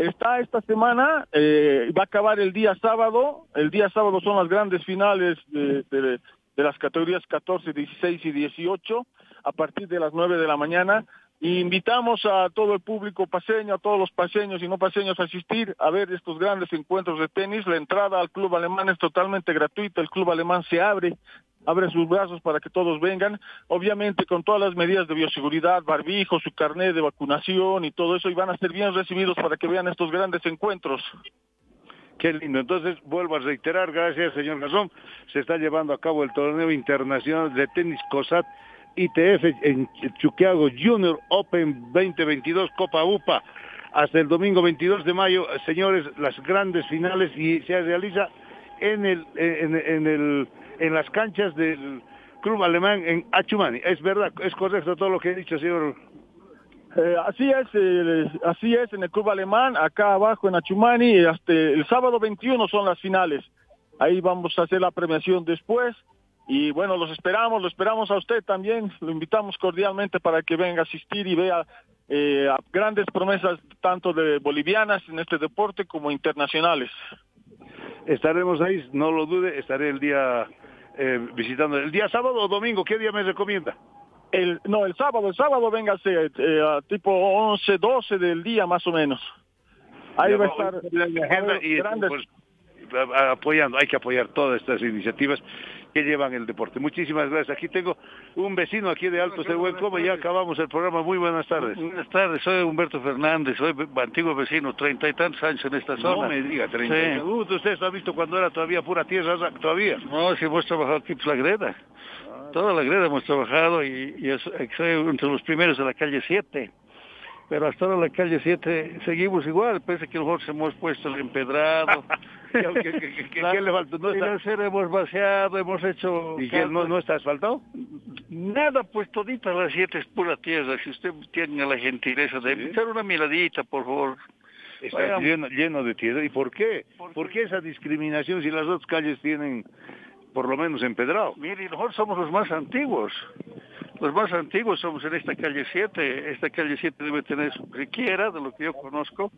Speaker 26: está esta semana, eh, va a acabar el día sábado. El día sábado son las grandes finales de, las categorías 14, 16 y 18 a partir de las 9 de la mañana. Invitamos a todo el público paseño, a todos los paseños y no paseños a asistir a ver estos grandes encuentros de tenis. La entrada al club alemán es totalmente gratuita. El club alemán se abre, abre sus brazos para que todos vengan. Obviamente con todas las medidas de bioseguridad, barbijo, su carnet de vacunación y todo eso. Y van a ser bien recibidos para que vean estos grandes encuentros.
Speaker 2: Qué lindo. Entonces, vuelvo a reiterar, gracias, señor Gazón, se está llevando a cabo el torneo internacional de tenis COSAT ITF en Chuquiago Junior Open 2022 Copa UPA. Hasta el domingo 22 de mayo, señores, las grandes finales y se realiza en el en, en el en las canchas del club alemán en Achumani. Es verdad, es correcto todo lo que he dicho, señor.
Speaker 26: Eh, así es, eh, así es en el club alemán, acá abajo en Achumani, hasta el sábado 21 son las finales. Ahí vamos a hacer la premiación después. Y bueno, los esperamos, lo esperamos a usted también, lo invitamos cordialmente para que venga a asistir y vea eh, grandes promesas tanto de bolivianas en este deporte como internacionales.
Speaker 2: Estaremos ahí, no lo dude, estaré el día eh, visitando. ¿El día sábado o domingo? ¿Qué día me recomienda?
Speaker 26: El, no, el sábado, el sábado véngase eh, a tipo 11, 12 del día más o menos. Ahí
Speaker 2: Ya
Speaker 26: va a estar
Speaker 2: la agenda y
Speaker 26: grandes
Speaker 2: pues, apoyando, hay que apoyar todas estas iniciativas que llevan el deporte. Muchísimas gracias. Aquí tengo un vecino aquí de Alto Coma y ya acabamos el programa. Muy buenas tardes.
Speaker 27: Buenas tardes, soy Humberto Fernández, soy antiguo vecino, treinta y tantos años en esta zona.
Speaker 2: No me diga, 30.
Speaker 27: Sí.
Speaker 2: Uh, usted lo ha visto cuando era todavía pura tierra, todavía.
Speaker 27: No, sí hemos trabajado aquí pues la greda. Toda la greda hemos trabajado y, y es- soy entre los primeros de la calle 7. Pero hasta ahora la calle 7 seguimos igual, pese que nosotros hemos puesto el empedrado.
Speaker 2: ¿Qué- qué- qué- qué- qué le falta? No
Speaker 27: y
Speaker 2: está-
Speaker 27: hemos vaciado, hemos hecho...
Speaker 2: ¿Y qué, no, no está asfaltado?
Speaker 27: Nada, pues todita la 7 es pura tierra. Si usted tiene la gentileza de echar una miradita, por favor.
Speaker 2: Está lleno, lleno de tierra. ¿Y por qué? ¿Por qué esa discriminación si las otras calles tienen por lo menos empedrado?
Speaker 27: Mire, nosotros somos los más antiguos. Los más antiguos somos en esta calle 7. Esta calle 7 debe tener, su siquiera, de lo que yo conozco,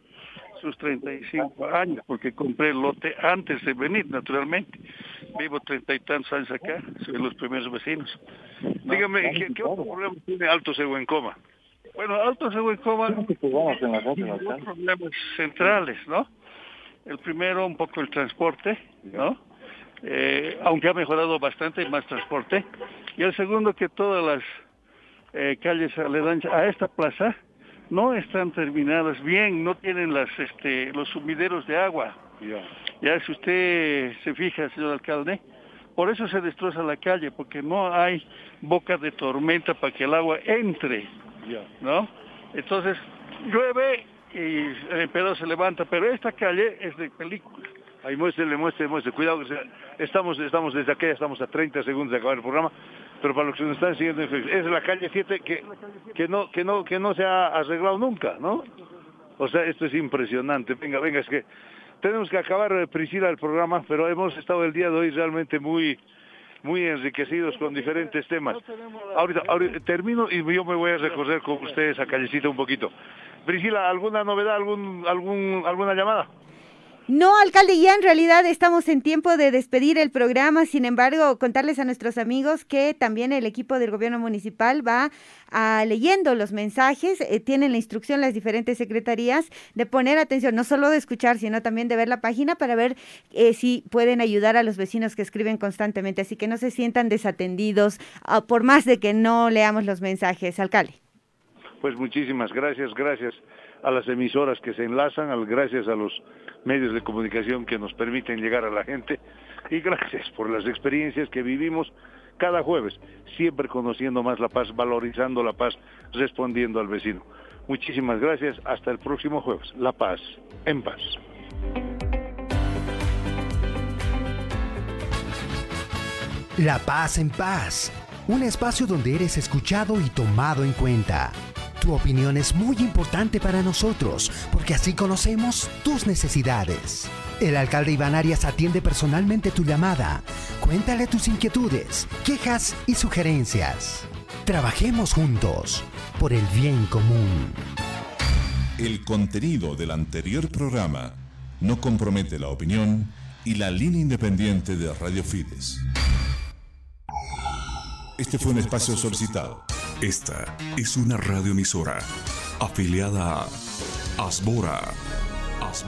Speaker 27: sus 35 años, porque compré el lote antes de venir, naturalmente. Vivo treinta y tantos años acá, soy de los primeros vecinos.
Speaker 2: Dígame, ¿qué, qué otro problema tiene Alto Coma?
Speaker 27: Bueno, Alto Coma dos problemas centrales, ¿no? El primero, un poco el transporte, ¿no? Eh, aunque ha mejorado bastante, más transporte. Y el segundo, que todas las eh, calles aledañas a esta plaza no están terminadas bien, no tienen las, este, los sumideros de agua. Ya si usted se fija, señor alcalde, por eso se destroza la calle, porque no hay boca de tormenta para que el agua entre, ¿no? Entonces, llueve y el pedo se levanta, pero esta calle es de película.
Speaker 2: Ahí muéstrele, muéstrele, muéstrele. Cuidado, que estamos, estamos desde acá, estamos a 30 segundos de acabar el programa, pero para los que nos están siguiendo es la calle 7 que, que, no, que, no, que no se ha arreglado nunca, ¿no? O sea, esto es impresionante. Venga, venga, es que tenemos que acabar, eh, Priscila, el programa, pero hemos estado el día de hoy realmente muy muy enriquecidos con diferentes temas. Ahorita, ahorita termino y yo me voy a recorrer con ustedes a callecita un poquito. Priscila, ¿alguna novedad, algún, algún, alguna llamada?
Speaker 12: No, alcalde, ya en realidad estamos en tiempo de despedir el programa. Sin embargo, contarles a nuestros amigos que también el equipo del gobierno municipal va ah, leyendo los mensajes. eh, tienen la instrucción las diferentes secretarías de poner atención, no solo de escuchar, sino también de ver la página para ver eh, si pueden ayudar a los vecinos que escriben constantemente. Así que no se sientan desatendidos ah, por más de que no leamos los mensajes, alcalde.
Speaker 2: Pues muchísimas gracias, gracias a las emisoras que se enlazan, al, gracias a los medios de comunicación que nos permiten llegar a la gente y gracias por las experiencias que vivimos cada jueves, siempre conociendo más la paz, valorizando la paz, respondiendo al vecino. Muchísimas gracias, hasta el próximo jueves. La paz, en paz.
Speaker 28: La Paz en Paz, un espacio donde eres escuchado y tomado en cuenta. Tu opinión es muy importante para nosotros porque así conocemos tus necesidades. El alcalde Iván Arias atiende personalmente tu llamada. Cuéntale tus inquietudes, quejas y sugerencias. Trabajemos juntos por el bien común.
Speaker 29: El contenido del anterior programa no compromete la opinión y la línea independiente de Radio Fides. Este fue un espacio solicitado.
Speaker 30: Esta es una radioemisora afiliada a Asbora